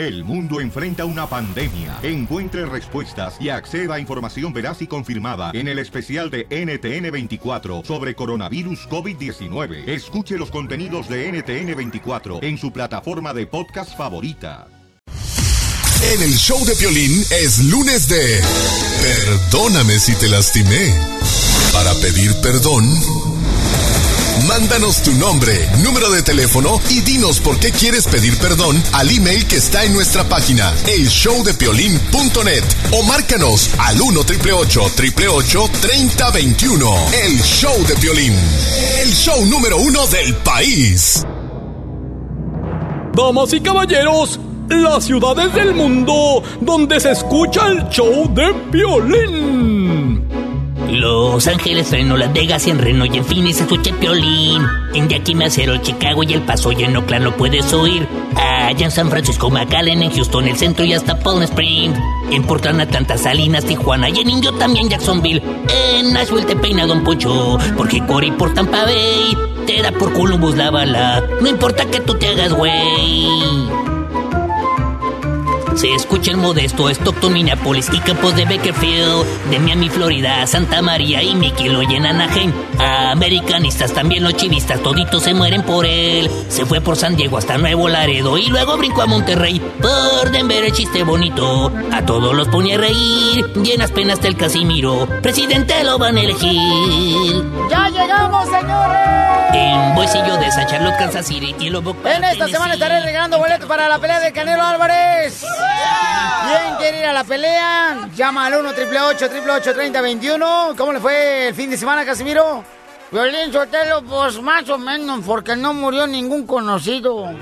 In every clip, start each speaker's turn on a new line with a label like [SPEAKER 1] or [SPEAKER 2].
[SPEAKER 1] El mundo enfrenta una pandemia. Encuentre respuestas y acceda a información veraz y confirmada en el especial de NTN24 sobre coronavirus COVID-19. Escuche los contenidos de NTN24 en su plataforma de podcast favorita.
[SPEAKER 2] En el show de Piolín es lunes de Perdóname si te lastimé. Para pedir perdón, mándanos tu nombre, número de teléfono y dinos por qué quieres pedir perdón al email que está en nuestra página, elshowdepiolín.net o márcanos al 1 888 3021 El show de Piolín, el show número uno del país.
[SPEAKER 3] Damas y caballeros, las ciudades del mundo donde se escucha el show de violín.
[SPEAKER 4] Los Ángeles, Reno, Las Vegas en Reno y en Phoenix se escucha Piolín. En Yakima, Cero, Chicago y El Paso y en Oakland lo puedes oír. Allá en San Francisco, McAllen, en Houston, el centro y hasta Palm Springs. En Portland, Atlanta, Salinas, Tijuana y en Indio también Jacksonville. En Nashville te peina Don Poncho, porque Cory por Tampa Bay. Te da por Columbus la bala, no importa que tú te hagas güey. Se escucha en Modesto, Stockton, Minneapolis y Campos de Bakerfield, de Miami, Florida, Santa María y Mickey lo llenan Anaheim. Americanistas, también los chivistas, toditos se mueren por él. Se fue por San Diego hasta Nuevo Laredo y luego brincó a Monterrey. Por Denver el chiste bonito, a todos los pone a reír. Llenas penas del Casimiro, presidente lo van a elegir.
[SPEAKER 5] ¡Ya llegamos, señores!
[SPEAKER 4] En Boisillo de San Charlotte, Kansas City y Lubbock,
[SPEAKER 5] En esta semana estaré regalando boletos para la pelea de Canelo Álvarez. ¿Quién quiere ir a la pelea? Llama al 1 888 3021 ¿Cómo le fue el fin de semana, Casimiro? Violín Sotelo, pues más o menos, porque no murió ningún conocido.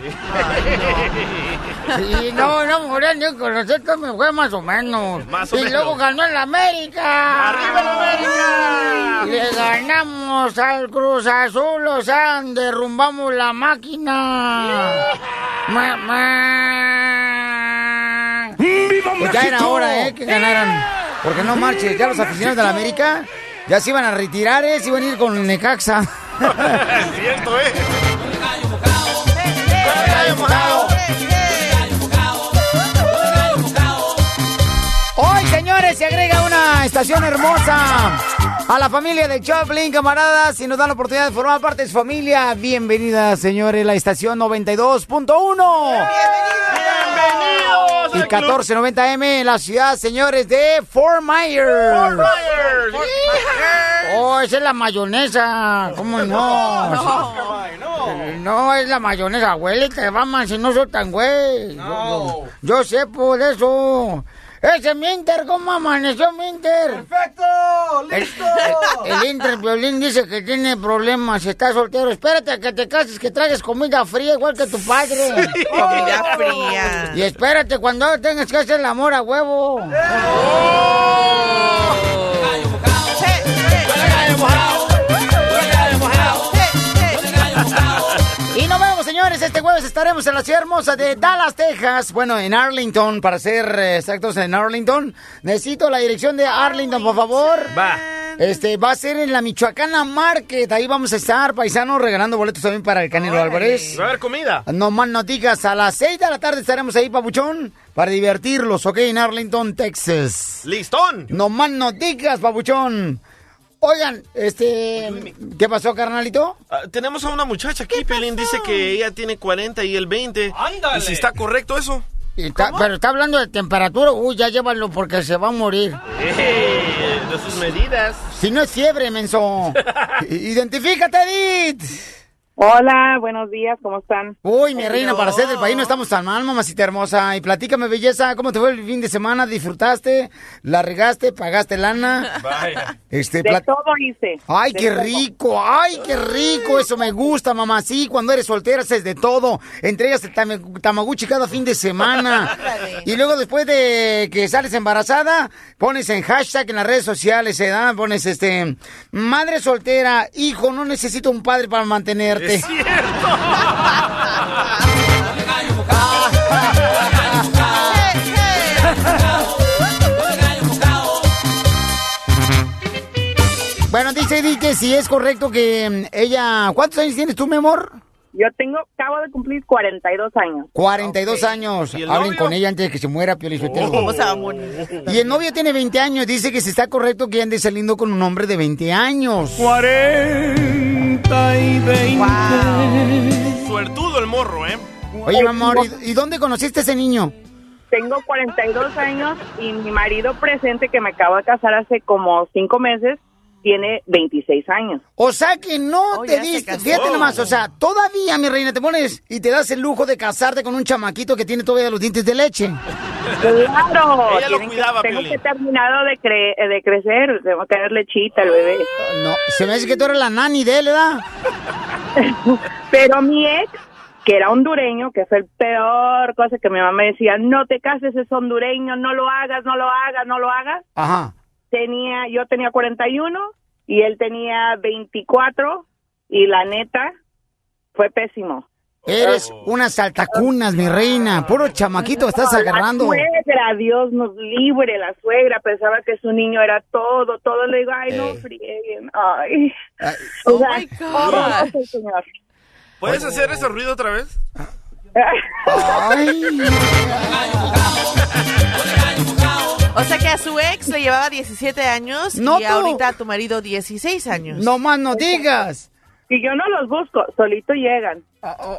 [SPEAKER 5] Sí, no, no murió ningún conocido, me fue más o menos.
[SPEAKER 6] Más o
[SPEAKER 5] y
[SPEAKER 6] menos.
[SPEAKER 5] luego ganó el América.
[SPEAKER 6] ¡Arriba el América!
[SPEAKER 5] Le ganamos al Cruz Azul, o sea, derrumbamos la máquina. Ma- ma. Pues ya era hora, ¿eh? Que ganaran. Porque no marches, ya los aficionados de la América ya se iban a retirar, ¿eh? Se iban a ir con Necaxa.
[SPEAKER 6] Es cierto, ¿eh?
[SPEAKER 5] Hoy, señores, se agrega una estación hermosa a la familia de Choplin, camaradas, y nos dan la oportunidad de formar parte de su familia. Bienvenida, señores, la estación 92.1.
[SPEAKER 6] ¡Bienvenidos!
[SPEAKER 5] Y 1490M en la ciudad, señores, de Fort Myers. Oh, esa es la mayonesa. ¿Cómo no? No, es la mayonesa, güey. Te va si no soy tan güey. Yo, yo sé por eso. Ese Minter, ¿cómo amaneció Minter?
[SPEAKER 6] ¡Perfecto!
[SPEAKER 5] El, el, el Inter Violín dice que tiene problemas, está soltero. Espérate a que te cases, que traigas comida fría igual que tu padre.
[SPEAKER 7] Comida fría.
[SPEAKER 5] Y espérate cuando tengas que hacer el amor a huevo. Y señores. Este jueves estaremos en la ciudad hermosa de Dallas, Texas. Bueno, en Arlington, para ser exactos, en Arlington. Necesito la dirección de Arlington, por favor.
[SPEAKER 6] Va.
[SPEAKER 5] Este, va a ser en la Michoacana Market. Ahí vamos a estar, paisanos, regalando boletos también para el Canelo Álvarez.
[SPEAKER 6] ¿Va a haber comida?
[SPEAKER 5] No más noticias. A las 6 de la tarde estaremos ahí, papuchón, para divertirlos, ¿ok? En Arlington, Texas.
[SPEAKER 6] ¡Listón!
[SPEAKER 5] No más noticias, papuchón. Oigan, este... ¿Qué pasó, carnalito?
[SPEAKER 6] Ah, tenemos a una muchacha aquí, Pelín. Dice que ella tiene 40 y él 20.
[SPEAKER 3] ¡Ándale!
[SPEAKER 6] ¿Y si está correcto eso?
[SPEAKER 5] Está- pero está hablando de temperatura. Uy, ya llévalo porque se va a morir.
[SPEAKER 6] Eh, de sus medidas.
[SPEAKER 5] Si no es fiebre, menso. Identifícate, Edith.
[SPEAKER 7] Hola, buenos días, ¿cómo están?
[SPEAKER 5] Uy, mi reina, para ser del país no estamos tan mal, mamacita hermosa. Y platícame, belleza, ¿cómo te fue el fin de semana? ¿Disfrutaste? ¿La regaste? ¿Pagaste lana?
[SPEAKER 6] Vaya.
[SPEAKER 5] Este,
[SPEAKER 7] De todo hice.
[SPEAKER 5] Ay,
[SPEAKER 7] De
[SPEAKER 5] qué
[SPEAKER 7] todo.
[SPEAKER 5] rico, ay, qué rico, eso me gusta, mamá. Sí, cuando eres soltera haces de todo. Entregas el tame- tamaguchi cada fin de semana. y luego después de que sales embarazada, pones en hashtag en las redes sociales, ¿eh? ¿da? Pones este, madre soltera, hijo, no necesito un padre para mantenerte.
[SPEAKER 6] Es cierto.
[SPEAKER 5] Bueno, dice Edith que si es correcto que mm, ella... ¿Cuántos años tienes tú, mi amor?
[SPEAKER 7] Yo tengo, acabo de cumplir 42 años.
[SPEAKER 5] 42 años.
[SPEAKER 7] ¿Y el
[SPEAKER 5] Hablen
[SPEAKER 7] novio?
[SPEAKER 5] con ella antes de que se muera, Piolizotelo.
[SPEAKER 7] ¿Cómo se va a morir?
[SPEAKER 5] Y el novio tiene 20 años. Dice que si está correcto que ande saliendo con un hombre de 20 años.
[SPEAKER 3] 40 y 20.
[SPEAKER 6] Suertudo el morro, ¿eh?
[SPEAKER 5] Oye, mi amor, ¿y, y dónde conociste a ese niño?
[SPEAKER 7] Tengo 42 años y mi marido presente, que me acabo de casar hace como 5 meses, tiene 26 años.
[SPEAKER 5] O sea que no
[SPEAKER 7] Oh,
[SPEAKER 5] te diste, fíjate nomás, o sea, todavía, mi reina, te pones y te das el lujo de casarte con un chamaquito que tiene todavía los dientes de leche.
[SPEAKER 7] Claro,
[SPEAKER 6] Ella lo
[SPEAKER 7] tienen que-
[SPEAKER 6] cuidaba,
[SPEAKER 7] tengo que terminado de, cre- de crecer, tengo que dar lechita al bebé.
[SPEAKER 5] No, se me hace que tú eres la nani de él, ¿verdad?
[SPEAKER 7] Pero mi ex, que era hondureño, que fue el peor cosa que mi mamá me decía, no te cases, es hondureño, no lo hagas, no lo hagas, no lo hagas.
[SPEAKER 5] Ajá.
[SPEAKER 7] Tenía, yo tenía 41 y él tenía 24 y la neta fue pésimo.
[SPEAKER 5] Eres una saltacunas, mi reina. Puro chamaquito estás agarrando.
[SPEAKER 7] La suegra, Dios nos libre, la suegra pensaba que su niño era todo, todo le digo, ay, no frieguen, ay. O sea, horroroso, señor.
[SPEAKER 6] ¿Puedes hacer ese ruido otra vez?
[SPEAKER 8] O sea que a su ex le llevaba 17 años
[SPEAKER 5] No,
[SPEAKER 8] y
[SPEAKER 5] tú.
[SPEAKER 8] ahorita a tu marido 16 años.
[SPEAKER 5] No más no digas.
[SPEAKER 7] Y yo no los busco, solito llegan.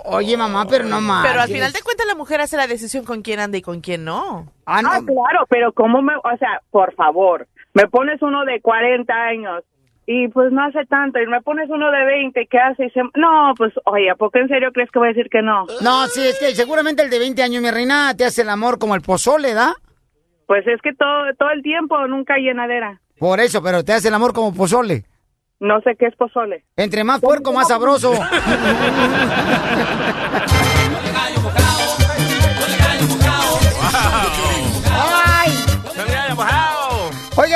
[SPEAKER 5] Oye, mamá, pero no más.
[SPEAKER 8] Pero al final de cuentas la mujer hace la decisión con quién anda y con quién no.
[SPEAKER 5] Ah,
[SPEAKER 7] claro, pero ¿cómo me, o sea, por favor, me pones uno de 40 años y pues no hace tanto, y me pones uno de 20, ¿qué hace? Y se- no, pues, oye, ¿a poco en serio crees que voy a decir que no?
[SPEAKER 5] No, sí, es que seguramente el de 20 años, mi reina, te hace el amor como el pozole, ¿da?
[SPEAKER 7] Pues es que todo, todo el tiempo nunca hay llenadera.
[SPEAKER 5] Por eso, pero te hace el amor como pozole.
[SPEAKER 7] No sé qué es pozole.
[SPEAKER 5] Entre más puerco, más sabroso.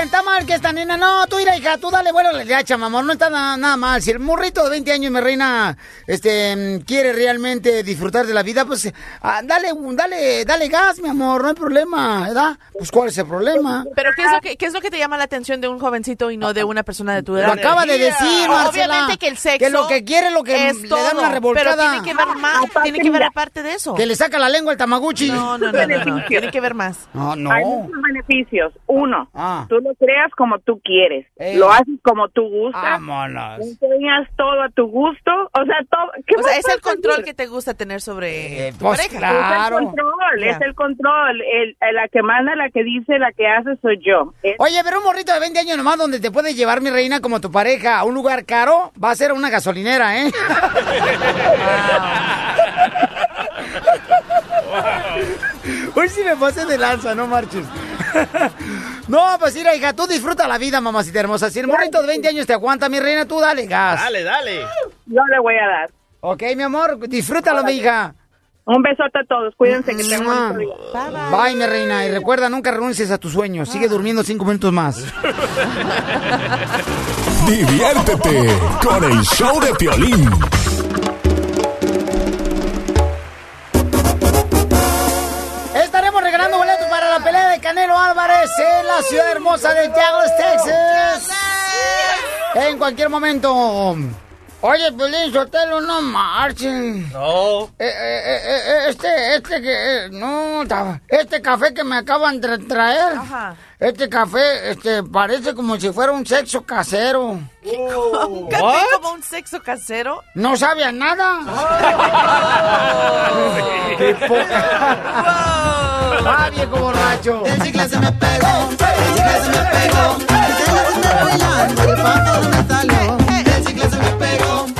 [SPEAKER 5] está mal que esta nena. No, tú mira, hija, tú dale vuelo a la gacha, mamá. No está na- nada mal. Si el morrito de 20 años, mi reina, este, quiere realmente disfrutar de la vida, pues ah, dale, un- dale, dale gas, mi amor. No hay problema, ¿verdad? Pues, ¿cuál es el problema?
[SPEAKER 8] Pero ¿qué es, lo que, ¿qué es lo que te llama la atención de un jovencito y no de una persona de tu edad?
[SPEAKER 5] Lo acaba de decir, Marcela.
[SPEAKER 8] Obviamente que el sexo
[SPEAKER 5] Que lo que quiere, lo que
[SPEAKER 8] es
[SPEAKER 5] le
[SPEAKER 8] todo,
[SPEAKER 5] da una revolcada.
[SPEAKER 8] Pero tiene que ver más, tiene que ver aparte de eso.
[SPEAKER 5] Que le saca la lengua al tamaguchi.
[SPEAKER 8] No, no, no, no, no, tiene que ver más.
[SPEAKER 5] No, no.
[SPEAKER 7] Hay muchos beneficios. Uno,
[SPEAKER 5] Ah.
[SPEAKER 7] tú lo creas como tú quieres.
[SPEAKER 5] Ey.
[SPEAKER 7] Lo haces como tú gustas.
[SPEAKER 5] Vámonos.
[SPEAKER 7] Enseñas todo a tu gusto. O sea, todo. ¿qué
[SPEAKER 8] O sea, es el control que te gusta tener sobre tu
[SPEAKER 5] pues,
[SPEAKER 8] pareja.
[SPEAKER 5] claro.
[SPEAKER 7] Es el control, es el control. El, el- la que manda, la que dice, la que hace soy yo. Es-
[SPEAKER 5] Oye, pero un morrito de 20 años nomás donde te puedes llevar, mi reina, como tu pareja a un lugar caro, va a ser una gasolinera, ¿eh? Hoy sí me pasé de lanza, no marches. No, pues mira, hija, tú disfruta la vida, mamacita hermosa. Si el morrito de 20 años te aguanta, mi reina, tú dale gas.
[SPEAKER 6] Dale, dale.
[SPEAKER 7] Yo le voy a dar.
[SPEAKER 5] Ok, mi amor, disfrútalo, mi hija.
[SPEAKER 7] Un besote a todos. Cuídense que tengan día.
[SPEAKER 5] Bye, mi reina. Y recuerda, nunca renuncies a tus sueños. Sigue durmiendo cinco minutos más.
[SPEAKER 2] Diviértete con el show de Piolín.
[SPEAKER 5] Canelo Álvarez en la ciudad hermosa de Dallas, Texas. En cualquier momento. Oye, Pelín Sotelo, no marchen.
[SPEAKER 6] No.
[SPEAKER 5] Eh, eh, eh, eh, este, este que, eh, no, este café que me acaban de traer,
[SPEAKER 8] Ajá.
[SPEAKER 5] este café, este, parece como si fuera un sexo casero.
[SPEAKER 8] ¿Un café como un sexo casero?
[SPEAKER 5] No sabe a nada. Qué poca. Ah, viejo borracho. El chicle se me pegó, el chicle se me pegó.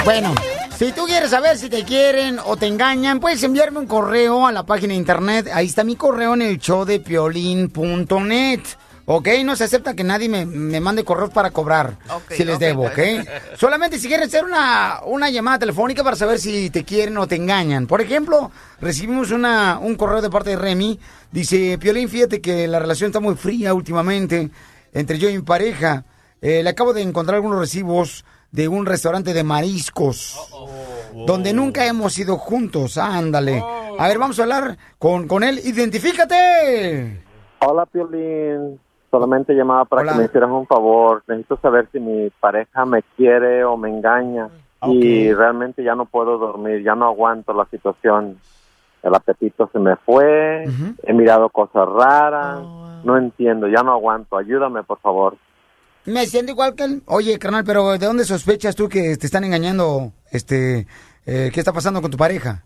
[SPEAKER 5] Bueno, si tú quieres saber si te quieren o te engañan, puedes enviarme un correo a la página de internet. Ahí está mi correo en el show de piolín.net. ¿Ok? No se acepta que nadie me, me mande correos para cobrar si les debo,
[SPEAKER 8] ok.
[SPEAKER 5] Solamente si quieren hacer una, una llamada telefónica para saber si te quieren o te engañan. Por ejemplo, recibimos una, un correo de parte de Remy. Dice, Piolín, fíjate que la relación está muy fría últimamente entre yo y mi pareja. Eh, le acabo de encontrar algunos recibos de un restaurante de mariscos. Donde nunca hemos ido juntos. Ándale. A ver, vamos a hablar con, con él. ¡Identifícate!
[SPEAKER 9] Hola, Piolín. Solamente llamaba para
[SPEAKER 5] Hola.
[SPEAKER 9] que me hicieras un favor. Necesito saber si mi pareja me quiere o me engaña. y realmente ya no puedo dormir, ya no aguanto la situación. El apetito se me fue, he mirado cosas raras, no entiendo, ya no aguanto. Ayúdame, por favor.
[SPEAKER 5] Me siento igual que él. Oye, carnal, pero ¿de dónde sospechas tú que te están engañando? Este, eh, ¿Qué está pasando con tu pareja?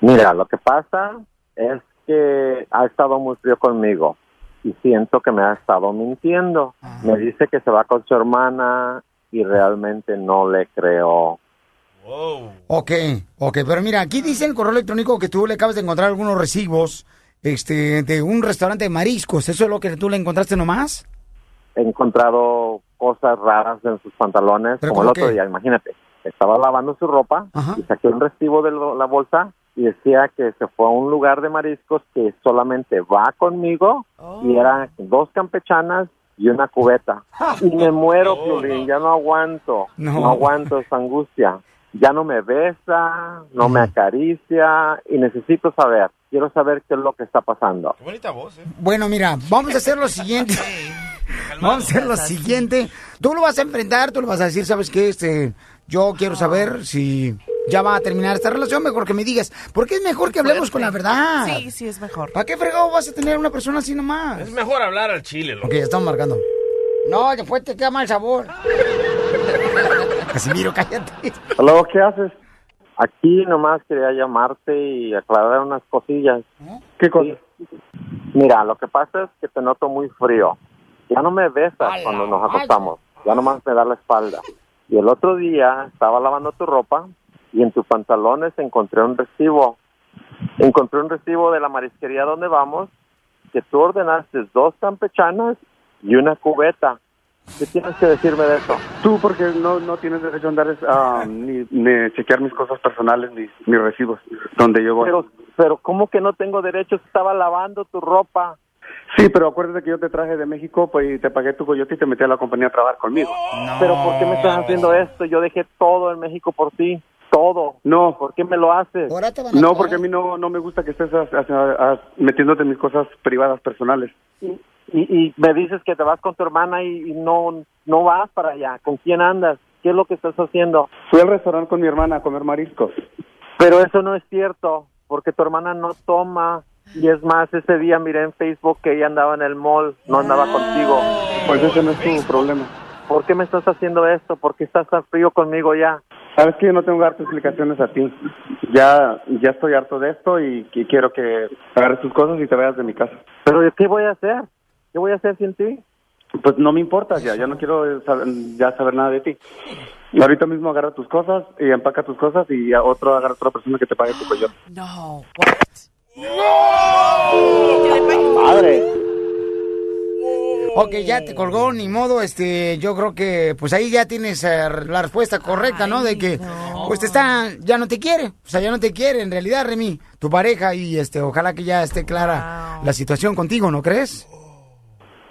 [SPEAKER 9] Mira, lo que pasa es que ha estado muy frío conmigo y siento que me ha estado mintiendo. Me dice que se va con su hermana y realmente no le creo.
[SPEAKER 5] Ok, ok, pero mira, aquí dice en el correo electrónico que tú le acabas de encontrar algunos recibos este, de un restaurante de mariscos. ¿Eso es lo que tú le encontraste nomás?
[SPEAKER 9] He encontrado cosas raras en sus pantalones,
[SPEAKER 5] ¿Pero
[SPEAKER 9] como el otro
[SPEAKER 5] qué?
[SPEAKER 9] día, imagínate. Estaba lavando su ropa y saqué un recibo de la bolsa y decía que se fue a un lugar de mariscos que solamente va conmigo y eran dos campechanas y una cubeta. Y me muero, Piolín, ya no aguanto,
[SPEAKER 10] No.
[SPEAKER 9] no. aguanto esa angustia. Ya no me besa, no me acaricia y necesito saber, quiero saber qué es lo que está pasando.
[SPEAKER 6] Qué bonita voz, ¿eh?
[SPEAKER 5] Bueno, mira, vamos a hacer lo siguiente. Vamos a hacer lo siguiente. Tú lo vas a enfrentar, tú le vas a decir, ¿sabes qué? Este, yo quiero saber si ya va a terminar esta relación, mejor que me digas. Porque es mejor que hablemos con la verdad.
[SPEAKER 8] Sí, sí, es mejor.
[SPEAKER 5] ¿Para qué fregado vas a tener una persona así nomás?
[SPEAKER 6] Es mejor hablar al chile, loco.
[SPEAKER 5] Ok, ya estamos marcando. No, después te queda mal sabor. Casimiro, cállate.
[SPEAKER 9] Hola, ¿qué haces? Aquí nomás quería llamarte y aclarar unas cosillas. ¿Qué cosas? Mira, lo que pasa es que te noto muy frío. Ya no me besas cuando nos acostamos. Ya nomás me da la espalda. Y el otro día estaba lavando tu ropa y en tus pantalones encontré un recibo. Encontré un recibo de la marisquería donde vamos que tú ordenaste dos campechanas y una cubeta. ¿Qué tienes que decirme de eso?
[SPEAKER 11] Tú, porque no, no tienes derecho a andar ah, ni, ni chequear mis cosas personales ni mis recibos donde yo voy.
[SPEAKER 9] Pero, pero ¿cómo que no tengo derecho? Estaba lavando tu ropa.
[SPEAKER 11] Sí, pero acuérdate que yo te traje de México pues, y te pagué tu coyote y te metí a la compañía a trabajar conmigo.
[SPEAKER 9] Pero ¿por qué me estás haciendo esto? Yo dejé todo en México por ti. Todo.
[SPEAKER 11] No.
[SPEAKER 9] ¿Por qué me lo haces?
[SPEAKER 11] No, porque a mí no, no me gusta que estés a- a- a- metiéndote en mis cosas privadas, personales.
[SPEAKER 9] Y, y me dices que te vas con tu hermana y, y no, no vas para allá. ¿Con quién andas? ¿Qué es lo que estás haciendo?
[SPEAKER 11] Fui al restaurante con mi hermana a comer mariscos.
[SPEAKER 9] Pero eso no es cierto, porque tu hermana no toma. Y es más, ese día miré en Facebook que ella andaba en el mall, no andaba contigo.
[SPEAKER 11] Pues ese no es tu problema.
[SPEAKER 9] ¿Por qué me estás haciendo esto? ¿Por qué estás tan frío conmigo ya?
[SPEAKER 11] Sabes que yo no tengo que darte explicaciones a ti. Ya, ya estoy harto de esto y, y quiero que agarres tus cosas y te vayas de mi casa.
[SPEAKER 9] ¿Pero qué voy a hacer? ¿Qué voy a hacer sin ti?
[SPEAKER 11] Pues no me importa ya, ya no quiero saber, ya saber nada de ti. Ahorita mismo agarra tus cosas y empaca tus cosas y a otro agarra a otra persona que te pague tu coyote.
[SPEAKER 8] No.
[SPEAKER 9] Madre.
[SPEAKER 5] Ok, ya te colgó, ni modo, este, yo creo que, pues ahí ya tienes eh, la respuesta correcta, ¿no? De que, pues te está, ya no te quiere, o sea, ya no te quiere, en realidad, Remy, tu pareja, y este, ojalá que ya esté clara la situación contigo, ¿no crees?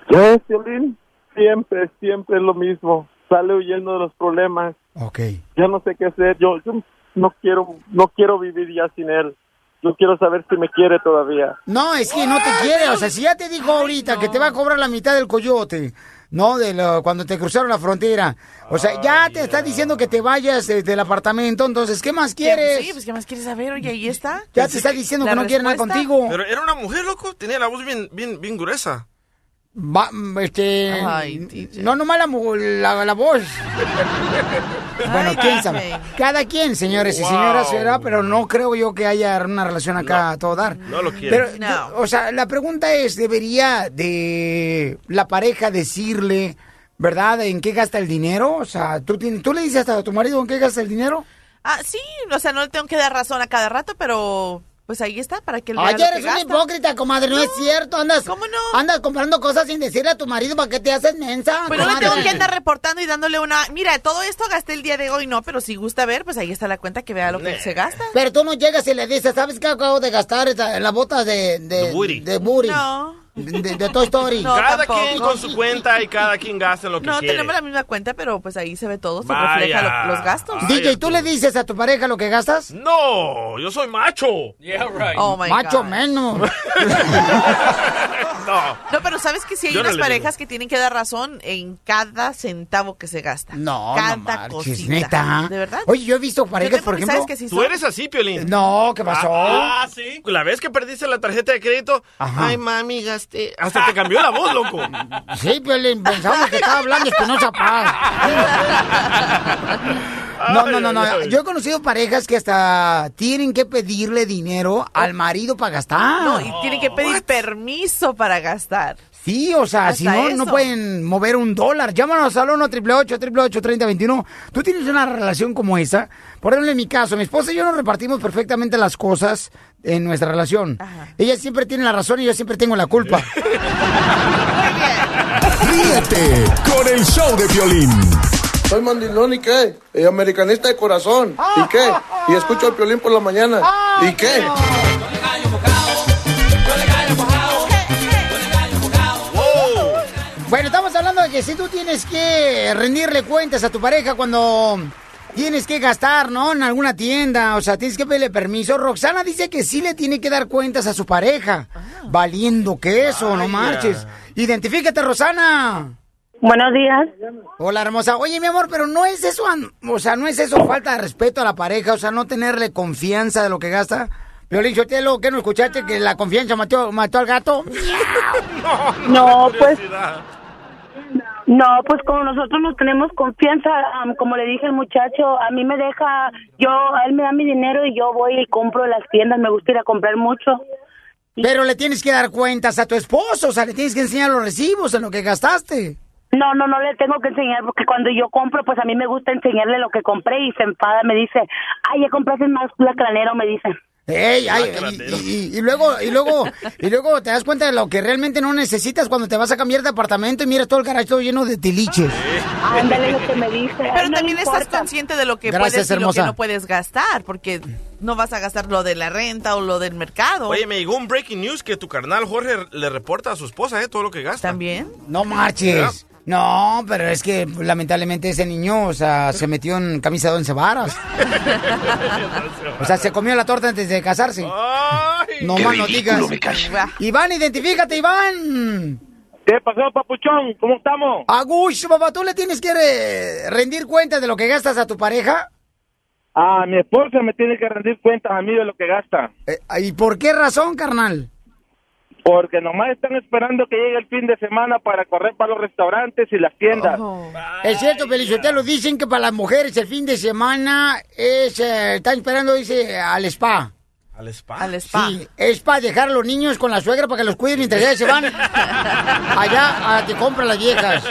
[SPEAKER 9] ¿Qué, Violín? Siempre, siempre es lo mismo. Sale huyendo de los problemas.
[SPEAKER 5] Ok.
[SPEAKER 9] Ya no sé qué hacer. Yo, yo no quiero, no quiero vivir ya sin él. Yo quiero saber si me quiere todavía.
[SPEAKER 5] No, es que no te quiere, o sea, si ya te dijo ahorita que te va a cobrar la mitad del coyote, ¿no? De lo- cuando te cruzaron la frontera. O sea, ya te está diciendo que te vayas eh, del apartamento, entonces, ¿qué más quieres?
[SPEAKER 8] Sí, pues ¿qué más quieres saber? Oye, ahí está.
[SPEAKER 5] Ya te está diciendo que no quiere nada contigo.
[SPEAKER 6] Pero era una mujer, loco. Tenía la voz bien, bien, bien gruesa.
[SPEAKER 5] Va, mm, este.
[SPEAKER 8] Ay,
[SPEAKER 5] no, nomás la, mu- la, la voz. bueno,
[SPEAKER 8] Ay,
[SPEAKER 5] quién sabe. Cada quien, señores y señoras, será, pero no creo yo que haya una relación acá a todo dar.
[SPEAKER 6] No lo quiere.
[SPEAKER 5] Pero, yo- o sea, la pregunta es: ¿debería de la pareja decirle, verdad, en qué gasta el dinero? O sea, ¿tú, tienes- ¿tú le dices a tu marido en qué gasta el dinero?
[SPEAKER 8] Ah, sí, o sea, no le tengo que dar razón a cada rato, pero pues ahí está, para que vea
[SPEAKER 5] Ay,
[SPEAKER 8] que
[SPEAKER 5] eres una
[SPEAKER 8] gasta.
[SPEAKER 5] hipócrita, comadre, no, es cierto. Andas,
[SPEAKER 8] ¿Cómo no?
[SPEAKER 5] Andas comprando cosas sin decirle a tu marido para qué te haces mensa.
[SPEAKER 8] Pues no le tengo que andar reportando y dándole una... Mira, todo esto gasté el día de hoy, no, pero si gusta ver, pues ahí está la cuenta que vea lo que se gasta.
[SPEAKER 5] Pero tú no llegas y le dices, ¿sabes qué acabo de gastar en la bota de... De,
[SPEAKER 6] De?
[SPEAKER 8] No.
[SPEAKER 5] De, de- Toy Story.
[SPEAKER 8] No,
[SPEAKER 6] cada
[SPEAKER 8] tampoco.
[SPEAKER 6] quien con su cuenta y cada quien gasta lo que
[SPEAKER 8] No,
[SPEAKER 6] quiere.
[SPEAKER 8] tenemos la misma cuenta, pero pues ahí se ve todo, se
[SPEAKER 6] Vaya.
[SPEAKER 8] refleja lo- los gastos.
[SPEAKER 5] DJ, ¿tú le dices a tu pareja lo que gastas?
[SPEAKER 6] No, yo soy macho.
[SPEAKER 3] Yeah, right.
[SPEAKER 8] Oh my
[SPEAKER 5] Macho
[SPEAKER 8] God.
[SPEAKER 5] menos.
[SPEAKER 6] No,
[SPEAKER 8] No, pero sabes que si hay
[SPEAKER 6] Yo no
[SPEAKER 8] unas parejas que tienen que dar razón en cada centavo que se gasta.
[SPEAKER 5] No,
[SPEAKER 8] cada
[SPEAKER 5] no marches,
[SPEAKER 8] cosita.
[SPEAKER 5] neta.
[SPEAKER 8] ¿De verdad?
[SPEAKER 5] Oye, yo he visto parejas, por ejemplo.
[SPEAKER 8] que sí
[SPEAKER 6] Tú
[SPEAKER 8] son.
[SPEAKER 6] eres así, Piolín.
[SPEAKER 5] No, ¿qué pasó?
[SPEAKER 6] Ah, sí. La vez que perdiste la tarjeta de crédito,
[SPEAKER 5] Ajá.
[SPEAKER 6] ay, mami, gasté. Hasta te cambió la voz, loco.
[SPEAKER 5] Sí, Piolín, pensamos que estaba hablando Espinosa Paz. No, no, no, no. Yo he conocido parejas que hasta tienen que pedirle dinero al marido para gastar.
[SPEAKER 8] No, y tienen que pedir permiso para gastar.
[SPEAKER 5] Sí, o sea,
[SPEAKER 8] Hasta
[SPEAKER 5] si no, no pueden mover un dólar. Llámanos al 1 888 3021 Tú tienes una relación como esa. Por ejemplo, en mi caso, mi esposa y yo nos repartimos perfectamente las cosas en nuestra relación. Ella siempre tiene la razón y yo siempre tengo la culpa.
[SPEAKER 2] Ríete con el show de violín.
[SPEAKER 10] Soy mandilón y qué? Y americanista de corazón. ¿Y qué? Y escucho el violín por la mañana. ¿Y qué?
[SPEAKER 5] Bueno, estamos hablando de que si tú tienes que rendirle cuentas a tu pareja cuando tienes que gastar, ¿no? En alguna tienda, o sea, tienes que pedirle permiso. Roxana dice que sí le tiene que dar cuentas a su pareja. Valiendo que eso, no marches. Identifícate, Rosana.
[SPEAKER 12] Buenos días.
[SPEAKER 5] Hola, hermosa. Oye, mi amor, pero no es eso, o sea, no es eso falta de respeto a la pareja, o sea, no tenerle confianza de lo que gasta. Violín Sotelo, ¿qué no escuchaste que la confianza mató, mató al gato?
[SPEAKER 12] No, pues. No, pues como nosotros nos tenemos confianza, am, como le dije al muchacho, a mí me deja, yo, él me da mi dinero y yo voy y compro en las tiendas, me gusta ir a comprar mucho.
[SPEAKER 5] Pero le tienes que dar cuentas a tu esposo, o sea, le tienes que enseñar los recibos en lo que gastaste.
[SPEAKER 12] No, no, no le tengo que enseñar porque cuando yo compro, pues a mí me gusta enseñarle lo que compré y se enfada, me dice, ay, ya compraste más lacranero, me dice.
[SPEAKER 5] Ey, ay, y, y- y luego, y luego, y luego te das cuenta de lo que realmente no necesitas cuando te vas a cambiar de apartamento y miras todo el garaje todo lleno de tiliches.
[SPEAKER 12] Ándale lo que me dice.
[SPEAKER 8] Pero también estás consciente de lo que
[SPEAKER 5] Gracias,
[SPEAKER 8] puedes y lo
[SPEAKER 5] hermosa.
[SPEAKER 8] que no puedes gastar, porque no vas a gastar lo de la renta o lo del mercado.
[SPEAKER 6] Oye, me llegó un breaking news que tu carnal Jorge le reporta a su esposa, ¿eh? Todo lo que gasta.
[SPEAKER 8] ¿También?
[SPEAKER 5] No marches. No, pero es que lamentablemente ese niño, o sea, se metió en camisa de once varas. O sea, se comió la torta antes de casarse. no más no digas. Iván, identifícate, Iván.
[SPEAKER 13] ¿Qué pasó, papuchón? ¿Cómo estamos?
[SPEAKER 5] Agush, papá, ¿tú le tienes que re- rendir cuentas de lo que gastas a tu pareja?
[SPEAKER 13] Ah, mi esposa me tiene que rendir cuentas a mí de lo que gasta.
[SPEAKER 5] Eh, ¿Y por qué razón, carnal?
[SPEAKER 13] Porque nomás están esperando que llegue el fin de semana para correr para los restaurantes y las tiendas.
[SPEAKER 5] Es cierto, Pelizotelo, dicen que para las mujeres el fin de semana es, eh, están esperando, dice, al spa.
[SPEAKER 6] ¿Al spa?
[SPEAKER 8] Al spa.
[SPEAKER 5] Sí, es para dejar a los niños con la suegra para que los cuiden mientras ellas se van allá a que compran las viejas.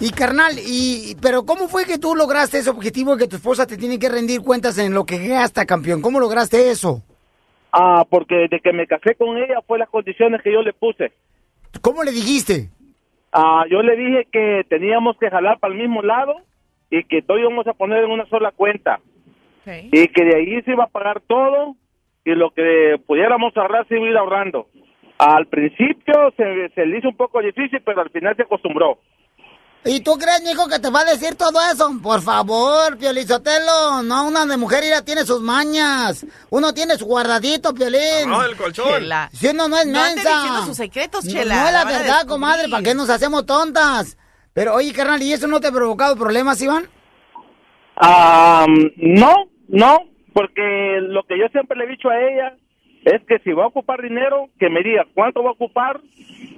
[SPEAKER 5] Y carnal, y pero ¿cómo fue que tú lograste ese objetivo de que tu esposa te tiene que rendir cuentas en lo que gasta, campeón? ¿Cómo lograste eso?
[SPEAKER 13] Ah, porque desde que me casé con ella fue las condiciones que yo le puse.
[SPEAKER 5] ¿Cómo le dijiste?
[SPEAKER 13] Ah, yo le dije que teníamos que jalar para el mismo lado y que todo íbamos a poner en una sola cuenta. Y que de ahí se iba a pagar todo y lo que pudiéramos ahorrar se iba a ir ahorrando. Al principio se, se le hizo un poco difícil, pero al final se acostumbró.
[SPEAKER 5] ¿Y tú crees, mijo, que te va a decir todo eso? Por favor, Piolizotelo. No, una de mujer ya tiene sus mañas. Uno tiene su guardadito, Piolín.
[SPEAKER 6] Abajo del colchón.
[SPEAKER 8] Chela.
[SPEAKER 5] Si uno no es
[SPEAKER 8] No
[SPEAKER 5] mensa.
[SPEAKER 8] sus secretos,
[SPEAKER 5] No,
[SPEAKER 8] Chela,
[SPEAKER 5] No, es
[SPEAKER 8] la
[SPEAKER 5] verdad, comadre. ¿Para qué nos hacemos tontas? Pero, oye, carnal, ¿y eso no te ha provocado problemas, Iván?
[SPEAKER 13] Ah, no, no, porque lo que yo siempre le he dicho a ella es que si va a ocupar dinero, que me diga cuánto va a ocupar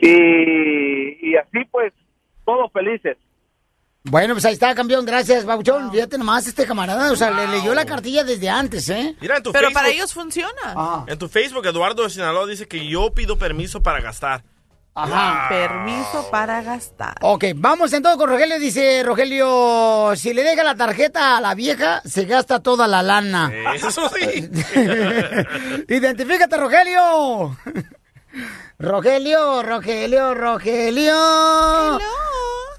[SPEAKER 13] y, y así pues todos felices.
[SPEAKER 5] Bueno, pues ahí está, campeón. Gracias, Bauchón. Fíjate nomás, este camarada, o sea, le leyó la cartilla desde antes, ¿eh?
[SPEAKER 6] Mira, en tu
[SPEAKER 8] Pero
[SPEAKER 6] Facebook,
[SPEAKER 8] para ellos funciona.
[SPEAKER 6] En tu Facebook, Eduardo de Sinaloa dice que yo pido permiso para gastar.
[SPEAKER 5] Ajá.
[SPEAKER 8] Permiso para gastar.
[SPEAKER 5] Ok, vamos entonces con Rogelio. Dice Rogelio, si le deja la tarjeta a la vieja, se gasta toda la lana.
[SPEAKER 6] Eso sí.
[SPEAKER 5] Identifícate, Rogelio. Rogelio, Rogelio, Rogelio.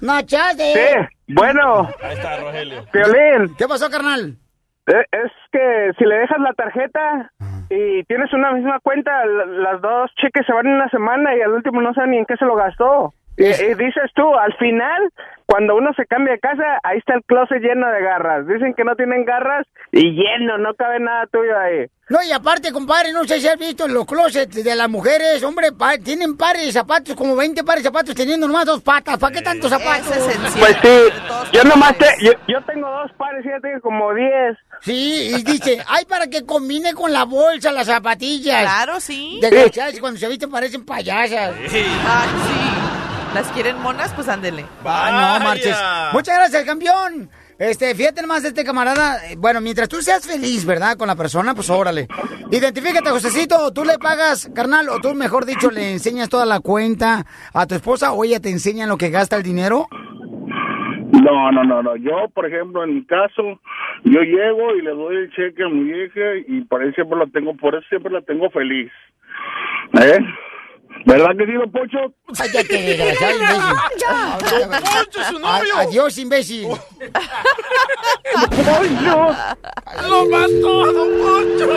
[SPEAKER 5] No, chate.
[SPEAKER 14] Sí, bueno.
[SPEAKER 6] Ahí está, Rogelio.
[SPEAKER 14] Violín.
[SPEAKER 5] ¿Qué pasó, carnal?
[SPEAKER 14] Eh, Es que si le dejas la tarjeta y tienes una misma cuenta, la- las dos cheques se van en una semana y al último no saben ni en qué se lo gastó. Y, y dices tú, al final cuando uno se cambia de casa, ahí está el closet lleno de garras. Dicen que no tienen garras y lleno, no cabe nada tuyo ahí.
[SPEAKER 5] No, y aparte, compadre, no sé si has visto los closets de las mujeres, hombre, pa- tienen pares de zapatos, como 20 pares de zapatos, teniendo nomás dos patas. ¿Para qué tantos zapatos?
[SPEAKER 14] Pues sí, yo nomás te, yo, yo tengo dos pares, fíjate, como diez.
[SPEAKER 5] Sí, y dice, ay, para que combine con la bolsa, las zapatillas.
[SPEAKER 8] Claro, sí.
[SPEAKER 5] Desgraciadas, y cuando se visten parecen payasas.
[SPEAKER 8] Ay, sí. ¿Las quieren monas? Pues ándele.
[SPEAKER 5] Ah, no, marches. Muchas gracias, campeón. Este, fíjate más de este camarada. eh, Bueno, mientras tú seas feliz, ¿verdad? Con la persona, pues órale. Identifícate, Josecito. ¿Tú le pagas, carnal, o tú, mejor dicho, le enseñas toda la cuenta a tu esposa o ella te enseña en lo que gasta el dinero?
[SPEAKER 15] No, no, no, no. Yo, por ejemplo, en mi caso, yo llego y le doy el cheque a mi vieja y por eso siempre la tengo, por eso siempre la tengo feliz. ¿Eh? ¿Verdad que sí, don Pocho?
[SPEAKER 5] Cállate, desgraciado imbécil.
[SPEAKER 15] Don Poncho, su novio.
[SPEAKER 5] A- Adiós, imbécil.
[SPEAKER 15] ¡Lo mató, don Poncho!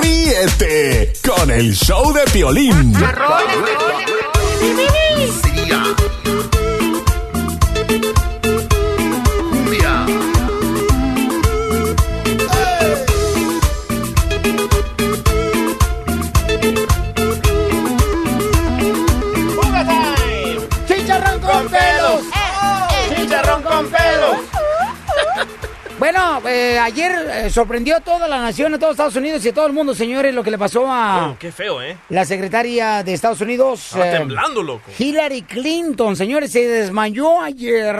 [SPEAKER 2] Ríete con el show de Piolín.
[SPEAKER 5] ¡Chicharrón Bueno, eh, ayer eh, sorprendió a toda la nación, a todos Estados Unidos y a todo el mundo, señores, lo que le pasó a
[SPEAKER 6] Oh, qué feo, ¿eh?
[SPEAKER 5] la secretaria de Estados Unidos.
[SPEAKER 6] Estaba
[SPEAKER 5] eh,
[SPEAKER 6] temblando, loco.
[SPEAKER 5] Hillary Clinton, señores, se desmayó ayer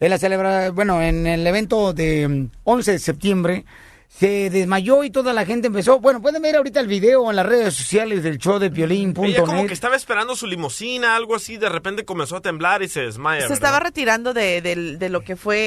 [SPEAKER 5] en la celebra, bueno, en el evento de mm, 11 de septiembre. Se desmayó y toda la gente empezó. Bueno, pueden ver ahorita el video en las redes sociales del show de
[SPEAKER 6] Ella como que
[SPEAKER 5] Piolín.net.
[SPEAKER 6] estaba esperando su limusina, algo así, de repente comenzó a temblar y se desmaya.
[SPEAKER 8] Se
[SPEAKER 6] ¿verdad?
[SPEAKER 8] estaba retirando de, del- de lo que fue,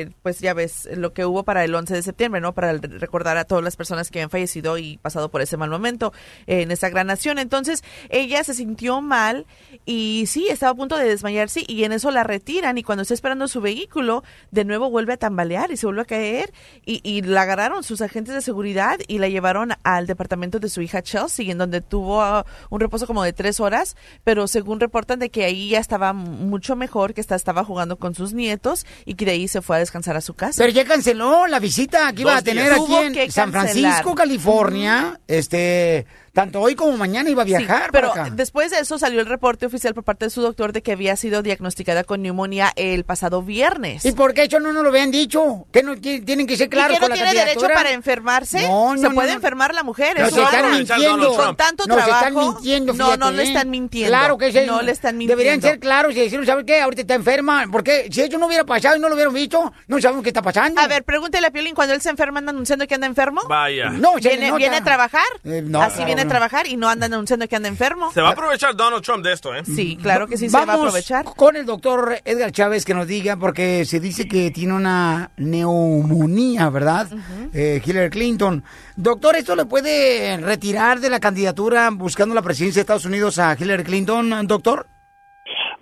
[SPEAKER 8] eh, pues ya ves, lo que hubo para el 11 de septiembre, ¿no? Para recordar a todas las personas que han fallecido y pasado por ese mal momento eh, en esa gran nación. Entonces, ella se sintió mal y sí, estaba a punto de desmayarse y en eso la retiran y cuando está esperando su vehículo, de nuevo vuelve a tambalear y se vuelve a caer y, y la agarraron sus agentes de seguridad y la llevaron al departamento de su hija Chelsea, en donde tuvo ah, un reposo como de tres horas, pero según reportan de que ahí ya estaba mucho mejor, que está, estaba jugando con sus nietos y que de ahí se fue a descansar a su casa.
[SPEAKER 5] Pero ya canceló la visita que iba
[SPEAKER 8] Dos
[SPEAKER 5] a tener
[SPEAKER 8] días.
[SPEAKER 5] aquí en San. Francisco, California. Este, tanto hoy como mañana iba a viajar
[SPEAKER 8] Sí, pero
[SPEAKER 5] para acá.
[SPEAKER 8] después de eso salió el reporte oficial por parte de su doctor de que había sido diagnosticada con neumonía el pasado viernes.
[SPEAKER 5] ¿Y por qué eso no nos lo habían dicho? Que no ti- tienen que ser claros
[SPEAKER 8] ¿Y que no
[SPEAKER 5] con la
[SPEAKER 8] tiene derecho para enfermarse?
[SPEAKER 5] No, no,
[SPEAKER 8] Se
[SPEAKER 5] no,
[SPEAKER 8] puede
[SPEAKER 5] no.
[SPEAKER 8] enfermar la mujer.
[SPEAKER 5] Nos están
[SPEAKER 8] no.
[SPEAKER 5] mintiendo.
[SPEAKER 8] Con tanto
[SPEAKER 5] Nos
[SPEAKER 8] trabajo.
[SPEAKER 5] están mintiendo,
[SPEAKER 8] No,
[SPEAKER 5] fíjate,
[SPEAKER 8] no le
[SPEAKER 5] ¿eh?
[SPEAKER 8] están mintiendo.
[SPEAKER 5] Claro que sí.
[SPEAKER 8] No le están mintiendo.
[SPEAKER 5] Deberían ser claros y decir, ¿sabes qué? Ahorita está enferma. Porque si eso no hubiera pasado y no lo hubieran visto, no sabemos qué está pasando.
[SPEAKER 8] A ver, pregúntele a Piolín cuando él se enferma, anda anunciando que anda enfermo.
[SPEAKER 6] Vaya.
[SPEAKER 5] No, se
[SPEAKER 8] ¿Viene, viene a trabajar?
[SPEAKER 5] Eh, no,
[SPEAKER 8] Así
[SPEAKER 5] claro,
[SPEAKER 8] viene
[SPEAKER 5] no.
[SPEAKER 8] A trabajar y no anda anunciando que anda enfermo.
[SPEAKER 6] Se va a aprovechar Donald Trump de esto, ¿eh?
[SPEAKER 8] Sí, claro que sí se va a
[SPEAKER 5] Vamos
[SPEAKER 8] aprovechar.
[SPEAKER 5] con el doctor Edgar Chávez que nos diga, porque se dice que tiene una neumonía, ¿verdad? Eh, Hillary Clinton. Doctor, ¿esto le puede retirar de la candidatura buscando la presidencia de Estados Unidos a Hillary Clinton, doctor?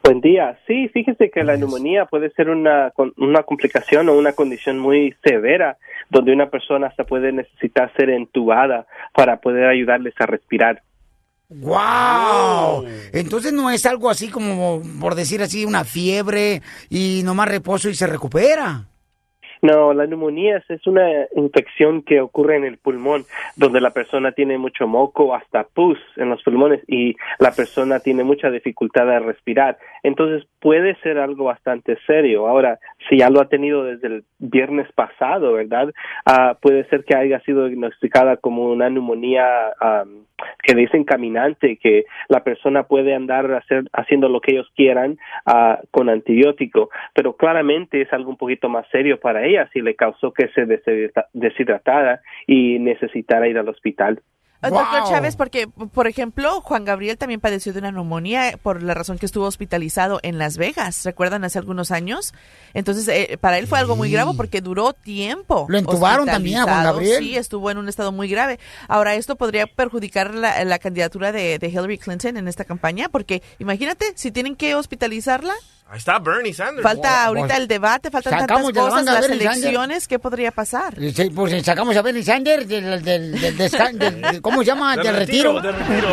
[SPEAKER 16] Buen día. Sí, fíjese que la neumonía puede ser una, con- una complicación o una condición muy severa donde una persona hasta puede necesitar ser entubada para poder ayudarles a respirar.
[SPEAKER 5] ¡Wow! Entonces no es algo así como, por decir así, una fiebre y nomás reposo y se recupera.
[SPEAKER 16] No, la neumonía es- una infección que ocurre en el pulmón, donde la persona tiene mucho moco, hasta pus en los pulmones y la persona tiene mucha dificultad de respirar. Entonces puede ser algo bastante serio. Ahora, si ya lo ha tenido desde el viernes pasado, ¿verdad? Ah, puede ser que haya sido diagnosticada como una neumonía am, que dicen caminante, que la persona puede andar hacer, haciendo lo que ellos quieran ah, con antibiótico, pero claramente es algo un poquito más serio para ella si le causó que se deshidrata- deshidratara y necesitara ir al hospital.
[SPEAKER 8] Eh, Doctor Chávez, porque, por ejemplo, Juan Gabriel también padeció de una neumonía por la razón que estuvo hospitalizado en Las Vegas, ¿recuerdan? Hace algunos años. Entonces, eh, para él fue algo muy grave porque duró tiempo.
[SPEAKER 5] ¿Lo entubaron también a Juan. Gabriel?
[SPEAKER 8] Sí, estuvo en un estado muy grave. Ahora, esto podría perjudicar la, la candidatura de, de Hillary Clinton en esta campaña, porque imagínate, si tienen que hospitalizarla,
[SPEAKER 6] Ahí está Bernie Sanders.
[SPEAKER 8] falta ahorita el debate, faltan tantas
[SPEAKER 5] Sacamos
[SPEAKER 8] cosas, las
[SPEAKER 5] Bernie Sanders.
[SPEAKER 8] elecciones, ¿qué podría pasar?
[SPEAKER 5] Sí, Pues eh, sacamos a Bernie Sanders del, del, del, descan- del- del- ¿cómo ¿cómo se llama? De, retiro.
[SPEAKER 6] De retiro.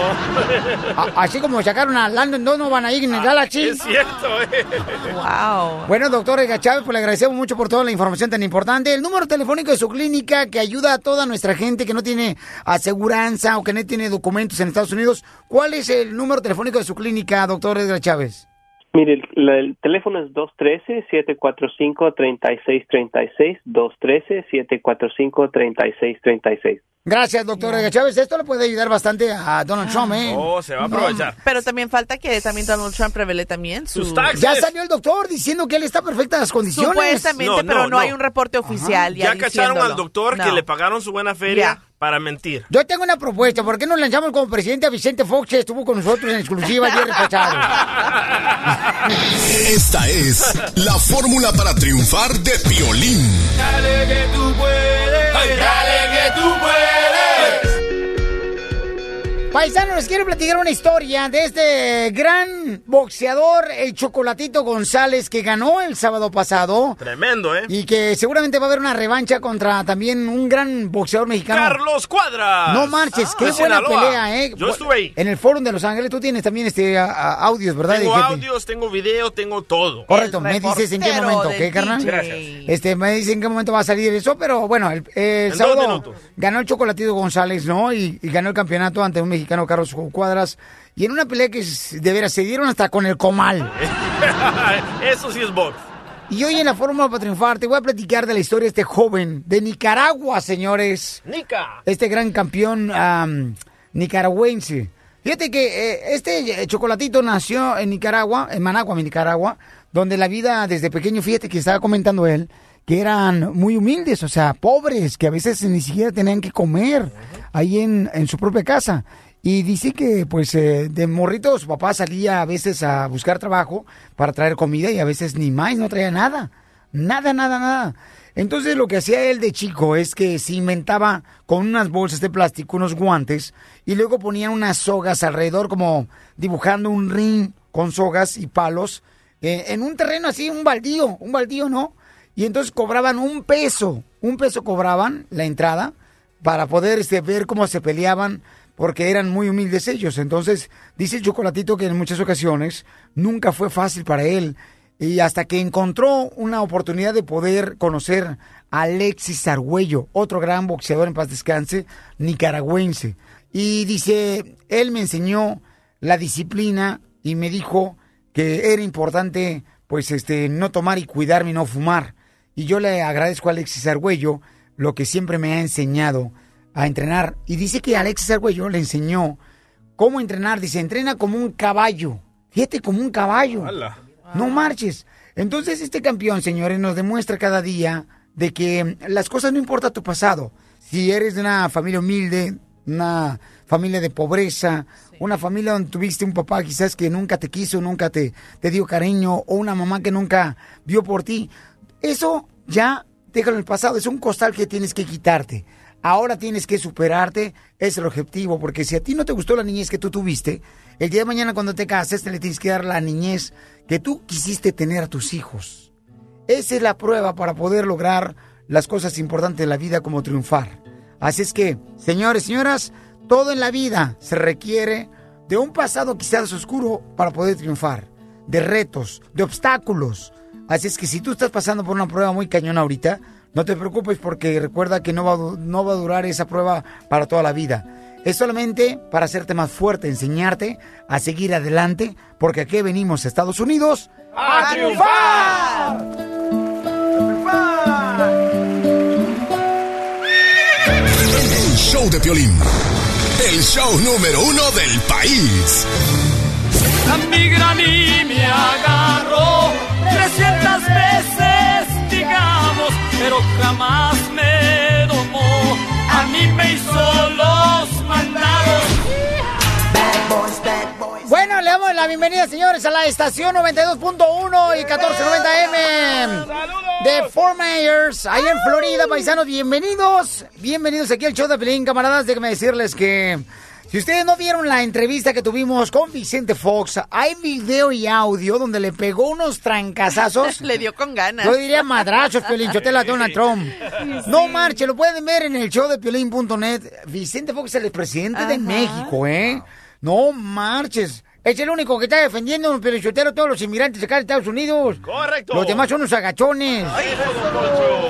[SPEAKER 5] A- así como sacaron a Landon Donovan ahí en el Galaxy.
[SPEAKER 6] Es cierto, eh.
[SPEAKER 8] Wow.
[SPEAKER 5] Bueno, doctor Edgar Chávez, pues le agradecemos mucho por toda la información tan importante. El número telefónico de su clínica que ayuda a toda nuestra gente que no tiene aseguranza o que no tiene documentos en Estados Unidos. ¿Cuál es el número telefónico de su clínica, doctor Edgar Chávez?
[SPEAKER 16] Mire, el, la- el teléfono es 213-745-3636, 213-745-3636.
[SPEAKER 5] Gracias, doctor Edgar Chávez. Esto le puede ayudar bastante a Donald Trump, ¿eh?
[SPEAKER 6] Oh, se va a aprovechar.
[SPEAKER 8] Pero también falta que también Donald Trump revele también sus,
[SPEAKER 5] Ya salió el doctor diciendo que él está perfecta en las condiciones.
[SPEAKER 8] Supuestamente, pero no, hay un reporte oficial.
[SPEAKER 6] Ya
[SPEAKER 8] Ya,
[SPEAKER 6] cacharon al doctor que
[SPEAKER 8] No.
[SPEAKER 6] le pagaron su buena feria
[SPEAKER 8] Ya.
[SPEAKER 6] Para mentir.
[SPEAKER 5] Yo tengo una propuesta. ¿Por qué no lanzamos como presidente a Vicente Fox, que estuvo con nosotros en exclusiva el viernes pasado?
[SPEAKER 2] Esta es la fórmula para triunfar de Piolín.
[SPEAKER 3] Dale que tú puedes. Dale que tú puedes.
[SPEAKER 5] Paisano, les quiero platicar una historia de este gran boxeador, el Chocolatito González, que ganó el sábado pasado.
[SPEAKER 6] Tremendo, ¿eh?
[SPEAKER 5] Y que seguramente va a haber una revancha contra también un gran boxeador mexicano.
[SPEAKER 6] Carlos Cuadras.
[SPEAKER 5] No marches, qué
[SPEAKER 6] De
[SPEAKER 5] buena
[SPEAKER 6] Sinaloa.
[SPEAKER 5] pelea, ¿eh?
[SPEAKER 6] Yo estuve ahí.
[SPEAKER 5] En el Fórum de Los Ángeles tú tienes también este a- a- audios, ¿verdad?
[SPEAKER 6] Tengo
[SPEAKER 5] De
[SPEAKER 6] audios, tengo video, tengo todo.
[SPEAKER 5] Correcto, me dices en qué momento, ¿qué, carnal?
[SPEAKER 6] Gracias.
[SPEAKER 5] Este, me dicen en qué momento va a salir eso, pero bueno, el, el sábado
[SPEAKER 6] minutos.
[SPEAKER 5] ganó el Chocolatito González, ¿no? Y, y ganó el campeonato ante un mexicano, Carlos Cuadras. Y en una pelea que de veras se dieron hasta con el comal.
[SPEAKER 6] Eso sí es box.
[SPEAKER 5] Y hoy en la Fórmula para Triunfar te voy a platicar de la historia de este joven de Nicaragua, señores.
[SPEAKER 6] Nica.
[SPEAKER 5] Este gran campeón am, nicaragüense. Fíjate que eh, este eh, chocolatito nació en Nicaragua, en Managua, mi Nicaragua, donde la vida desde pequeño, fíjate que estaba comentando él, que eran muy humildes, o sea, pobres, que a veces ni siquiera tenían que comer ahí en, en su propia casa. Y dice que, pues, eh, de morrito su papá salía a veces a buscar trabajo para traer comida y a veces ni más, no traía nada. Nada, nada, nada. Entonces lo que hacía él de chico es que se inventaba con unas bolsas de plástico, unos guantes, y luego ponían unas sogas alrededor, como dibujando un ring con sogas y palos, eh, en un terreno así, un baldío, un baldío, ¿no? Y entonces cobraban un peso, un peso cobraban la entrada para poder este, ver cómo se peleaban, porque eran muy humildes ellos. Entonces, dice el chocolatito que en muchas ocasiones nunca fue fácil para él. Y hasta que encontró una oportunidad de poder conocer a Alexis Argüello, otro gran boxeador en paz descanse, nicaragüense. Y dice, él me enseñó la disciplina y me dijo que era importante, pues, este, no tomar y cuidarme y no fumar. Y yo le agradezco a Alexis Argüello lo que siempre me ha enseñado a entrenar. Y dice que Alexis Argüello le enseñó cómo entrenar. Dice, entrena como un caballo. Fíjate, como un caballo. No marches. Entonces este campeón, señores, nos demuestra cada día de que las cosas no importa tu pasado. Si eres de una familia humilde, una familia de pobreza, una familia donde tuviste un papá quizás que nunca te quiso, nunca te, te dio cariño, o una mamá que nunca vio por ti, eso ya déjalo en el pasado, es un costal que tienes que quitarte. Ahora tienes que superarte, es el objetivo, porque si a ti no te gustó la niñez que tú tuviste, el día de mañana cuando te cases te le tienes que dar la niñez que tú quisiste tener a tus hijos. Esa es la prueba para poder lograr las cosas importantes de la vida como triunfar. Así es que, señores, señoras, todo en la vida se requiere de un pasado quizás oscuro para poder triunfar, de retos, de obstáculos. Así es que si tú estás pasando por una prueba muy cañona ahorita, no te preocupes porque recuerda que no va, a no va a durar esa prueba para toda la vida. Es solamente para hacerte más fuerte, enseñarte a seguir adelante, porque aquí venimos a Estados Unidos
[SPEAKER 3] ¡A triunfar!
[SPEAKER 2] El show de Piolín. El show número uno del país.
[SPEAKER 3] A mi granny me agarró 300 veces, pero jamás me domó. A mí me hizo los mandados.
[SPEAKER 5] Bueno, le damos la bienvenida, señores, a la estación 92.1 y 1490M de Fort Myers, ahí en Florida, paisanos. Bienvenidos, bienvenidos aquí al show de Pelín, camaradas. Déjenme decirles que Si ustedes no vieron la entrevista que tuvimos con Vicente Fox, hay video y audio donde le pegó unos trancazazos.
[SPEAKER 8] Le dio con ganas.
[SPEAKER 5] Yo diría madrazos, Piolín, yo te la Donald Trump. No marche, lo pueden ver en el show de Piolín.net. Vicente Fox es el presidente de México, ¿eh? No marches. Es el único que está defendiendo, Piolichotero, todos los inmigrantes acá de Estados Unidos.
[SPEAKER 6] Correcto.
[SPEAKER 5] Los demás son unos agachones.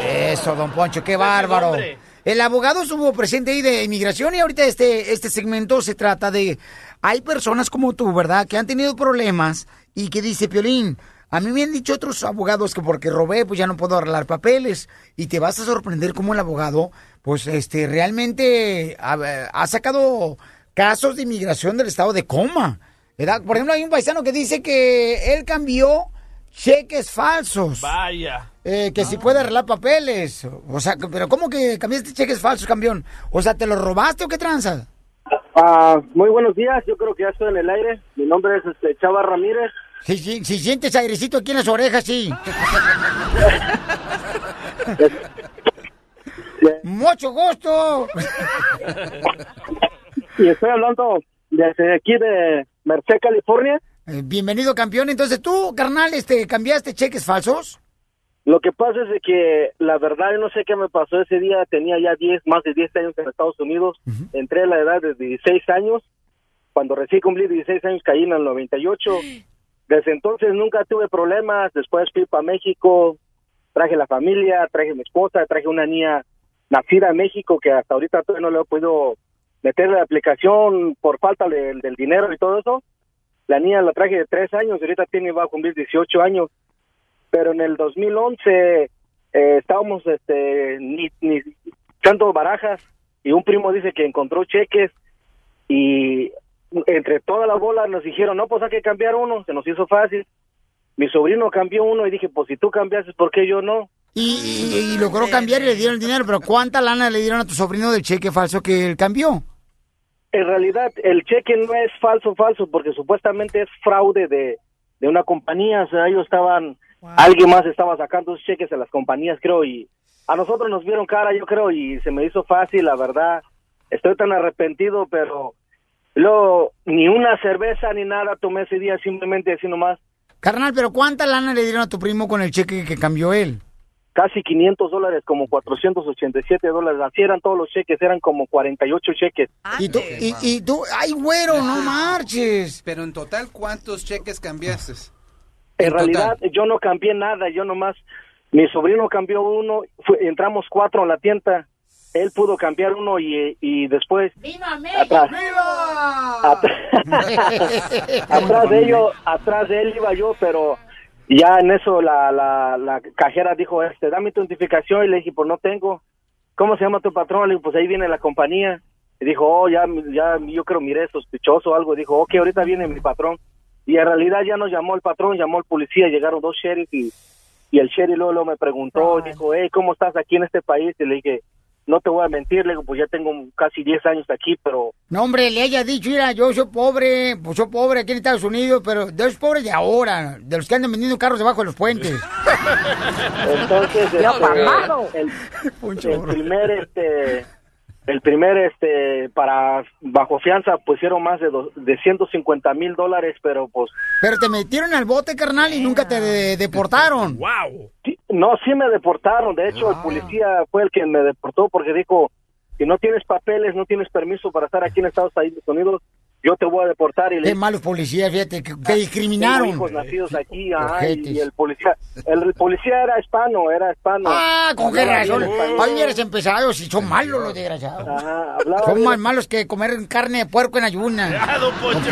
[SPEAKER 5] Eso, don Poncho, qué bárbaro. El abogado estuvo presente ahí de inmigración y ahorita este, este segmento se trata de... Hay personas como tú, ¿verdad? Que han tenido problemas y que dice, Piolín, a mí me han dicho otros abogados que porque robé, pues ya no puedo arreglar papeles. Y te vas a sorprender cómo el abogado, pues este, realmente ha, ha sacado casos de inmigración del estado de coma. ¿verdad? Por ejemplo, hay un paisano que dice que él cambió cheques falsos.
[SPEAKER 6] Vaya.
[SPEAKER 5] Eh, que si puede arreglar papeles. O sea, pero ¿cómo que cambiaste cheques falsos, campeón? O sea, ¿te los robaste o qué tranza?
[SPEAKER 17] Ah, muy buenos días, yo creo que ya estoy en el aire. Mi nombre es este, Chava Ramírez.
[SPEAKER 5] Si, si, si sientes airecito aquí en las orejas, sí. ¡Mucho gusto!
[SPEAKER 17] Y estoy hablando desde aquí de Merced, California.
[SPEAKER 5] Eh, bienvenido, campeón. Entonces, tú, carnal, este, ¿cambiaste cheques falsos?
[SPEAKER 17] Lo que pasa es de que la verdad no sé qué me pasó ese día, tenía ya 10, más de 10 años en Estados Unidos, entré a la edad de 16 años, cuando recién cumplí 16 años caí en el 98, desde entonces nunca tuve problemas, después fui para México, traje la familia, traje mi esposa, traje una niña nacida en México que hasta ahorita todavía no le he podido meter la aplicación por falta de- del dinero y todo eso. La niña la traje de 3 años, ahorita tiene, va a cumplir 18 años pero en el 2011 eh, estábamos este ni, ni echando barajas y un primo dice que encontró cheques y entre toda la bola nos dijeron no pues hay que cambiar uno se nos hizo fácil mi sobrino cambió uno y dije pues si tú cambiaste ¿por qué yo no?
[SPEAKER 5] Y, y- y logró cambiar y le dieron el dinero, pero ¿cuánta lana le dieron a tu sobrino del cheque falso que él cambió?
[SPEAKER 17] En realidad el cheque no es falso falso porque supuestamente es fraude de, de una compañía, o sea ellos estaban alguien más estaba sacando esos cheques a las compañías, creo, y a nosotros nos vieron cara, yo creo, y se me hizo fácil, la verdad. Estoy tan arrepentido, pero luego ni una cerveza ni nada tomé ese día, simplemente así nomás.
[SPEAKER 5] Carnal, pero ¿cuánta lana le dieron a tu primo con el cheque que cambió él?
[SPEAKER 17] Casi 500 dólares, como 487 dólares. Así eran todos los cheques, eran como 48 cheques.
[SPEAKER 5] Y tú, y, y tú, ay, güero, no marches.
[SPEAKER 18] Pero en total, ¿cuántos cheques cambiaste?
[SPEAKER 17] En realidad, yo no cambié nada, yo nomás, mi sobrino cambió uno, fue- entramos cuatro en la tienda, él pudo cambiar uno y, y después
[SPEAKER 5] ¡Viva
[SPEAKER 17] atrás, atrás, atrás de ello, atrás de él iba yo, pero ya en eso la, la, la cajera dijo, este, dame tu identificación y le dije, pues no tengo. ¿Cómo se llama tu patrón? Le dije, pues ahí viene la compañía. Y dijo, oh, ya, ya, yo creo miré sospechoso o algo. Dijo, ok, ahorita viene mi patrón. Y en realidad ya nos llamó el patrón, llamó el policía, llegaron dos sheriffs y, y el sheriff luego, luego me preguntó, dijo, hey, ¿cómo estás aquí en este país? Y le dije, no te voy a mentir, le digo, pues ya tengo casi 10 años aquí, pero
[SPEAKER 5] No, hombre, le haya dicho, mira, yo soy pobre, pues soy pobre aquí en Estados Unidos, pero yo soy pobre de ahora, de los que andan vendiendo carros debajo de los puentes.
[SPEAKER 17] entonces este, el, el primer este el primer este para bajo fianza pusieron más de dos, de 150 mil dólares pero pues
[SPEAKER 5] Pero te metieron al bote, carnal, y nunca te de- deportaron.
[SPEAKER 6] ¡Wow!
[SPEAKER 17] sí- no sí me deportaron de hecho el policía fue el que me deportó porque dijo si no tienes papeles no tienes permiso para estar aquí en Estados Unidos yo te voy a deportar y le
[SPEAKER 5] Qué malos policías, fíjate, que te discriminaron.
[SPEAKER 17] Tengo hijos nacidos aquí, ajá, y, el policía, el policía era hispano, era hispano.
[SPEAKER 5] Ah, con qué razón. Ahí hubieras empezado, si son malos los desgraciados.
[SPEAKER 17] hablaba
[SPEAKER 5] Son más malos que comer carne de puerco en ayuna. Don Poncho.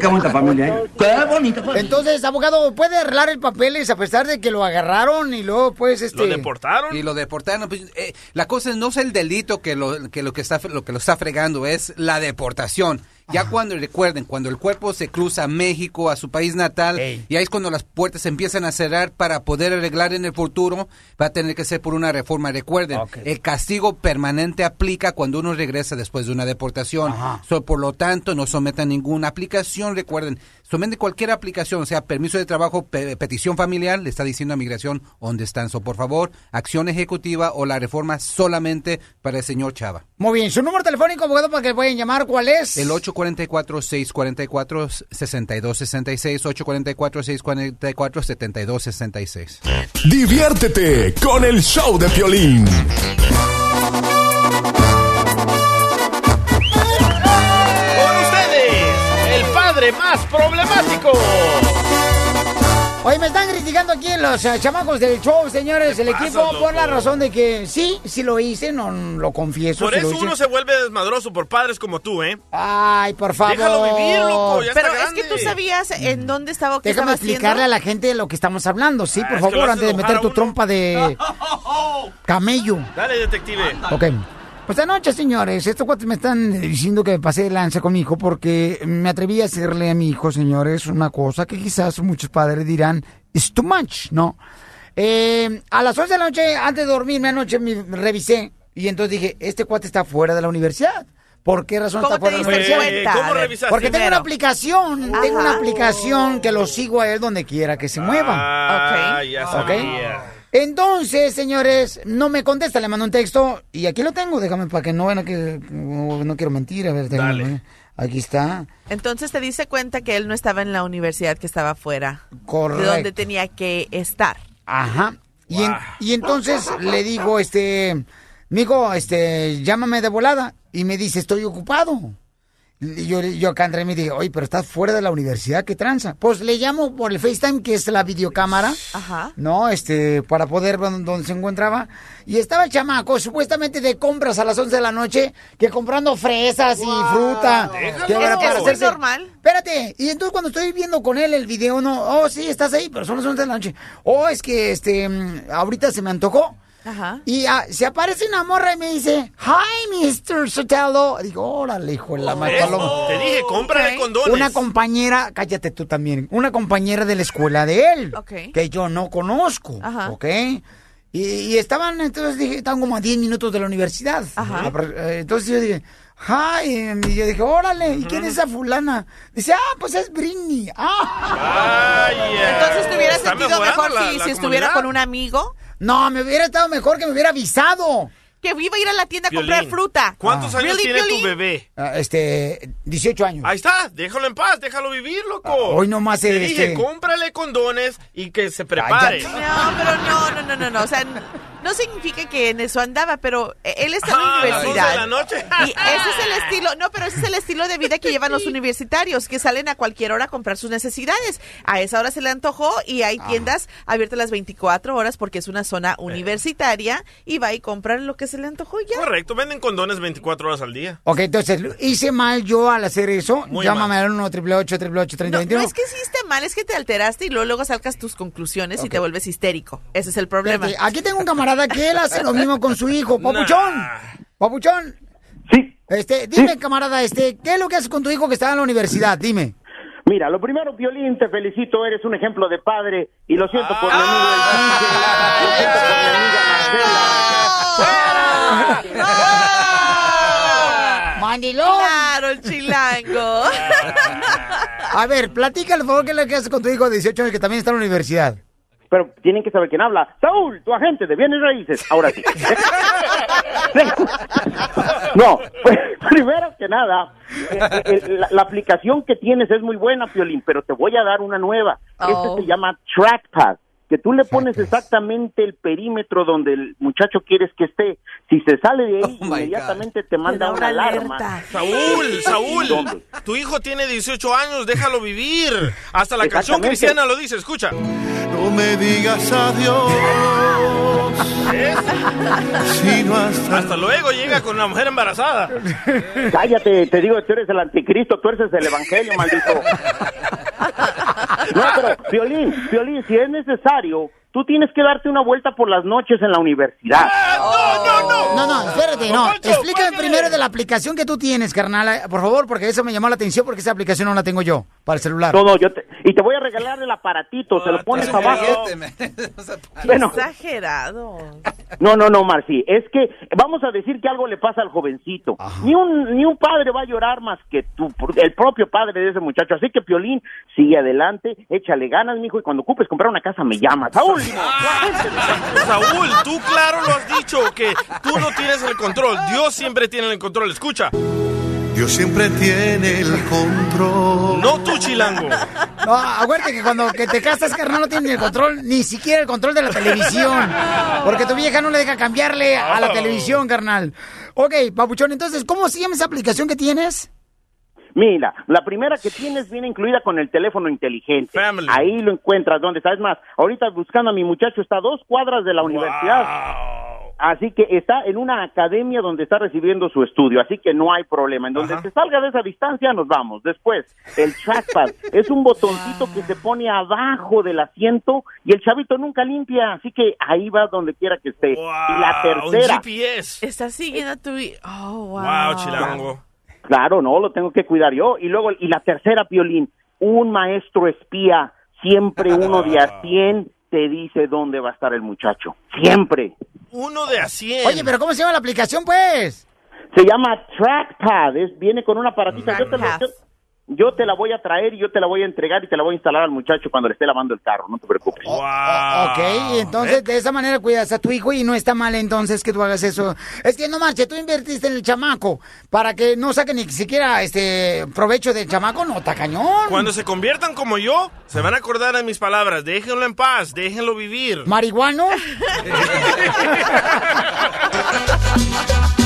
[SPEAKER 19] Qué bonita familia, ¿eh? Qué bonita familia.
[SPEAKER 5] Entonces, abogado, ¿puede arreglar el papeles a pesar de que lo agarraron y luego, pues, este...
[SPEAKER 18] Y lo deportaron. Pues, eh, la cosa no es el delito que lo que lo que está lo que lo está fregando es la deportación importación. Ya cuando, recuerden, cuando el cuerpo se cruza a México, a su país natal, y ahí es cuando las puertas se empiezan a cerrar para poder arreglar en el futuro, va a tener que ser por una reforma. Recuerden, el castigo permanente aplica cuando uno regresa después de una deportación. So, por lo tanto, no sometan ninguna aplicación, recuerden, someten cualquier aplicación, o sea, permiso de trabajo, pe- petición familiar, le está diciendo a migración dónde están. So, por favor, acción ejecutiva o la reforma solamente para el señor Chava.
[SPEAKER 5] Muy bien, su número telefónico, abogado, para que pueden llamar, ¿cuál es?
[SPEAKER 18] El 844-644-7266, 844-644-7266.
[SPEAKER 2] Diviértete con el show de Piolín.
[SPEAKER 6] Con ustedes, el padre más problemático.
[SPEAKER 5] Oye, me están criticando aquí los eh, chamacos del show, señores, el
[SPEAKER 6] pasa,
[SPEAKER 5] equipo, por la razón de que sí, sí lo hice, no lo confieso.
[SPEAKER 6] Por eso
[SPEAKER 5] lo hice.
[SPEAKER 6] uno se vuelve desmadroso por padres como tú, ¿eh?
[SPEAKER 5] Ay, por favor.
[SPEAKER 6] Déjalo vivir, loco, ya
[SPEAKER 8] Pero
[SPEAKER 6] está
[SPEAKER 8] es que tú sabías en dónde estaba qué
[SPEAKER 5] Déjame
[SPEAKER 8] estaba
[SPEAKER 5] explicarle
[SPEAKER 8] haciendo.
[SPEAKER 5] a la gente de lo que estamos hablando, sí, por
[SPEAKER 6] Ah, lo
[SPEAKER 5] favor, antes de meter tu trompa de camello.
[SPEAKER 6] Dale, detective.
[SPEAKER 5] Ok. Pues anoche, señores, estos cuates me están diciendo que me pasé de lanza con mi hijo porque me atreví a hacerle a mi hijo, señores, una cosa que quizás muchos padres dirán, es too much, ¿no? Eh, a las 11 de la noche, antes de dormirme anoche, me revisé y entonces dije, este cuate está fuera de la universidad. ¿Por qué razón
[SPEAKER 8] ¿Cómo
[SPEAKER 5] está fuera de la universidad?
[SPEAKER 8] cuenta? ¿Cómo revisaste?
[SPEAKER 5] Porque tengo una aplicación, tengo una aplicación que lo sigo a él donde quiera que se mueva.
[SPEAKER 6] Ah, ya
[SPEAKER 5] Ok.
[SPEAKER 6] sabía.
[SPEAKER 5] Entonces, señores, no me contesta, le mando un texto y aquí lo tengo, déjame para que no vean que no, quiero mentir, a ver, déjame. Aquí está.
[SPEAKER 8] Entonces te diste cuenta que él no estaba en la universidad, que estaba fuera.
[SPEAKER 5] Correcto.
[SPEAKER 8] De donde tenía que estar.
[SPEAKER 5] Ajá. Y, en- y entonces le digo, este, mijo, este, llámame de volada. Y me dice, estoy ocupado. Y yo, yo acá entré y me dije, oye, pero estás fuera de la universidad, ¿qué tranza? Pues le llamo por el FaceTime, que es la videocámara.
[SPEAKER 8] Ajá.
[SPEAKER 5] ¿no? Este, para poder ver dónde se encontraba. Y estaba el chamaco, supuestamente de compras a las 11 de la noche, que comprando fresas y fruta.
[SPEAKER 8] Déjalo.
[SPEAKER 5] que
[SPEAKER 8] Es
[SPEAKER 5] para hacerse-
[SPEAKER 8] normal.
[SPEAKER 5] Espérate, y entonces cuando estoy viendo con él el video, no, oh, sí, estás ahí, pero son las 11 de la noche. Oh, es que, este, mm, ahorita se me antojó.
[SPEAKER 8] Ajá.
[SPEAKER 5] Y ah, se aparece una morra y me dice, Hi, Mr. Sotelo. Digo, órale, hijo de la mataloma.
[SPEAKER 6] Te dije, cómprale condones.
[SPEAKER 5] Una compañera, cállate tú también, una compañera de la escuela de él, que yo no conozco,
[SPEAKER 8] Ajá.
[SPEAKER 5] ¿ok? Y, y estaban, entonces dije, estaban como a 10 minutos de la universidad.
[SPEAKER 8] Ajá.
[SPEAKER 5] Eh, Entonces yo dije, hi, y yo dije, órale, ¿y quién es esa fulana? Dice, ah, pues es Britney. Ah.
[SPEAKER 8] Entonces te hubiera sentido mejor
[SPEAKER 6] la-
[SPEAKER 8] si,
[SPEAKER 6] la
[SPEAKER 8] si estuviera con un amigo.
[SPEAKER 5] No, me hubiera estado mejor que me hubiera avisado.
[SPEAKER 8] Que iba a ir a la tienda a comprar fruta.
[SPEAKER 6] ¿Cuántos
[SPEAKER 5] Ah.
[SPEAKER 6] años tiene tu bebé?
[SPEAKER 5] Ah, este, 18 años.
[SPEAKER 6] Ahí está, déjalo en paz, déjalo vivir, loco.
[SPEAKER 5] Ah, hoy nomás,
[SPEAKER 6] Te
[SPEAKER 5] este-
[SPEAKER 6] dije, cómprale condones y que se prepare.
[SPEAKER 8] No, pero no, no, no, no, no. O sea, no significa que en eso andaba, pero eh, él está en la
[SPEAKER 6] Ah, a las
[SPEAKER 8] universidad.
[SPEAKER 6] 11 de la noche.
[SPEAKER 8] Y ese es el estilo, no, pero ese es el estilo de vida que llevan los universitarios, que salen a cualquier hora a comprar sus necesidades. A esa hora se le antojó y hay
[SPEAKER 6] Ah.
[SPEAKER 8] tiendas abiertas las 24 horas porque es una zona universitaria y va y compra lo que se le antojó ya.
[SPEAKER 6] Correcto, venden condones 24 horas al día.
[SPEAKER 5] Ok, entonces, hice mal yo al hacer eso.
[SPEAKER 6] Muy
[SPEAKER 5] Llámame al 1 888 888
[SPEAKER 8] No, no
[SPEAKER 5] 3021
[SPEAKER 8] es que hiciste mal, es que te alteraste y luego, luego sacas tus conclusiones y te vuelves histérico. Ese es el problema.
[SPEAKER 5] Aquí tengo un camarada que él hace lo mismo con su hijo, Papuchón. Papuchón.
[SPEAKER 14] Sí.
[SPEAKER 5] Este, dime, camarada, este, ¿qué es lo que haces con tu hijo que está en la universidad? Dime.
[SPEAKER 14] Mira, lo primero, Violín, te felicito, eres un ejemplo de padre y lo siento por mi amigo el
[SPEAKER 5] Ah.
[SPEAKER 14] Quique, lo siento por mi amiga
[SPEAKER 5] ¡Mandilón!
[SPEAKER 8] Claro, el chilango.
[SPEAKER 5] A ver, platícale, por favor, qué es lo que haces con tu hijo de 18 años que también está en la universidad.
[SPEAKER 14] Pero tienen que saber quién habla. Saúl, tu agente de bienes raíces. Ahora sí. no, pues, primero que nada, eh, eh, la, la aplicación que tienes es muy buena, Piolín, pero te voy a dar una nueva.
[SPEAKER 8] Oh.
[SPEAKER 14] Este se llama TrackPad, que tú le pones exactamente el perímetro donde el muchacho quieres que esté. Si se sale de ahí, inmediatamente te manda una alarma.
[SPEAKER 6] Saúl, Saúl,
[SPEAKER 14] ¿Dónde?
[SPEAKER 6] tu hijo tiene 18 años, déjalo vivir. Hasta la canción cristiana lo dice, escucha.
[SPEAKER 20] No me digas adiós. Sino hasta...
[SPEAKER 6] Hasta luego llega con una mujer embarazada.
[SPEAKER 14] Cállate, te digo, tú eres el anticristo, tú eres el evangelio, maldito. No, pero, Violín, Violín, si es necesario, tú tienes que darte una vuelta por las noches en la universidad.
[SPEAKER 5] No, no, espérate, no. Explícame primero de la aplicación que tú tienes, carnal, eh, por favor, porque eso me llamó la atención porque esa aplicación no la tengo yo para el celular.
[SPEAKER 14] Todo, yo te- y te voy a regalar el aparatito, se lo pones abajo. Bueno.
[SPEAKER 8] Exagerado.
[SPEAKER 14] No, no, no, Marci, es que vamos a decir que algo le pasa al jovencito. Ni un ni un padre va a llorar más que tú, el propio padre de ese muchacho. Así que Piolín, sigue adelante, échale ganas, mijo, y cuando ocupes comprar una casa me llamas. Saúl,
[SPEAKER 6] Saúl, tú claro lo has dicho, que tú no tienes el control. Dios siempre tiene el control. Escucha.
[SPEAKER 20] Dios siempre tiene el control.
[SPEAKER 6] No tú, chilango.
[SPEAKER 5] No, acuérdate que cuando que te casas, carnal, no tienes ni el control, ni siquiera el control de la televisión. Porque tu vieja no le deja cambiarle a la televisión, carnal. Ok, papuchón, entonces, ¿cómo se llama esa aplicación que tienes?
[SPEAKER 14] Mira, la primera que tienes viene incluida con el teléfono inteligente. Ahí lo encuentras, ¿dónde sabes más? Ahorita buscando a mi muchacho está a dos cuadras de la universidad. Así que está en una academia donde está recibiendo su estudio, así que no hay problema. En donde se salga de esa distancia nos vamos. Después, el trackpad es un botoncito que se pone abajo del asiento y el chavito nunca limpia, así que ahí va donde quiera que esté. y la tercera.
[SPEAKER 8] Está siguiendo a tu... Oh, wow.
[SPEAKER 6] Wow, chilango.
[SPEAKER 14] Claro, no, lo tengo que cuidar yo. Y luego, y la tercera, Piolín, un maestro espía, siempre uno de a 100 te dice dónde va a estar el muchacho. Siempre.
[SPEAKER 6] Uno de a 100.
[SPEAKER 5] Oye, pero ¿cómo se llama la aplicación, pues?
[SPEAKER 14] Se llama Trackpad, es, viene con una paratita. Yo te, lo- yo- yo te la voy a traer y yo te la voy a entregar y te la voy a instalar al muchacho cuando le esté lavando el carro, no te preocupes.
[SPEAKER 5] Ok, entonces de esa manera cuidas a tu hijo y no está mal entonces que tú hagas eso. Es que no marche, tú invertiste en el chamaco para que no saque ni siquiera este provecho del chamaco, no, está cañón.
[SPEAKER 6] Cuando se conviertan como yo, se van a acordar de mis palabras. Déjenlo en paz, déjenlo vivir.
[SPEAKER 5] ¿Marihuano?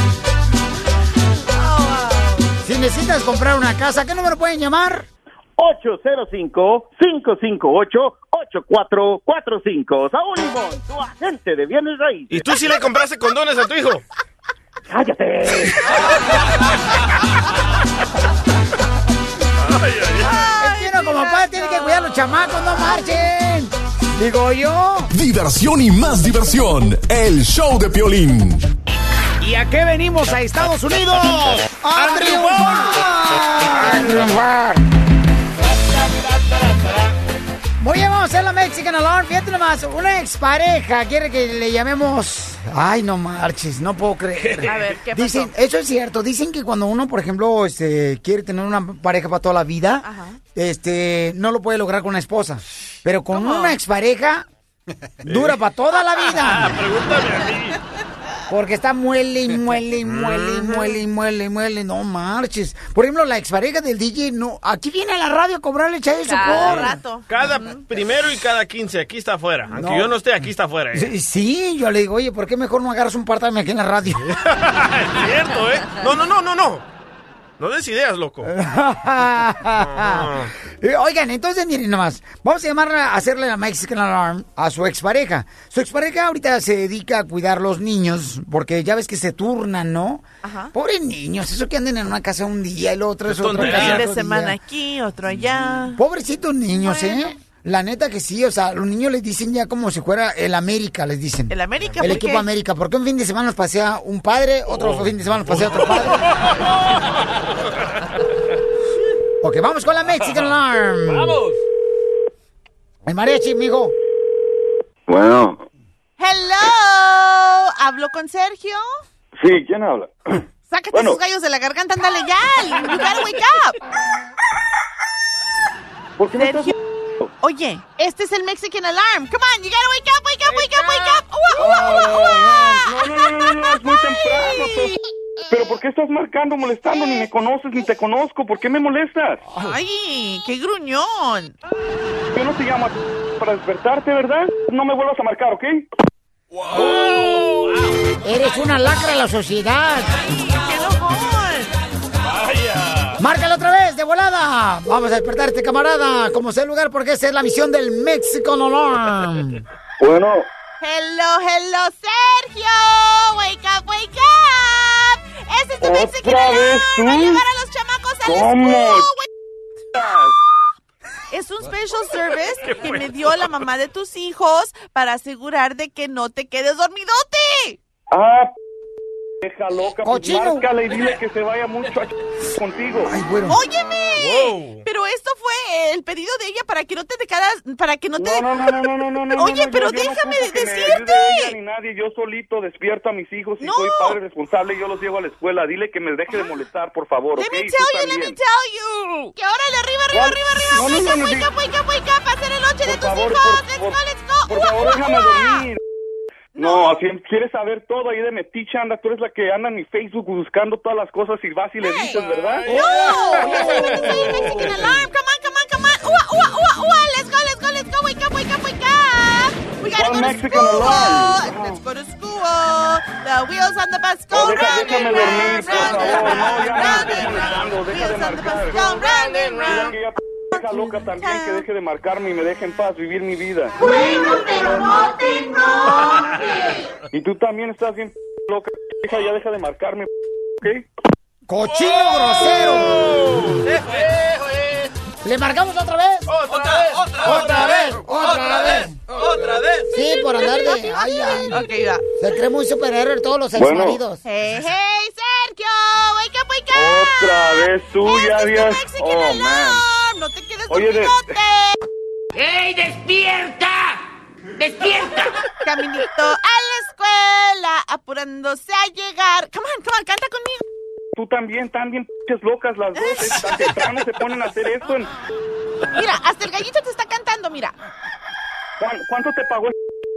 [SPEAKER 5] Si necesitas comprar una casa, ¿qué número pueden llamar?
[SPEAKER 14] 805-558-8445. Saúl Limón, tu agente de bienes raíces.
[SPEAKER 6] ¿Y tú sí le compraste condones a tu hijo?
[SPEAKER 14] ¡Cállate!
[SPEAKER 5] Es que uno como padre tiene que cuidar a los chamacos, no marchen. Digo yo.
[SPEAKER 2] Diversión y más diversión. El show de Piolín.
[SPEAKER 5] ¿Y a qué venimos a Estados Unidos? ¡A triunfar! ¡A triunfar! Muy bien, vamos a hacer la Mexican Alarm. Fíjate nomás, una expareja quiere que le llamemos... Ay, no marches, no puedo creer.
[SPEAKER 8] A ver, ¿qué pasó?
[SPEAKER 5] Dicen, eso es cierto, dicen que cuando uno, por ejemplo, este, quiere tener una pareja para toda la vida, este, no lo puede lograr con una esposa. Pero con una expareja, dura para toda la vida.
[SPEAKER 6] Pregúntame a mí.
[SPEAKER 5] Porque está muele y muele y muele y muele y muele y muele. No marches. Por ejemplo, la expareja del DJ, no. Aquí viene a la radio a cobrarle chai de sopor.
[SPEAKER 6] Cada primero y cada 15, aquí está afuera. Aunque
[SPEAKER 5] No.
[SPEAKER 6] yo no esté, aquí está afuera. ¿eh?
[SPEAKER 5] Sí, sí, yo le digo, oye, ¿por qué mejor no agarras un part-time aquí en la radio?
[SPEAKER 6] Es cierto, ¿eh? No, no, no, no, no. No des ideas, loco.
[SPEAKER 5] Eh, Oigan, entonces miren nomás, vamos a llamarla, a hacerle la Mexican Alarm a su expareja. Su expareja ahorita se dedica a cuidar los niños, porque ya ves que se turnan, ¿no? Pobres niños, eso que anden en una casa un día y lo otro es otra casa.
[SPEAKER 8] Un fin de
[SPEAKER 5] otro
[SPEAKER 8] semana
[SPEAKER 5] día.
[SPEAKER 8] aquí, otro allá.
[SPEAKER 5] Pobrecitos niños, ¿eh? La neta que sí, o sea, los niños les dicen ya como si fuera el América, les dicen.
[SPEAKER 8] ¿El América?
[SPEAKER 5] El
[SPEAKER 8] ¿Por
[SPEAKER 5] equipo
[SPEAKER 8] qué?
[SPEAKER 5] América, porque un fin de semana nos pasea un padre, otro
[SPEAKER 8] Oh.
[SPEAKER 5] fin de semana nos pasea otro padre. ok, vamos con la Mexican Alarm.
[SPEAKER 6] ¡Vamos!
[SPEAKER 5] El mariachi, mijo.
[SPEAKER 21] Bueno,
[SPEAKER 8] Hello, ¿hablo con Sergio?
[SPEAKER 21] sí, ¿quién habla?
[SPEAKER 8] Sácate
[SPEAKER 21] Bueno.
[SPEAKER 8] esos gallos de la garganta, ándale ya. You gotta wake up. Sergio, oye, este es el Mexican Alarm. Come on, you gotta wake up, wake up, wake up, wake up. Ua, ua, ua.
[SPEAKER 21] No, no, no, no, no, es muy temprano. Pero, pero ¿por qué estás marcando, molestando? Ni me conoces, ni te conozco. ¿Por qué me molestas?
[SPEAKER 8] Ay, qué gruñón.
[SPEAKER 21] Yo no te llamo a- para despertarte, ¿verdad? No me vuelvas a marcar, ¿ok?
[SPEAKER 5] Eres una lacra de la sociedad. Márcalo de volada. Vamos a despertar a este camarada, como sea el lugar, porque esa es la misión del Mexican Alarm.
[SPEAKER 21] Bueno,
[SPEAKER 8] Hello, hello, Sergio. Wake up, wake up. Este es tu Mexican
[SPEAKER 21] ¿Otra vez
[SPEAKER 8] Alarm. Va a llevar a los chamacos a la
[SPEAKER 21] ¿Cómo?
[SPEAKER 8] school. Es un special service que me dio la mamá de tus hijos para asegurar de que no te quedes dormidote.
[SPEAKER 22] Ah, deja loca, pues márcale y dile que se vaya mucho a contigo. Ay,
[SPEAKER 8] ¡Óyeme! Pero esto fue el pedido de ella para que no te quedas, para que no te...
[SPEAKER 22] No, no, no, no, no, no, no,
[SPEAKER 8] Oye,
[SPEAKER 22] no,
[SPEAKER 8] pero
[SPEAKER 22] yo- yo no
[SPEAKER 8] déjame
[SPEAKER 22] me
[SPEAKER 8] decirte.
[SPEAKER 22] ella ni nadie, yo solito despierto a mis hijos y soy padre responsable y yo los llevo a la escuela. Dile que me deje de molestar, por favor,
[SPEAKER 8] Let
[SPEAKER 22] ¿ok?
[SPEAKER 8] me tell you, let me tell you. Que órale, arriba, arriba,
[SPEAKER 22] ¿Cuál?
[SPEAKER 8] arriba, arriba. Wake up, wake up. Hacer el lonche de tus
[SPEAKER 22] favor,
[SPEAKER 8] hijos.
[SPEAKER 22] por-
[SPEAKER 8] let's
[SPEAKER 22] por-
[SPEAKER 8] go, let's go.
[SPEAKER 22] Por favor, déjame dormir. No, si quieres saber todo ahí de metiche, anda, tú eres la que anda en mi Facebook buscando todas las cosas y vas y le dices, ¿verdad?
[SPEAKER 8] No, yes, I'm gonna say your Mexican alarm. Come on, come on, come on. Ua, ua, ua, ua. Let's go, let's go, let's go. Wake up, wake up, wake up. We gotta
[SPEAKER 22] ¿Cuál
[SPEAKER 8] go to
[SPEAKER 22] Mexican
[SPEAKER 8] school.
[SPEAKER 22] alarm?
[SPEAKER 8] Let's go to school. The wheels on the bus go
[SPEAKER 22] No, deja-
[SPEAKER 8] round
[SPEAKER 22] déjame
[SPEAKER 8] and
[SPEAKER 22] dormir,
[SPEAKER 8] round,
[SPEAKER 22] por
[SPEAKER 8] round
[SPEAKER 22] favor,
[SPEAKER 8] and
[SPEAKER 22] no, ya me
[SPEAKER 8] round
[SPEAKER 22] estoy
[SPEAKER 8] and round.
[SPEAKER 22] molestando, deja de
[SPEAKER 8] Wheels on the
[SPEAKER 22] marcar.
[SPEAKER 8] bus go round and
[SPEAKER 22] Mira
[SPEAKER 8] round.
[SPEAKER 22] Que ya deja loca también, que deje de marcarme y me deje en paz vivir mi vida.
[SPEAKER 23] Bueno, pero no te
[SPEAKER 22] Y tú también estás bien loca, hija, ya deja de marcarme, ¿ok?
[SPEAKER 5] ¡Cochino grosero! ¿Le marcamos otra vez?
[SPEAKER 6] ¡Otra vez!
[SPEAKER 5] ¡Otra vez! ¡Otra vez!
[SPEAKER 6] ¡Otra vez!
[SPEAKER 5] Sí, por andar de... Ay, ay.
[SPEAKER 8] Ok, va.
[SPEAKER 5] Se cree muy superhéroe todos los
[SPEAKER 22] Bueno.
[SPEAKER 5] exmaridos.
[SPEAKER 8] Hey, hey, Sergio. Wake up, wake up.
[SPEAKER 22] Otra vez tú, ya habías...
[SPEAKER 8] Mexican
[SPEAKER 22] Oh, man.
[SPEAKER 8] No te quedes
[SPEAKER 22] Oye, de-
[SPEAKER 8] dormidote.
[SPEAKER 23] ¡Ey, despierta! ¡Despierta!
[SPEAKER 8] Caminito a la escuela, apurándose a llegar. Come on, come on, canta conmigo.
[SPEAKER 22] Tú también, también pinches locas las dos, tan temprano se ponen a hacer esto. en-
[SPEAKER 8] Mira, hasta el gallito te está cantando, mira.
[SPEAKER 22] ¿Cuán- ¿Cuánto te pagó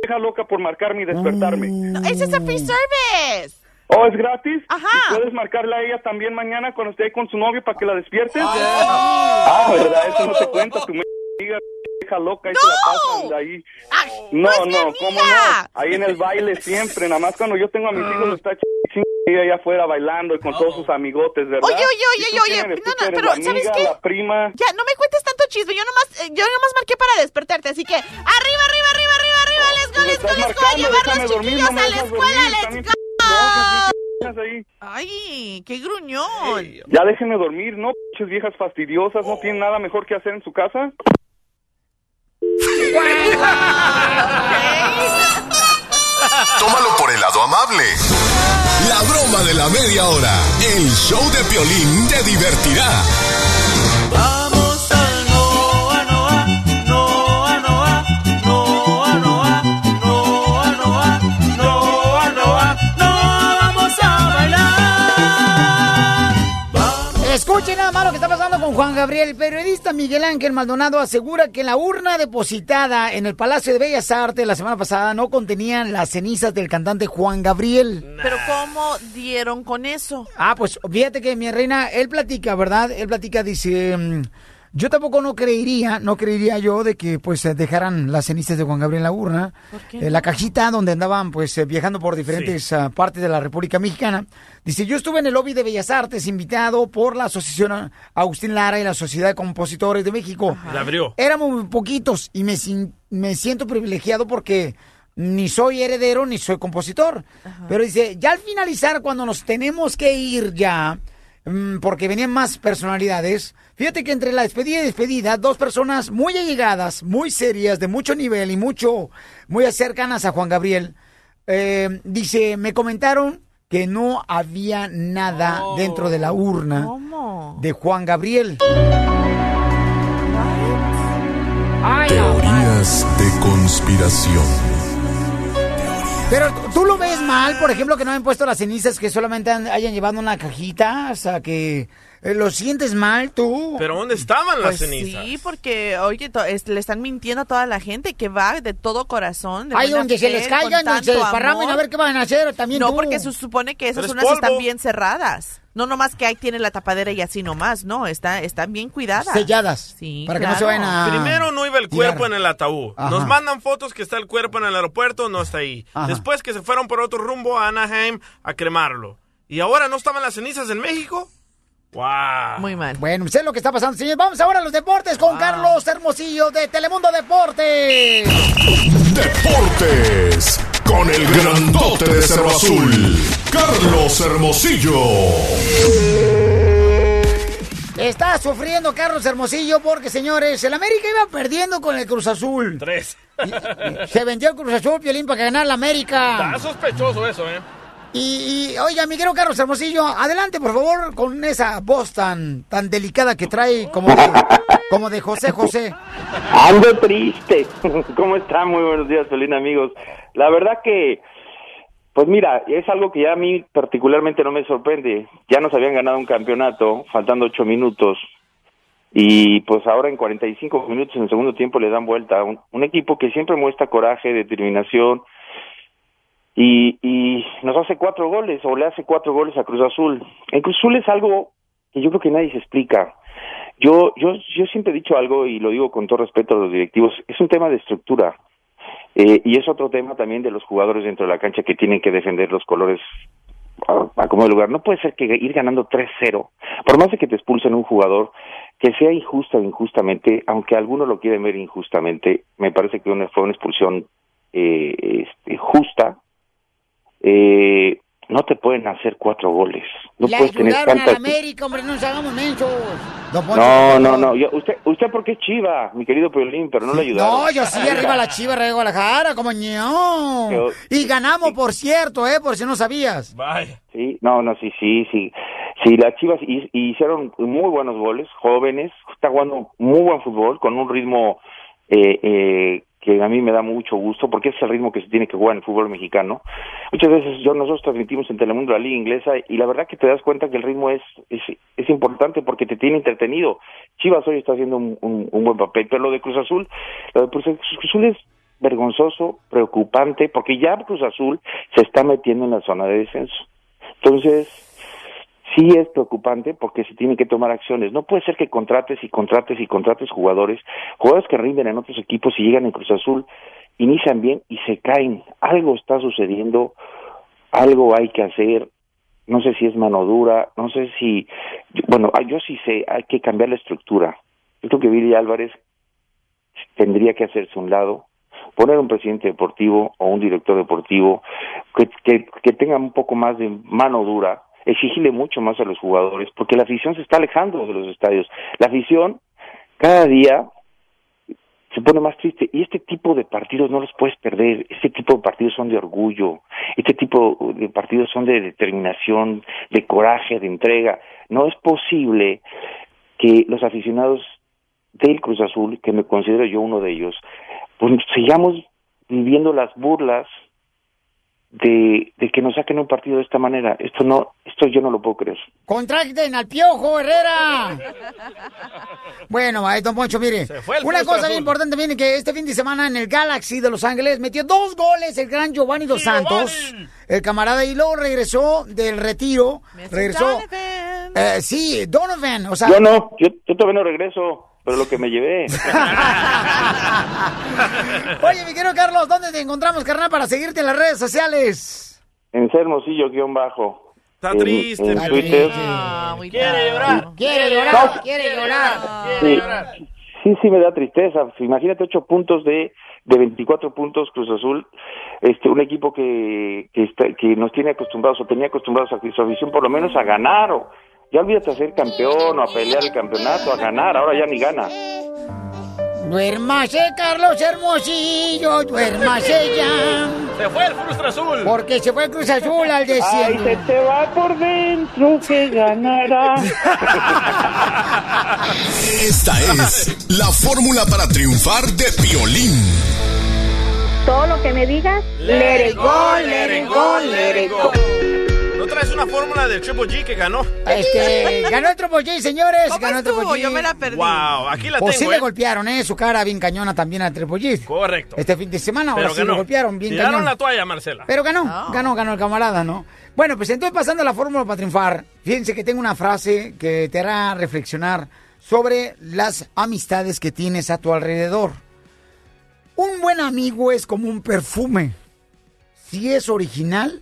[SPEAKER 22] esa loca por marcarme y despertarme?
[SPEAKER 8] No, ese es a free service.
[SPEAKER 22] ¿Oh, es gratis?
[SPEAKER 8] Ajá.
[SPEAKER 22] ¿Y ¿Puedes marcarle a ella también mañana cuando esté ahí con su novio para que la despiertes? Ah, ¿verdad? Eso no te cuenta, tu amiga hija loca y se la pasan de ahí. No, no, ¿cómo no? Ahí en el baile siempre, nada más cuando yo tengo a mis hijos está ch y allá afuera bailando y con todos sus amigotes, ¿verdad?
[SPEAKER 8] Oye, oye,
[SPEAKER 22] ¿Y
[SPEAKER 8] oye, oye, no,
[SPEAKER 22] ¿Tú
[SPEAKER 8] no, pero,
[SPEAKER 22] la
[SPEAKER 8] ¿sabes
[SPEAKER 22] amiga,
[SPEAKER 8] qué?
[SPEAKER 22] la prima?
[SPEAKER 8] Ya, no me cuentes tanto chisme. Yo nomás, eh, yo nomás marqué para despertarte. Así que, arriba, arriba, arriba, arriba, arriba. Let's go, let's go, let's go. A llevar
[SPEAKER 22] no me
[SPEAKER 8] a la escuela.
[SPEAKER 22] dormir, Ahí.
[SPEAKER 8] Ay, qué gruñón.
[SPEAKER 22] Ya déjenme dormir, ¿no? Pinches viejas fastidiosas, ¿no tienen nada mejor que hacer en su casa?
[SPEAKER 2] Tómalo por el lado amable. La broma de la media hora. El show de Piolín te divertirá.
[SPEAKER 5] Nada más lo que está pasando con Juan Gabriel. El periodista Miguel Ángel Maldonado asegura que la urna depositada en el Palacio de Bellas Artes la semana pasada no contenía las cenizas del cantante Juan Gabriel.
[SPEAKER 8] Pero ¿cómo dieron con eso?
[SPEAKER 5] Ah, pues fíjate que mi reina, él platica, ¿verdad? Él platica, dice, mm, yo tampoco no creería, no creería yo de que pues eh, dejaran las cenizas de Juan Gabriel en la urna,
[SPEAKER 23] qué?
[SPEAKER 5] Eh, la cajita donde andaban pues eh, viajando por diferentes ah, partes de la República Mexicana. Dice, yo estuve en el lobby de Bellas Artes invitado por la Asociación Agustín Lara y la Sociedad de Compositores de México.
[SPEAKER 6] La abrió.
[SPEAKER 5] Éramos muy poquitos y me, sin- me siento privilegiado porque ni soy heredero ni soy compositor. Pero dice, ya al finalizar, cuando nos tenemos que ir ya, mm, porque venían más personalidades, fíjate que entre la despedida y despedida, dos personas muy allegadas, muy serias, de mucho nivel y mucho, muy cercanas a Juan Gabriel, eh, dice, me comentaron que no había nada dentro de la urna de Juan Gabriel. Ay, no.
[SPEAKER 2] Teorías de conspiración.
[SPEAKER 5] Pero tú lo ves mal, por ejemplo, que no hayan puesto las cenizas, que solamente han- hayan llevado una cajita, o sea, que lo sientes mal tú.
[SPEAKER 6] ¿Pero dónde estaban las
[SPEAKER 8] Pues
[SPEAKER 6] cenizas?
[SPEAKER 8] sí, porque, oye, es- le están mintiendo a toda la gente que va de todo corazón. De
[SPEAKER 5] Ay, donde se les caigan, donde se desparramen, a ver qué van a hacer también
[SPEAKER 8] No,
[SPEAKER 5] tú.
[SPEAKER 8] porque se supone que esas
[SPEAKER 5] es
[SPEAKER 8] urnas están
[SPEAKER 5] polvo.
[SPEAKER 8] bien cerradas. No nomás que ahí tiene la tapadera y así nomás, no, está, están bien cuidadas.
[SPEAKER 5] Selladas.
[SPEAKER 8] Sí,
[SPEAKER 5] para que no se vayan a...
[SPEAKER 6] Primero no iba el
[SPEAKER 5] tirar.
[SPEAKER 6] cuerpo en el ataúd.
[SPEAKER 5] Ajá.
[SPEAKER 6] Nos mandan fotos que está el cuerpo en el aeropuerto, no está ahí.
[SPEAKER 5] Ajá.
[SPEAKER 6] Después que se fueron por otro rumbo a Anaheim a cremarlo. ¿Y ahora no estaban las cenizas en México? ¡Wow!
[SPEAKER 8] Muy mal.
[SPEAKER 5] Bueno, sé lo que está pasando, señores. Vamos ahora a los deportes con Carlos Hermosillo de Telemundo Deportes.
[SPEAKER 2] Deportes. Con el grandote de Cerro Azul. Carlos Hermosillo.
[SPEAKER 5] Está sufriendo Carlos Hermosillo porque, señores, el América iba perdiendo con el Cruz Azul.
[SPEAKER 6] Tres.
[SPEAKER 5] Se vendió el Cruz Azul, Piolín, para ganar la América.
[SPEAKER 6] Está sospechoso eso, ¿eh?
[SPEAKER 5] Y, y, oiga, mi querido Carlos Hermosillo, adelante, por favor, con esa voz tan, tan delicada que trae como de, como de José José.
[SPEAKER 24] Ando triste. ¿Cómo está? Muy buenos días, Felina, amigos. La verdad que, pues mira, es algo que ya a mí particularmente no me sorprende. Ya nos habían ganado un campeonato, faltando ocho minutos, y pues ahora en 45 minutos en el segundo tiempo le dan vuelta. Un, un equipo que siempre muestra coraje, determinación, y, y nos hace cuatro goles o le hace cuatro goles a Cruz Azul. En Cruz Azul es algo que yo creo que nadie se explica. Yo, yo, yo siempre he dicho algo y lo digo con todo respeto a los directivos, es un tema de estructura. Eh, y es otro tema también de los jugadores dentro de la cancha que tienen que defender los colores a, como de lugar. No puede ser que ir ganando 3-0, por más de que te expulsen un jugador, que sea injusta o injustamente, aunque algunos lo quieren ver injustamente, me parece que una, fue una expulsión eh, este, justa, eh, no te pueden hacer cuatro goles. No
[SPEAKER 5] Le
[SPEAKER 24] puedes tener
[SPEAKER 5] a
[SPEAKER 24] tantas.
[SPEAKER 5] la América, hombre, no nos hagamos mensos.
[SPEAKER 24] No, no, no. Yo, usted, usted porque es chiva, mi querido Piolín, pero no le ayudaron.
[SPEAKER 5] No, yo sí, arriba la chiva de Guadalajara, como ño.
[SPEAKER 24] Yo-
[SPEAKER 5] Y ganamos, por cierto, ¿eh? Por si no sabías.
[SPEAKER 24] Sí, no, no, sí, sí, sí. Sí, las Chivas hi- hicieron muy buenos goles, jóvenes, está jugando muy buen fútbol, con un ritmo eh, eh, que a mí me da mucho gusto, porque es el ritmo que se tiene que jugar en el fútbol mexicano. Muchas veces yo nosotros transmitimos en Telemundo la liga inglesa y la verdad que te das cuenta que el ritmo es, es, es importante porque te tiene entretenido. Chivas hoy está haciendo un, un- buen papel, pero lo de Cruz Azul, lo de Cruz Azul es vergonzoso, preocupante, porque ya Cruz Azul se está metiendo en la zona de descenso. Entonces, sí es preocupante porque se tienen que tomar acciones. No puede ser que contrates y contrates y contrates jugadores, jugadores que rinden en otros equipos y llegan en Cruz Azul, inician bien y se caen. Algo está sucediendo, algo hay que hacer. No sé si es mano dura, no sé si, bueno, ah, yo sí sé, hay que cambiar la estructura. Yo creo que Billy Álvarez tendría que hacerse un lado, poner un presidente deportivo o un director deportivo que, que tenga un poco más de mano dura, exigirle mucho más a los jugadores, porque la afición se está alejando de los estadios. La afición cada día se pone más triste y este tipo de partidos no los puedes perder, este tipo de partidos son de orgullo, este tipo de partidos son de determinación, de coraje, de entrega. No es posible que los aficionados del Cruz Azul, que me considero yo uno de ellos, pues sigamos viviendo las burlas de, de que nos saquen un partido de esta manera. Esto no, esto yo no lo puedo creer.
[SPEAKER 5] Contracten al piojo, Herrera. Bueno, ahí, don Poncho, mire.
[SPEAKER 24] fue el
[SPEAKER 5] Una cosa bien importante viene que este fin de semana en el Galaxy de Los Ángeles metió dos goles el gran Giovanni Dos Santos, el camarada, y luego regresó del retiro. Regresó. Eh, sí, Donovan, o sea.
[SPEAKER 24] yo no, yo, yo todavía no regreso, pero lo que me llevé.
[SPEAKER 5] Oye, mi querido Carlos, ¿dónde te encontramos, carnal, para seguirte en las redes sociales?
[SPEAKER 24] en hermosillo guion bajo.
[SPEAKER 6] Está
[SPEAKER 24] En-
[SPEAKER 6] triste.
[SPEAKER 24] en Twitter.
[SPEAKER 6] Quiere llorar.
[SPEAKER 5] Quiere llorar, quiere llorar.
[SPEAKER 24] Sí, sí, sí me da tristeza. Imagínate ocho puntos de, de 24 puntos Cruz Azul, este, un equipo que, que, está- que nos tiene acostumbrados o tenía acostumbrados a su afición por lo menos a ganar o ya olvídate a ser campeón o a pelear el campeonato, a ganar, ahora ya ni gana.
[SPEAKER 5] Duérmase, Carlos Hermosillo, duérmase ya.
[SPEAKER 6] Se fue el Cruz Azul.
[SPEAKER 5] Porque se fue el Cruz Azul al desierto.
[SPEAKER 24] Ay, se te va por dentro que ganará.
[SPEAKER 2] Esta es la fórmula para triunfar de Piolín.
[SPEAKER 12] Todo lo que me digas, let it go, let it go, let it go.
[SPEAKER 6] ¿No traes una fórmula del Triple G que ganó?
[SPEAKER 5] Este, ganó el Triple J, señores. ganó el Triple? J.
[SPEAKER 8] Yo me la perdí.
[SPEAKER 6] Wow, aquí la
[SPEAKER 5] Pues sí
[SPEAKER 6] tengo,
[SPEAKER 5] le
[SPEAKER 6] ¿eh?
[SPEAKER 5] golpearon, ¿eh? Su cara bien cañona también al Triple J.
[SPEAKER 6] Correcto.
[SPEAKER 5] Este fin de semana, ahora
[SPEAKER 6] Pero
[SPEAKER 5] sí
[SPEAKER 6] ganó.
[SPEAKER 5] lo golpearon bien
[SPEAKER 6] Tiraron
[SPEAKER 5] cañón.
[SPEAKER 6] la toalla, Marcela.
[SPEAKER 5] Pero ganó, ganó, ganó el camarada, ¿no? Bueno, pues entonces pasando a la fórmula para triunfar, fíjense que tengo una frase que te hará reflexionar sobre las amistades que tienes a tu alrededor. Un buen amigo es como un perfume. Si es original,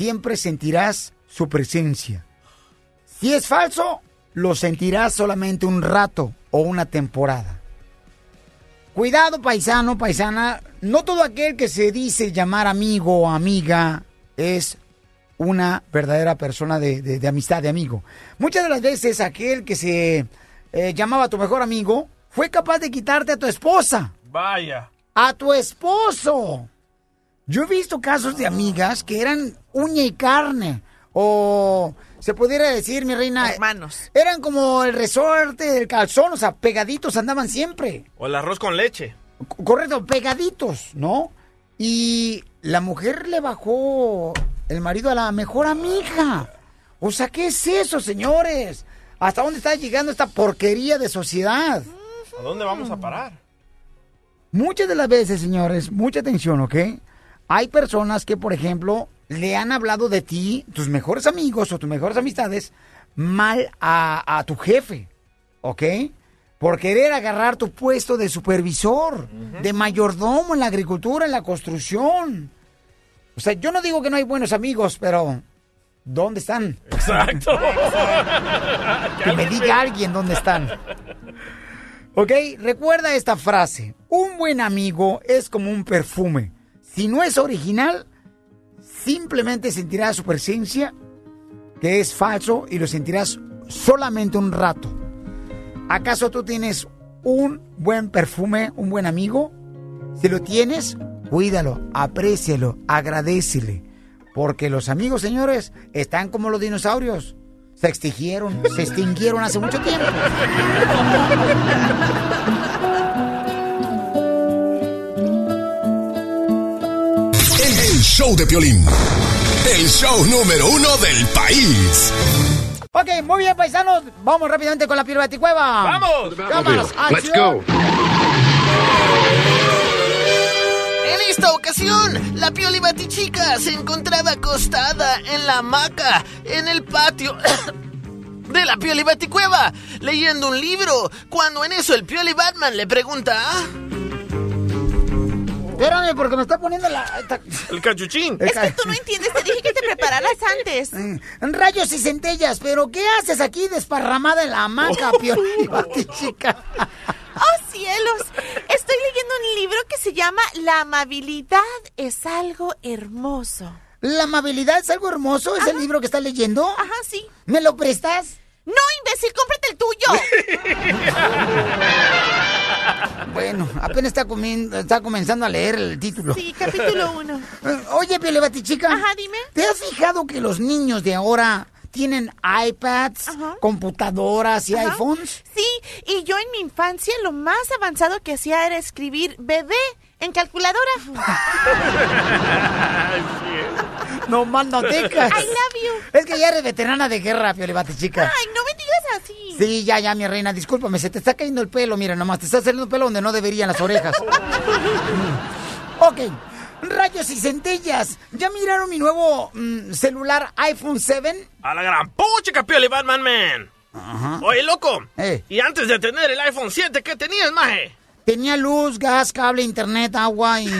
[SPEAKER 5] siempre sentirás su presencia. Si es falso, lo sentirás solamente un rato o una temporada. Cuidado, paisano, paisana. No todo aquel que se dice llamar amigo o amiga es una verdadera persona de, de- de amistad, de amigo. Muchas de las veces aquel que se eh, llamaba tu mejor amigo fue capaz de quitarte a tu esposa,
[SPEAKER 6] Vaya.
[SPEAKER 5] a tu esposo. Yo he visto casos de amigas que eran uña y carne, o se pudiera decir, mi reina,
[SPEAKER 8] hermanos.
[SPEAKER 5] Eran como el resorte del calzón, o sea, pegaditos andaban siempre.
[SPEAKER 6] O el arroz con leche.
[SPEAKER 5] Correcto, pegaditos, ¿no? Y la mujer le bajó el marido a la mejor amiga. O sea, ¿qué es eso, señores? ¿Hasta dónde está llegando esta porquería de sociedad?
[SPEAKER 6] ¿A dónde vamos a parar?
[SPEAKER 5] Muchas de las veces, señores, mucha atención, ¿ok? Hay personas que, por ejemplo, le han hablado de ti, tus mejores amigos o tus mejores amistades, mal a, a tu jefe, ¿ok? Por querer agarrar tu puesto de supervisor, de mayordomo en la agricultura, en la construcción. O sea, yo no digo que no hay buenos amigos, pero ¿dónde están?
[SPEAKER 6] Exacto.
[SPEAKER 5] que me diga alguien dónde están. Ok, recuerda esta frase. Un buen amigo es como un perfume. Si no es original, simplemente sentirás su presencia, que es falso, y lo sentirás solamente un rato. ¿Acaso tú tienes un buen perfume, un buen amigo? Si lo tienes, cuídalo, aprécialo, agradecele. Porque los amigos, señores, están como los dinosaurios. Se extinguieron, se extinguieron hace mucho tiempo.
[SPEAKER 2] show de Piolín. El show número uno del país.
[SPEAKER 5] Ok, muy bien, paisanos. Vamos rápidamente con la piel baticueva.
[SPEAKER 6] ¡Vamos!
[SPEAKER 5] ¡Cámaras, acción!
[SPEAKER 25] En esta ocasión, la Pioli Batichica se encontraba acostada en la hamaca en el patio de la Pioli Baticueva, leyendo un libro, cuando en eso el Pioli Batman le pregunta... "Ah,
[SPEAKER 5] Espérame, porque me está poniendo la... esta-
[SPEAKER 6] El cachuchín.
[SPEAKER 5] Es que
[SPEAKER 8] Tú no entiendes, te dije que te prepararas antes.
[SPEAKER 5] Rayos y centellas, pero ¿qué haces aquí desparramada en la hamaca, Pioli Batichica?
[SPEAKER 8] ¡Oh, cielos! Estoy leyendo un libro que se llama La amabilidad es algo hermoso.
[SPEAKER 5] ¿La amabilidad es algo hermoso? ¿Es el libro que estás leyendo?
[SPEAKER 8] Ajá, sí.
[SPEAKER 5] ¿Me lo prestas?
[SPEAKER 8] ¡No, imbécil! ¡Cómprate el tuyo!
[SPEAKER 5] Bueno, apenas está, comiendo, está comenzando a leer el título.
[SPEAKER 8] Sí, capítulo uno.
[SPEAKER 5] Oye, Piole Batichica.
[SPEAKER 8] Ajá, dime.
[SPEAKER 5] ¿Te has fijado que los niños de ahora tienen iPads, computadoras y
[SPEAKER 8] Ajá.
[SPEAKER 5] iPhones?
[SPEAKER 8] Sí, y yo en mi infancia lo más avanzado que hacía era escribir bebé en calculadora.
[SPEAKER 5] No mandotecas.
[SPEAKER 8] I love you.
[SPEAKER 5] Es que ya eres veterana de guerra, Piole Batichica.
[SPEAKER 8] Ay, no me digas así.
[SPEAKER 5] Sí, ya, ya, mi reina, discúlpame, se te está cayendo el pelo, mira, nomás, te está saliendo pelo donde no deberían las orejas. ok, rayos y centellas, ¿ya miraron mi nuevo mm, celular iPhone 7?
[SPEAKER 6] A la gran puchica, Pioli Batman Man. Oye, loco.
[SPEAKER 5] Eh.
[SPEAKER 6] Y antes de tener el iPhone 7, ¿qué tenías, maje?
[SPEAKER 5] Tenía luz, gas, cable, internet, agua y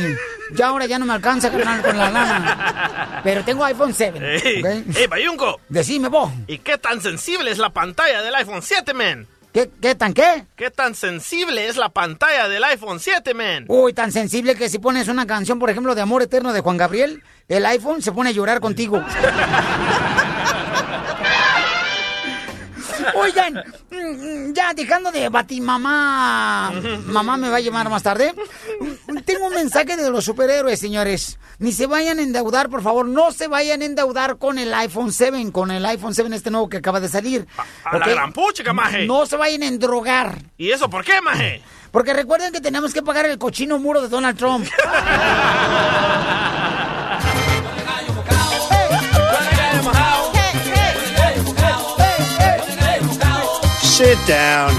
[SPEAKER 5] ya ahora ya no me alcanza carnal, con la lana. Pero tengo iPhone 7.
[SPEAKER 6] ¡Ey!
[SPEAKER 5] ¿ok?
[SPEAKER 6] ¡Ey, Bayunco!
[SPEAKER 5] Decime vos.
[SPEAKER 6] ¿Y qué tan sensible es la pantalla del iPhone 7, man?
[SPEAKER 5] ¿Qué, qué tan qué?
[SPEAKER 6] ¿Qué tan sensible es la pantalla del iPhone 7, man?
[SPEAKER 5] Uy, tan sensible que si pones una canción, por ejemplo, de Amor Eterno de Juan Gabriel, el iPhone se pone a llorar contigo. Oigan, mm, ya dejando de batir mamá, mamá me va a llamar más tarde. Tengo un mensaje de los superhéroes, señores. Ni se vayan a endeudar, por favor, no se vayan a endeudar con el iPhone 7, con el iPhone 7 este nuevo que acaba de salir.
[SPEAKER 6] A la
[SPEAKER 5] ¿ok?
[SPEAKER 6] gran puchica, maje.
[SPEAKER 5] No se vayan a endrogar.
[SPEAKER 6] ¿Y eso por qué, maje?
[SPEAKER 5] Porque recuerden que tenemos que pagar el cochino muro de Donald Trump.
[SPEAKER 26] Sit down.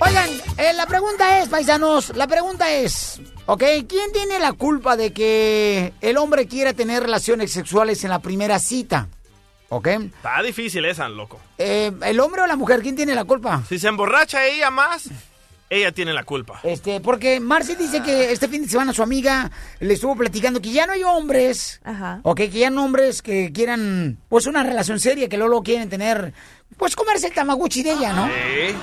[SPEAKER 5] Oigan, eh, la pregunta es, paisanos, la pregunta es, ¿ok? ¿Quién tiene la culpa de que el hombre quiera tener relaciones sexuales en la primera cita? ¿Ok?
[SPEAKER 6] Está difícil esa, loco.
[SPEAKER 5] Eh, ¿El hombre o la mujer? ¿Quién tiene la culpa?
[SPEAKER 6] Si se emborracha ella más, ella tiene la culpa.
[SPEAKER 5] Este, porque Marcy dice que este fin de semana su amiga le estuvo platicando que ya no hay hombres,
[SPEAKER 8] Ajá.
[SPEAKER 5] ok, que ya no hombres que quieran, pues una relación seria, que luego quieren tener, pues comerse el tamaguchi de ella, ¿no?
[SPEAKER 6] Sí.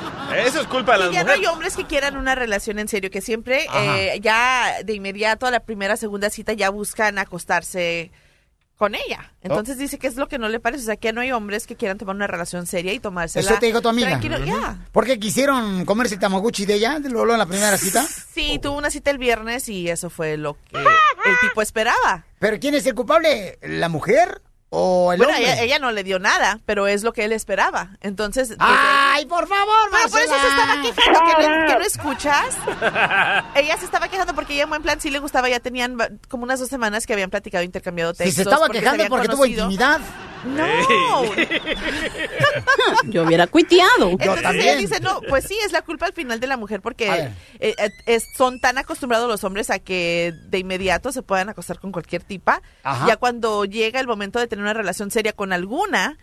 [SPEAKER 6] Eso es culpa de las
[SPEAKER 8] Y ya no hay hombres que quieran una relación en serio, que siempre eh, ya de inmediato a la primera, segunda cita ya buscan acostarse con ella. Entonces dice que es lo que no le parece. O sea, que no hay hombres que quieran tomar una relación seria y tomársela.
[SPEAKER 5] Eso te dijo tu amiga.
[SPEAKER 8] Tranquilo, ya.
[SPEAKER 5] Porque quisieron comerse tamaguchi de ella, de Lolo en la primera cita.
[SPEAKER 8] Sí, tuvo una cita el viernes y eso fue lo que el tipo esperaba.
[SPEAKER 5] Pero ¿quién es el culpable? ¿La mujer o el
[SPEAKER 8] bueno,
[SPEAKER 5] hombre?
[SPEAKER 8] ella, ella no le dio nada, pero es lo que él esperaba. Entonces. desde
[SPEAKER 5] ¡Ay, por favor,
[SPEAKER 8] Pero por eso se estaba quejando, que no, que no escuchas. Ella se estaba quejando porque ella en buen plan sí le gustaba, ya tenían como unas dos semanas que habían platicado, intercambiado
[SPEAKER 5] Si
[SPEAKER 8] textos.
[SPEAKER 5] se estaba
[SPEAKER 8] porque
[SPEAKER 5] quejando porque tuvo intimidad.
[SPEAKER 8] No.
[SPEAKER 27] Yo hubiera cuiteado.
[SPEAKER 8] Entonces ella dice, no, pues sí, es la culpa al final de la mujer porque eh, eh, es- son tan acostumbrados los hombres a que de inmediato se puedan acostar con cualquier tipa.
[SPEAKER 5] Ajá.
[SPEAKER 8] Ya cuando llega el momento de tener una relación seria con alguna,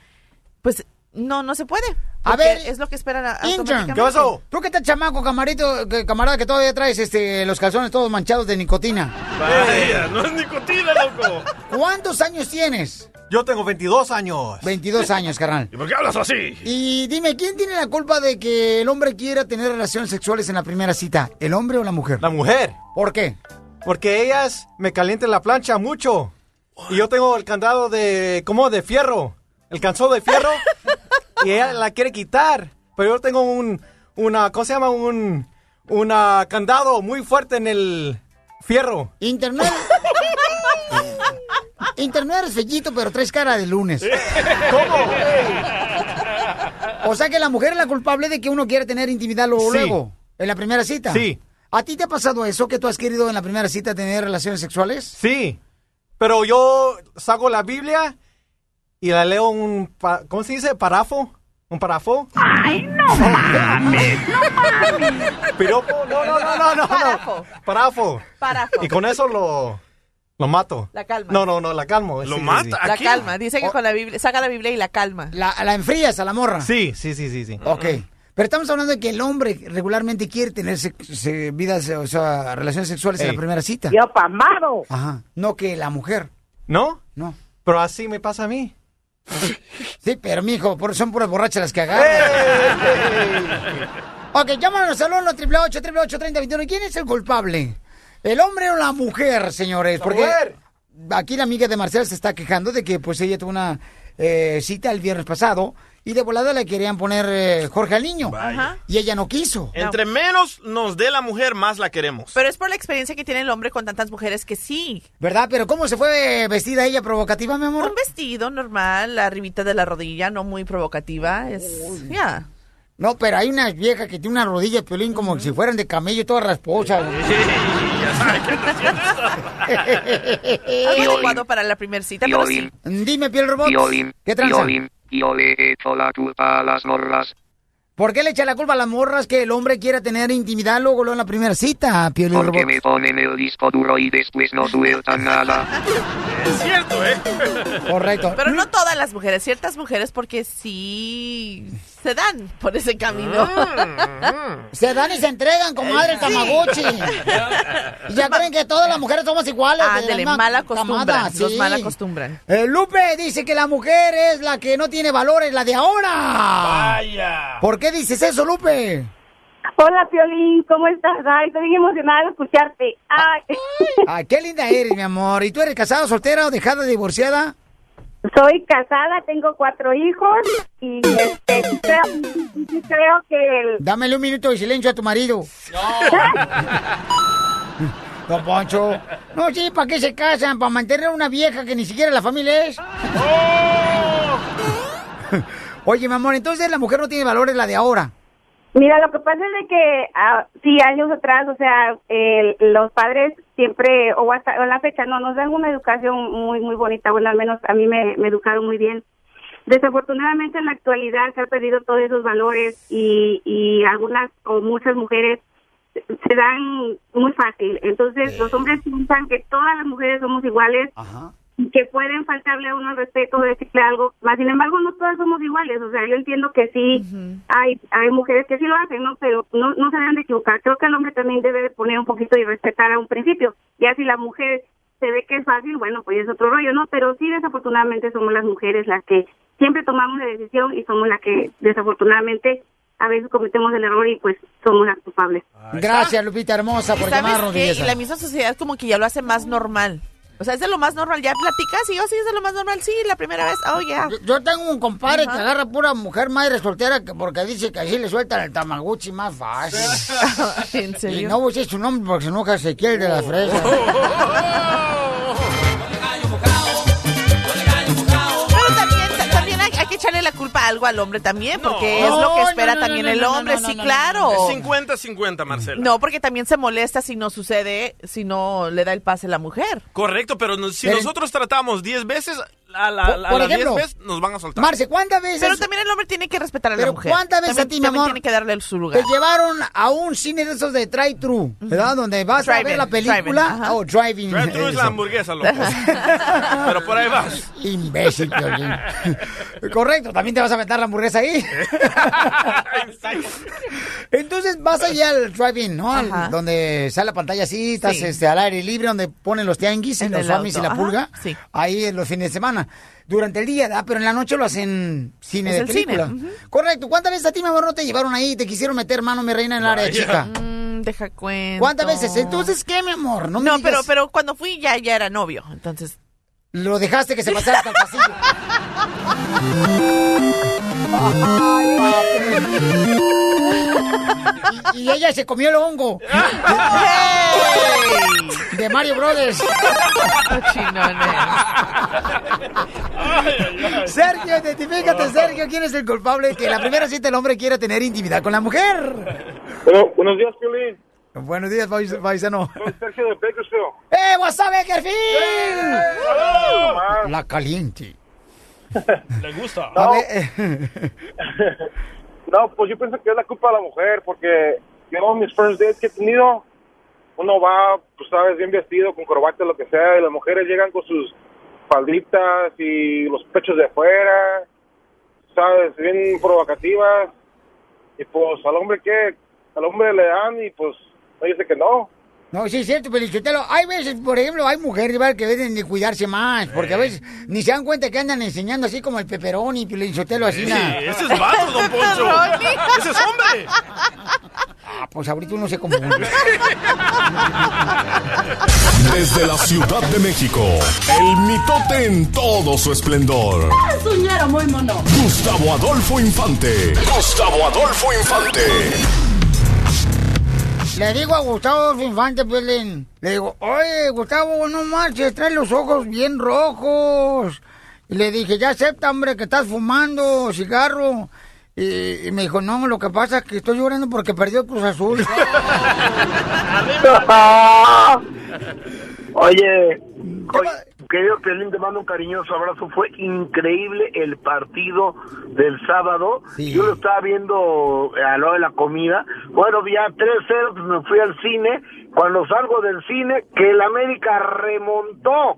[SPEAKER 8] pues no, no se puede.
[SPEAKER 5] A ver,
[SPEAKER 8] es lo que esperan a-
[SPEAKER 5] Intern,
[SPEAKER 8] automáticamente.
[SPEAKER 5] Tú que estás chamaco, camarito, camarada, que todavía traes este, los calzones todos manchados de nicotina.
[SPEAKER 6] Vaya, no es nicotina, loco.
[SPEAKER 5] ¿Cuántos años tienes?
[SPEAKER 28] Yo tengo 22 años.
[SPEAKER 5] 22 años, carnal.
[SPEAKER 6] ¿Y por qué hablas así?
[SPEAKER 5] Y dime, ¿quién tiene la culpa de que el hombre quiera tener relaciones sexuales en la primera cita? ¿El hombre o la mujer?
[SPEAKER 28] La mujer.
[SPEAKER 5] ¿Por qué?
[SPEAKER 28] Porque ellas me calientan la plancha mucho. Y yo tengo el candado de, como de fierro. El calzón de fierro. y ella la quiere quitar. Pero yo tengo un, una, ¿cómo se llama? Un, una candado muy fuerte en el fierro.
[SPEAKER 5] Internet. Internet eres fellito, pero traes cara de lunes.
[SPEAKER 28] ¿Cómo?
[SPEAKER 5] O sea que la mujer es la culpable de que uno quiere tener intimidad luego,
[SPEAKER 28] Sí.
[SPEAKER 5] luego, en la primera cita.
[SPEAKER 28] Sí.
[SPEAKER 5] ¿A ti te ha pasado eso, que tú has querido en la primera cita tener relaciones sexuales?
[SPEAKER 28] Sí. Pero yo saco la Biblia y la leo un, pa- ¿cómo se dice? Parafo. ¿Un parafo?
[SPEAKER 27] Ay, no mames, no mames.
[SPEAKER 28] Piropo, no, no, no, no, no.
[SPEAKER 8] Parafo.
[SPEAKER 28] Parafo.
[SPEAKER 8] Parafo.
[SPEAKER 28] Y con eso lo, lo mato.
[SPEAKER 8] La calma.
[SPEAKER 28] No, no, no, la calmo.
[SPEAKER 6] ¿Lo
[SPEAKER 28] Sí,
[SPEAKER 6] mata?
[SPEAKER 28] sí.
[SPEAKER 8] La calma. Dice que con la Biblia, saca la Biblia y la calma.
[SPEAKER 5] La, la enfrías a la morra.
[SPEAKER 28] Sí, sí, sí, sí, sí.
[SPEAKER 5] Ok. Pero estamos hablando de que el hombre regularmente quiere tener se- se- vidas, o sea, relaciones sexuales en la primera cita.
[SPEAKER 29] Yo pamado.
[SPEAKER 5] Ajá. No que la mujer.
[SPEAKER 28] ¿No?
[SPEAKER 5] No.
[SPEAKER 28] Pero así me pasa a mí.
[SPEAKER 5] Sí, pero mijo, por, son puras borrachas las que agarran. ok, llámanos al 1 888 3021 ¿Quién es el culpable? ¿El hombre o la mujer, señores?
[SPEAKER 28] La
[SPEAKER 5] Porque
[SPEAKER 28] mujer.
[SPEAKER 5] aquí la amiga de Marcela se está quejando de que pues ella tuvo una eh, cita el viernes pasado y de volada le querían poner eh, Jorge al niño.
[SPEAKER 8] Ajá.
[SPEAKER 5] Y ella no quiso.
[SPEAKER 6] Entre menos nos dé la mujer, más la queremos.
[SPEAKER 8] Pero es por la experiencia que tiene el hombre con tantas mujeres que sí.
[SPEAKER 5] ¿Verdad? Pero ¿cómo se fue vestida ella provocativa, mi amor?
[SPEAKER 8] Un vestido normal, la arribita de la rodilla, no muy provocativa. Es, ya.
[SPEAKER 5] No, pero hay una vieja que tiene una rodilla de piolín como si fueran de camello todas rasposas.
[SPEAKER 8] Algo adecuado para la primera cita, pero sí.
[SPEAKER 5] Dime, piel robot. ¿Qué tranza?
[SPEAKER 30] Yo le he hecho la culpa a las morras.
[SPEAKER 5] ¿Por qué le echa la culpa a las morras que el hombre quiera tener intimidad luego, luego en la primera cita, piel
[SPEAKER 30] Porque me ponen el disco duro y después no sueltan nada.
[SPEAKER 6] Es cierto, ¿eh?
[SPEAKER 5] Correcto.
[SPEAKER 8] Pero no todas las mujeres, ciertas mujeres porque sí se dan por ese camino.
[SPEAKER 5] Se dan y se entregan, comadre, el
[SPEAKER 8] Sí.
[SPEAKER 5] tamagotchi. Y ya creen que todas las mujeres somos iguales.
[SPEAKER 8] mal acostumbran, los
[SPEAKER 5] sí.
[SPEAKER 8] mal acostumbran.
[SPEAKER 5] Eh, Lupe dice que la mujer es la que no tiene valores, la de ahora.
[SPEAKER 6] Vaya.
[SPEAKER 5] ¿Por qué dices eso, Lupe?
[SPEAKER 7] Hola, Piolín, ¿cómo estás? Ay, estoy bien emocionada de escucharte. Ay,
[SPEAKER 5] Ay, qué linda eres, mi amor. ¿Y tú eres casada, soltera o dejada, divorciada?
[SPEAKER 7] Soy casada, tengo cuatro hijos y este, creo, creo que el...
[SPEAKER 5] Dámele un minuto de silencio a tu marido. Don Poncho. No, sí, ¿para qué se casan? ¿Para mantener a una vieja que ni siquiera la familia es? Oye, mi amor, entonces la mujer no tiene valores la de ahora.
[SPEAKER 7] Mira, lo que pasa es de que ah, sí, años atrás, o sea, los padres siempre, o hasta o la fecha, no, nos dan una educación muy, muy bonita. Bueno, al menos a mí me, me educaron muy bien. Desafortunadamente en la actualidad se han perdido todos esos valores y, y algunas o muchas mujeres se- dan muy fácil. Entonces los hombres piensan que todas las mujeres somos iguales y que pueden faltarle a uno el respeto, decirle algo. Más sin embargo, no todas somos iguales. O sea, yo entiendo que sí hay hay mujeres que sí lo hacen, ¿no? Pero no, no se deben de equivocar. Creo que el hombre también debe de poner un poquito y respetar a un principio. Ya si la mujer se ve que es fácil, bueno, pues es otro rollo, ¿no? Pero sí, desafortunadamente somos las mujeres las que siempre tomamos la decisión y somos las que desafortunadamente a veces cometemos el error y pues somos las culpables.
[SPEAKER 5] Gracias, Lupita hermosa, por
[SPEAKER 8] ¿Sabes
[SPEAKER 5] llamarnos.
[SPEAKER 8] Y la misma sociedad como que ya lo hace más normal. O sea, es de lo más normal. Ya platicas y yo sí es de lo más normal. Sí, la primera vez. Oh, ya.
[SPEAKER 5] Yo, yo tengo un compadre que agarra pura mujer madre soltera que porque dice que así le sueltan el tamaguchi más fácil.
[SPEAKER 8] ¿En serio?
[SPEAKER 5] Y no voy a decir su nombre porque se enoja Ezequiel de la fresa.
[SPEAKER 8] a algo al hombre también, porque
[SPEAKER 6] No.
[SPEAKER 8] es lo que espera
[SPEAKER 6] no, no,
[SPEAKER 8] también
[SPEAKER 6] no,
[SPEAKER 8] el hombre,
[SPEAKER 6] no, no,
[SPEAKER 8] sí,
[SPEAKER 6] no,
[SPEAKER 8] claro.
[SPEAKER 6] Es 50-50, Marcela.
[SPEAKER 8] No, porque también se molesta si no sucede, si no le da el pase la mujer.
[SPEAKER 6] Correcto, pero no- si nosotros tratamos 10 veces, a la,
[SPEAKER 5] Por-
[SPEAKER 6] a
[SPEAKER 5] por
[SPEAKER 6] las 10
[SPEAKER 5] ejemplo,
[SPEAKER 6] veces nos van a soltar.
[SPEAKER 5] Marce, ¿cuántas veces?
[SPEAKER 8] Pero también el hombre tiene que respetar a la
[SPEAKER 5] Pero
[SPEAKER 8] mujer.
[SPEAKER 5] ¿cuántas veces
[SPEAKER 8] También-
[SPEAKER 5] a ti, mi amor?
[SPEAKER 8] tiene que darle su lugar.
[SPEAKER 5] Te llevaron a un cine de esos de drive-thru, ¿verdad? Donde vas a ver la película.
[SPEAKER 8] drive-in, ajá.
[SPEAKER 5] oh, driving.
[SPEAKER 6] Drive-thru es la hamburguesa, loco. pero por ahí vas.
[SPEAKER 5] Imbécil, Piolín. Correcto, también te vas a meter la hamburguesa ahí. Entonces vas allá al drive-in, ¿no? Al- donde sale la pantalla así, estás
[SPEAKER 8] Sí.
[SPEAKER 5] este, al aire libre, donde ponen los tianguis y
[SPEAKER 8] En
[SPEAKER 5] los zombies y la pulga.
[SPEAKER 8] sí.
[SPEAKER 5] Ahí en los fines de semana. Durante el día, ¿verdad? Pero en la noche lo hacen cine
[SPEAKER 8] Es
[SPEAKER 5] de
[SPEAKER 8] el cine,
[SPEAKER 5] película. Correcto. ¿Cuántas veces a ti, mi amor, no te llevaron ahí y te quisieron meter mano, mi reina, en el área
[SPEAKER 8] Vaya.
[SPEAKER 5] chica?
[SPEAKER 8] Mm, deja cuenta.
[SPEAKER 5] ¿Cuántas veces? Entonces, ¿qué, mi amor? No, me
[SPEAKER 8] No,
[SPEAKER 5] digas-
[SPEAKER 8] pero, pero cuando fui ya, ya era novio, entonces...
[SPEAKER 5] Lo dejaste que se pasara hasta el pasillo. y, y ella se comió el hongo. De Mario Brothers. Sergio, identifícate, Sergio. ¿Quién es el culpable que la primera cita el hombre quiera tener intimidad con la mujer?
[SPEAKER 21] Bueno, buenos días, Piolín.
[SPEAKER 5] Buenos días, pais- paisano.
[SPEAKER 21] Soy Sergio de Bakersfield.
[SPEAKER 5] ¡Eh, WhatsApp, Beckerfield!
[SPEAKER 21] ¡Hola!
[SPEAKER 5] La caliente.
[SPEAKER 6] Le gusta.
[SPEAKER 5] Eh,
[SPEAKER 21] No, pues yo pienso que es la culpa de la mujer, porque yo mis first dates que he tenido, uno va, pues sabes, bien vestido, con corbata, lo que sea, y las mujeres llegan con sus falditas y los pechos de afuera, sabes, bien provocativas, y pues al hombre que, al hombre le dan y pues no dice que no.
[SPEAKER 5] No, sí es cierto, Pelichotelo. Hay veces, por ejemplo, hay mujeres ¿verdad? que deben de cuidarse más, porque a veces ni se dan cuenta que andan enseñando así como el peperón y Pelichotelo así.
[SPEAKER 6] Sí,
[SPEAKER 5] na-
[SPEAKER 6] ese es vato, don Poncho. ese es hombre.
[SPEAKER 5] Ah, pues ahorita uno se como...
[SPEAKER 2] Desde la Ciudad de México, el mitote en todo su esplendor.
[SPEAKER 27] Suñero muy mono.
[SPEAKER 2] Gustavo Adolfo Infante. Gustavo Adolfo Infante.
[SPEAKER 5] Le digo a Gustavo Infante, Pelín, le digo, oye, Gustavo, no marches, traes los ojos bien rojos. Y le dije, ya acepta, hombre, que estás fumando cigarro. Y, y me dijo, no, lo que pasa es que estoy llorando porque perdió el Cruz Azul.
[SPEAKER 31] Oye, oye, querido Piolín, te mando un cariñoso abrazo. Fue increíble el partido del sábado. Yo lo estaba viendo a lo de la comida. Bueno, ya 3-0, pues me fui al cine. Cuando salgo del cine, que el América remontó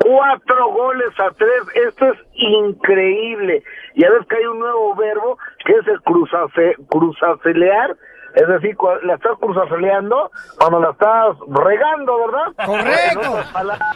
[SPEAKER 31] cuatro goles a tres. Esto es increíble. Y a veces que hay un nuevo verbo que es el cruzace, cruzacelear. Es decir, cua- la estás cruzaceleando cuando la estás regando, ¿verdad?
[SPEAKER 5] Correcto.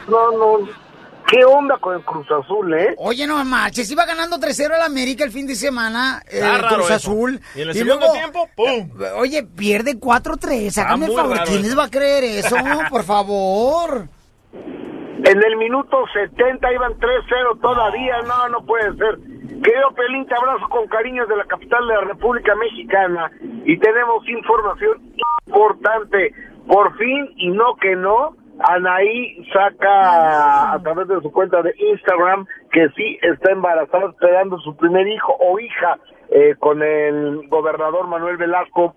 [SPEAKER 31] No, no. ¿Qué onda con el Cruz Azul, eh?
[SPEAKER 5] Oye, no marches, iba ganando 3-0 al América el fin de semana, eh, Cruz
[SPEAKER 6] eso.
[SPEAKER 5] Azul.
[SPEAKER 6] Y en el segundo tiempo, ¡pum!
[SPEAKER 5] eh, Oye, pierde 4-3, hágame el favor, ¿quién
[SPEAKER 6] eso.
[SPEAKER 5] les va a creer eso? Por favor.
[SPEAKER 31] En el minuto 70 iban 3-0 todavía. No, no puede ser. Querido Pelín, te abrazo con cariño de la capital de la República Mexicana. Y tenemos información importante. Por fin, y no que no, Anaí saca a través de su cuenta de Instagram que sí está embarazada, esperando su primer hijo o hija eh, con el gobernador Manuel Velasco,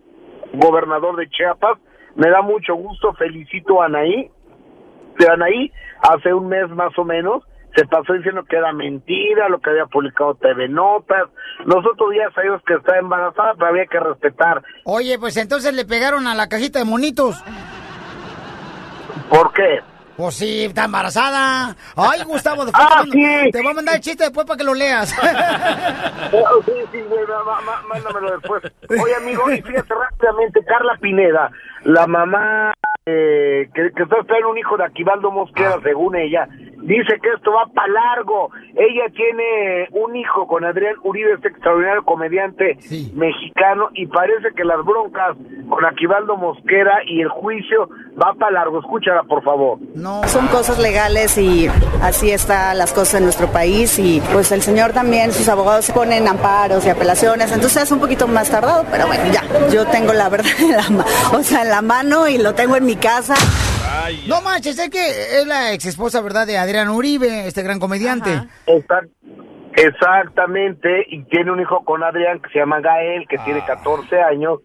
[SPEAKER 31] gobernador de Chiapas. Me da mucho gusto, felicito a Anaí de Anaí hace un mes más o menos se pasó diciendo que era mentira lo que había publicado TV Notas. Nosotros ya sabíamos que está embarazada, pero había que respetar.
[SPEAKER 5] Oye, pues entonces le pegaron a la cajita de monitos.
[SPEAKER 31] ¿Por qué?
[SPEAKER 5] Pues sí, está embarazada. Ay, Gustavo, después
[SPEAKER 31] Ah,
[SPEAKER 5] te,
[SPEAKER 31] sí.
[SPEAKER 5] te voy a mandar el chiste después para que lo leas.
[SPEAKER 31] Oh, sí, sí, mándamelo después. Oye, amigo, y fíjate rápidamente, Carla Pineda, la mamá eh, que, que está esperando un hijo de Aquivaldo Mosquera, según ella, dice que esto va para largo. Ella tiene un hijo con Adrián Uribe, este extraordinario comediante mexicano, y parece que las broncas con Aquivaldo Mosquera y el juicio va para largo. Escúchala, por favor.
[SPEAKER 5] No.
[SPEAKER 32] Son cosas legales y así están las cosas en nuestro país y pues el señor también, sus abogados ponen amparos y apelaciones, entonces es un poquito más tardado, pero bueno, ya, yo tengo la verdad en la, ma- o sea, en la mano y lo tengo en mi casa.
[SPEAKER 5] No manches, es que es la ex esposa, ¿verdad? De Adrián Uribe, este gran comediante.
[SPEAKER 31] Exact- Exactamente, y tiene un hijo con Adrián que se llama Gael, que tiene 14 años,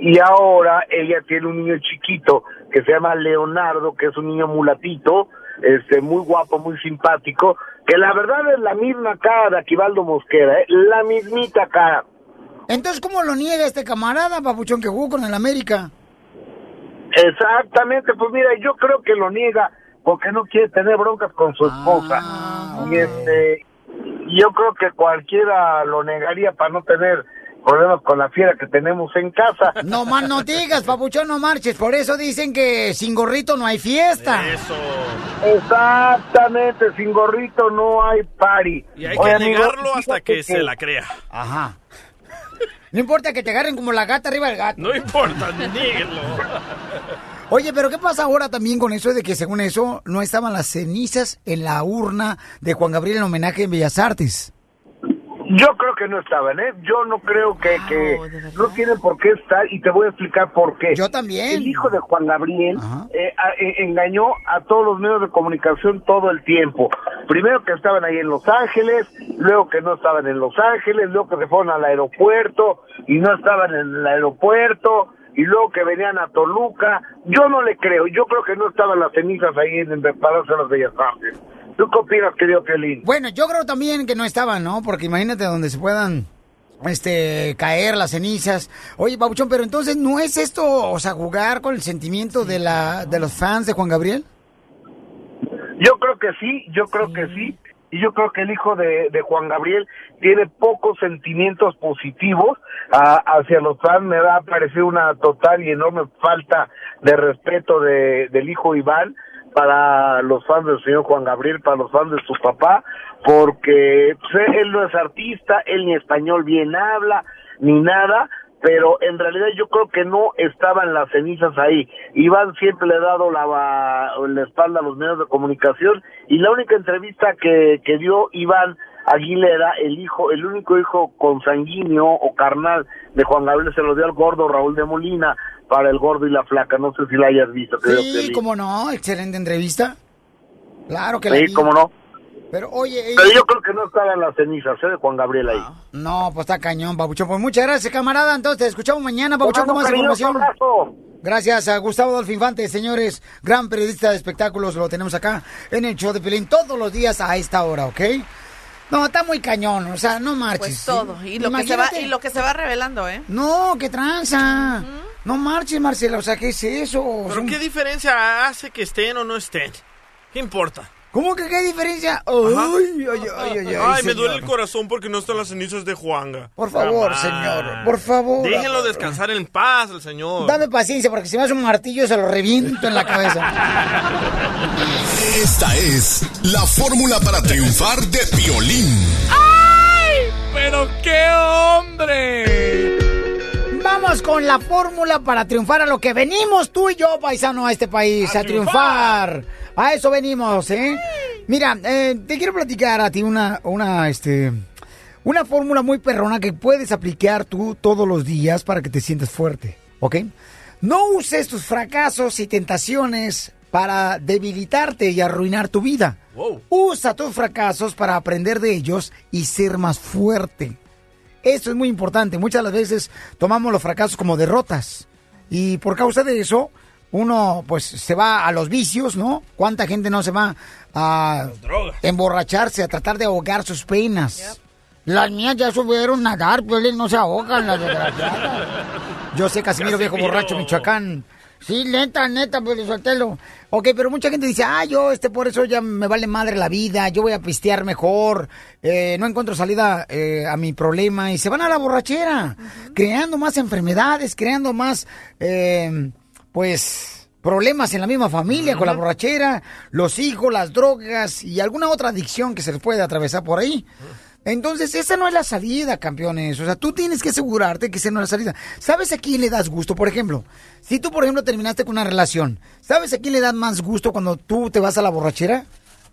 [SPEAKER 31] y ahora ella tiene un niño chiquito que se llama Leonardo, que es un niño mulatito, este muy guapo, muy simpático, que la verdad es la misma cara de Aquivaldo Mosquera, ¿eh? la mismita cara.
[SPEAKER 5] Entonces, ¿cómo lo niega este camarada, papuchón, que jugó con el América?
[SPEAKER 31] Exactamente, pues mira, yo creo que lo niega porque no quiere tener broncas con su esposa. Y este, yo creo que cualquiera lo negaría para no tener problemas con la fiera que tenemos en casa.
[SPEAKER 5] No más no digas, papuchón, no marches. Por eso dicen que sin gorrito no hay fiesta.
[SPEAKER 6] Eso.
[SPEAKER 31] Exactamente, sin gorrito no hay party.
[SPEAKER 6] Y hay
[SPEAKER 31] Oye,
[SPEAKER 6] que
[SPEAKER 31] amigo,
[SPEAKER 6] negarlo hasta
[SPEAKER 31] fíjate
[SPEAKER 6] que se la crea.
[SPEAKER 5] Ajá. No importa que te agarren como la gata arriba del gato.
[SPEAKER 6] No importa, níguenlo.
[SPEAKER 5] Oye, pero ¿qué pasa ahora también con eso de que según eso no estaban las cenizas en la urna de Juan Gabriel en homenaje en Bellas Artes?
[SPEAKER 31] Yo creo que no estaban, ¿eh? Yo no creo que, que no tienen por qué estar y te voy a explicar por qué.
[SPEAKER 5] Yo también.
[SPEAKER 31] El hijo de Juan Gabriel eh, a- eh, engañó a todos los medios de comunicación todo el tiempo. Primero que estaban ahí en Los Ángeles, luego que no estaban en Los Ángeles, luego que se fueron al aeropuerto y no estaban en el aeropuerto y luego que venían a Toluca. Yo no le creo, yo creo que no estaban las cenizas ahí en el Palacio de las Bellas Artes. ¿Tú qué opinas, querido Kelly?
[SPEAKER 5] Bueno, yo creo también que no estaban, ¿no? Porque imagínate donde se puedan este caer las cenizas. Oye, Babuchón, pero entonces no es esto, o sea, jugar con el sentimiento de la de los fans de Juan Gabriel?
[SPEAKER 31] Yo creo que sí, yo creo que sí. Y yo creo que el hijo de, de Juan Gabriel tiene pocos sentimientos positivos a- hacia los fans. Me va a parecer una total y enorme falta de respeto de, del hijo Iván para los fans del señor Juan Gabriel, para los fans de su papá, porque pues, él no es artista, él ni español bien habla, ni nada, pero en realidad yo creo que no estaban las cenizas ahí. Iván siempre le ha dado la, la espalda a los medios de comunicación y la única entrevista que, que dio Iván Aguilera, el hijo, el único hijo consanguíneo o carnal de Juan Gabriel se lo dio al gordo Raúl de Molina para el gordo y la flaca. No sé si la hayas visto. creo
[SPEAKER 5] Sí,
[SPEAKER 31] que
[SPEAKER 5] cómo no, excelente entrevista. Claro que la
[SPEAKER 31] Sí, cómo no.
[SPEAKER 5] Pero oye,
[SPEAKER 31] Pero yo creo que no estaban las cenizas ¿eh? de Juan Gabriel ahí.
[SPEAKER 5] No, pues está cañón, Pabuchón. Pues muchas gracias, camarada. Entonces, te escuchamos mañana, Pabuchón, con más información. Gracias a Gustavo Adolfo Infante, señores, gran periodista de espectáculos, lo tenemos acá en el show de Pelín todos los días a esta hora, ¿ok? No, está muy cañón, o sea, no marches.
[SPEAKER 8] Pues todo. Y lo, que se va, y lo que se va revelando, ¿eh?
[SPEAKER 5] No, qué tranza. No marches, Marcela, o sea, ¿qué es eso?
[SPEAKER 6] ¿Pero
[SPEAKER 5] Son-
[SPEAKER 6] qué diferencia hace que estén o no estén? ¿Qué importa?
[SPEAKER 5] ¿Cómo que qué diferencia? Ay, ay, ay, ay, ay,
[SPEAKER 6] Ay, me duele el corazón porque no están las cenizas de Juanga.
[SPEAKER 5] Por favor,
[SPEAKER 6] Jamás.
[SPEAKER 5] señor, por favor.
[SPEAKER 6] Déjenlo descansar en paz, el señor.
[SPEAKER 5] Dame paciencia, porque si me hace un martillo se lo reviento en la cabeza.
[SPEAKER 2] Esta es la fórmula para triunfar de violín.
[SPEAKER 3] ¡Ay! ¡Pero qué hombre!
[SPEAKER 5] Vamos con la fórmula para triunfar a lo que venimos tú y yo, paisano, a este país, a, triunfar. A eso venimos, ¿eh? Mira, eh, te quiero platicar a ti una, una, este, una fórmula muy perrona que puedes aplicar tú todos los días para que te sientas fuerte, ¿ok? No uses tus fracasos y tentaciones para debilitarte y arruinar tu vida. Usa tus fracasos para aprender de ellos y ser más fuerte. Esto es muy importante. Muchas de las veces tomamos los fracasos como derrotas. Y por causa de eso, uno pues se va a los vicios, ¿no? ¿Cuánta gente no se va a emborracharse, a tratar de ahogar sus penas? Las mías ya subieron a nadar, pues no se ahogan las desgraciadas. Yo sé, Casimiro, viejo
[SPEAKER 33] Casimiro.
[SPEAKER 5] borracho, Michoacán. Sí, neta, neta, pues soltelo. Ok, pero mucha gente dice, ah, yo, este, por eso ya me vale madre la vida, yo voy a pistear mejor, eh, no encuentro salida eh, a mi problema, y se van a la borrachera, creando más enfermedades, creando más, eh, pues, problemas en la misma familia, con la borrachera, los hijos, las drogas y alguna otra adicción que se les puede atravesar por ahí. Entonces, esa no es la salida, campeones. O sea, tú tienes que asegurarte que esa no es la salida. ¿Sabes a quién le das gusto? Por ejemplo, si tú, por ejemplo, terminaste con una relación, ¿sabes a quién le das más gusto cuando tú te vas a la borrachera?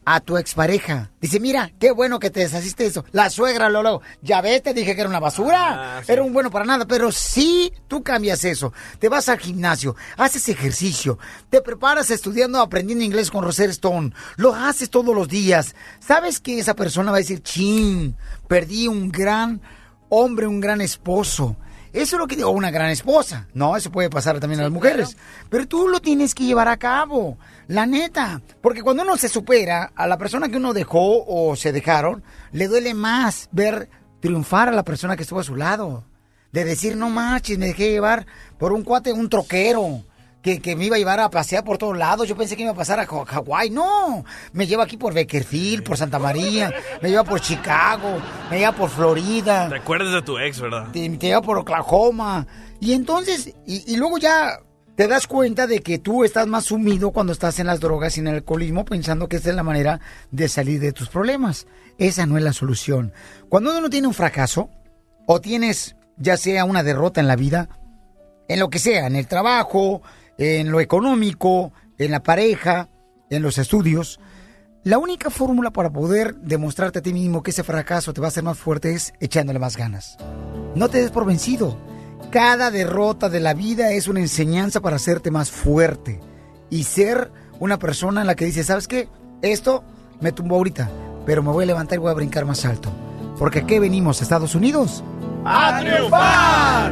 [SPEAKER 5] A tu expareja. Dice, mira, qué bueno que te deshaciste de eso. La suegra, luego, ya ves, te dije que era una basura.
[SPEAKER 6] Ah, sí.
[SPEAKER 5] Era un bueno para nada. Pero si tú cambias eso, te vas al gimnasio, haces ejercicio, te preparas estudiando, aprendiendo inglés con Roser Stone, lo haces todos los días. ¿Sabes que esa persona va a decir, chin, perdí un gran hombre, un gran esposo? Eso es lo que digo, una gran esposa. No, eso puede pasar también a las mujeres. Pero tú lo tienes que llevar a cabo. La neta. Porque cuando uno se supera a la persona que uno dejó o se dejaron, le duele más ver triunfar a la persona que estuvo a su lado. De decir, no manches, me dejé llevar por un cuate, un troquero. Que, que me iba a llevar a pasear por todos lados. Yo pensé que iba a pasar a Hawái. No, me lleva aquí por Beckerfield, por Santa María, me lleva por Chicago, me lleva por Florida
[SPEAKER 6] Te acuerdas de tu ex, ¿verdad?
[SPEAKER 5] te, te lleva por Oklahoma. Y entonces, y, y luego ya te das cuenta de que tú estás más sumido cuando estás en las drogas y en el alcoholismo pensando que esa es la manera de salir de tus problemas. Esa no es la solución. Cuando uno tiene un fracaso o tienes ya sea una derrota en la vida, en lo que sea, en el trabajo, en lo económico, en la pareja, en los estudios, la única fórmula para poder demostrarte a ti mismo que ese fracaso te va a hacer más fuerte es echándole más ganas. No te des por vencido. Cada derrota de la vida es una enseñanza para hacerte más fuerte y ser una persona en la que dice, ¿sabes qué? Esto me tumbó ahorita, pero me voy a levantar y voy a brincar más alto. Porque aquí venimos, Estados Unidos.
[SPEAKER 2] ¡A triunfar!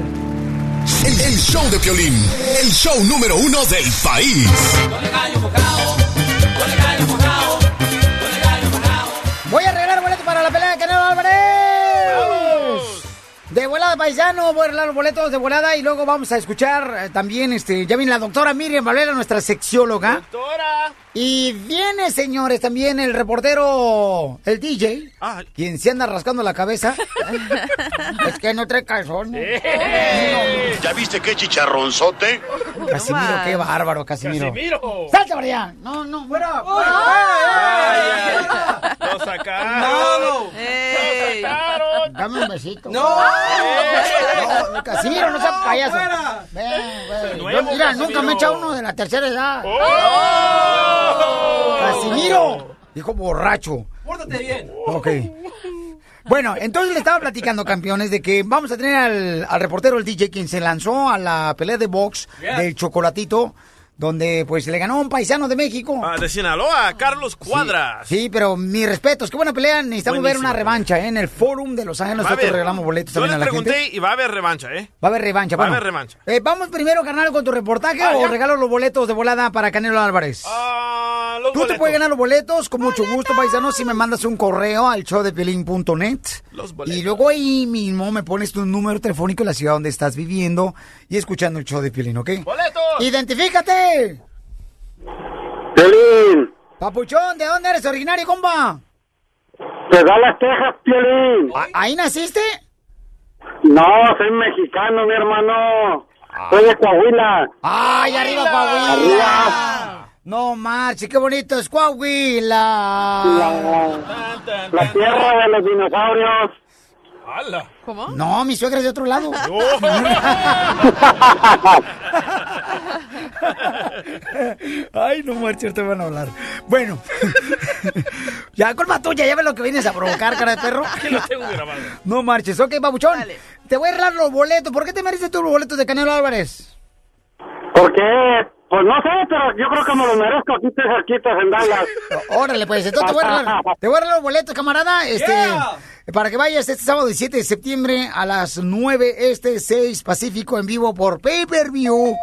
[SPEAKER 2] El, el show de Piolín, el show número uno del país.
[SPEAKER 5] Voy a arreglar boletos para la pelea de Canelo Álvarez. Volada, paisano, voy a arreglar los boletos de volada y luego vamos a escuchar eh, también, este, ya viene la doctora Miriam Valera, nuestra sexióloga.
[SPEAKER 6] Doctora.
[SPEAKER 5] Y viene, señores, también el reportero, el DJ, quien se anda rascando la cabeza. es que no trae calzones.
[SPEAKER 34] ¿Ya viste qué chicharronzote?
[SPEAKER 5] Casimiro, qué bárbaro, Casimiro.
[SPEAKER 34] Casimiro.
[SPEAKER 5] ¡Salte para allá! No, no, fuera. fuera.
[SPEAKER 6] ¡Lo sacaron!
[SPEAKER 5] ¡Ey! Dame un besito.
[SPEAKER 6] ¡No!
[SPEAKER 5] No, Casimiro, no seas payaso.
[SPEAKER 6] ¡Fuera!
[SPEAKER 5] Ven, ven.
[SPEAKER 6] nuevo,
[SPEAKER 5] Yo, mira,
[SPEAKER 6] Casimiro.
[SPEAKER 5] nunca me he echado uno de la tercera edad. Casimiro, dijo borracho.
[SPEAKER 28] Pórtate bien.
[SPEAKER 5] Ok. Bueno, entonces le estaba platicando, campeones, de que vamos a tener al, al reportero, el DJ, quien se lanzó a la pelea de box
[SPEAKER 6] Yeah.
[SPEAKER 5] del chocolatito, donde pues le ganó a un paisano de México.
[SPEAKER 6] Ah, de Sinaloa, Carlos Cuadras.
[SPEAKER 5] Sí, pero mis respetos, qué buena pelea. Necesitamos ver una revancha ¿eh? en el Forum de Los Ángeles. Nosotros
[SPEAKER 6] haber-
[SPEAKER 5] regalamos boletos
[SPEAKER 6] Yo
[SPEAKER 5] también
[SPEAKER 6] les
[SPEAKER 5] a la gente.
[SPEAKER 6] pregunté y va a haber revancha, ¿eh?
[SPEAKER 5] Va a haber revancha.
[SPEAKER 6] Va a
[SPEAKER 5] bueno.
[SPEAKER 6] haber revancha.
[SPEAKER 5] Eh, vamos primero, carnal, con tu reportaje
[SPEAKER 6] Ah,
[SPEAKER 5] o
[SPEAKER 6] ya.
[SPEAKER 5] regalo los boletos de volada para Canelo Álvarez.
[SPEAKER 6] Ah, los
[SPEAKER 5] Tú te puedes ganar los boletos con mucho gusto, paisano, si me mandas un correo al showdepelín.net.
[SPEAKER 6] Los boletos.
[SPEAKER 5] Y luego ahí mismo me pones tu número telefónico en la ciudad donde estás viviendo y escuchando el show de Piolín, ¿ok?
[SPEAKER 6] ¡Boletos!
[SPEAKER 5] ¡Identifícate!
[SPEAKER 31] Piolín,
[SPEAKER 5] Papuchón, ¿de dónde eres originario, compa?
[SPEAKER 31] te da las Texas, Piolín.
[SPEAKER 5] ¿Ahí naciste?
[SPEAKER 31] No, soy mexicano, mi hermano. Soy de Coahuila.
[SPEAKER 5] ¡Ay, arriba Coahuila! No marche, qué bonito es Coahuila.
[SPEAKER 31] La, la tierra de los dinosaurios.
[SPEAKER 8] ¿Cómo?
[SPEAKER 5] No, mi suegra es de otro lado. Ay, no marches, te van a hablar. Bueno, ya colma tuya, ya ves lo que vienes a provocar, cara de perro.
[SPEAKER 6] Aquí lo tengo grabado.
[SPEAKER 5] No marches, ok, babuchón. Te voy a arreglar los boletos. ¿Por qué te mereces tú los boletos de Canelo Álvarez?
[SPEAKER 31] Porque, pues no sé, pero yo creo que me lo merezco aquí te cerquitas en Dallas.
[SPEAKER 5] Órale, pues, entonces te voy a arreglar, te voy a arreglar los boletos, camarada. Este,
[SPEAKER 31] Yeah.
[SPEAKER 5] Para que vayas este sábado 17 de septiembre a las 9 este 6 Pacífico en vivo por Pay Per View.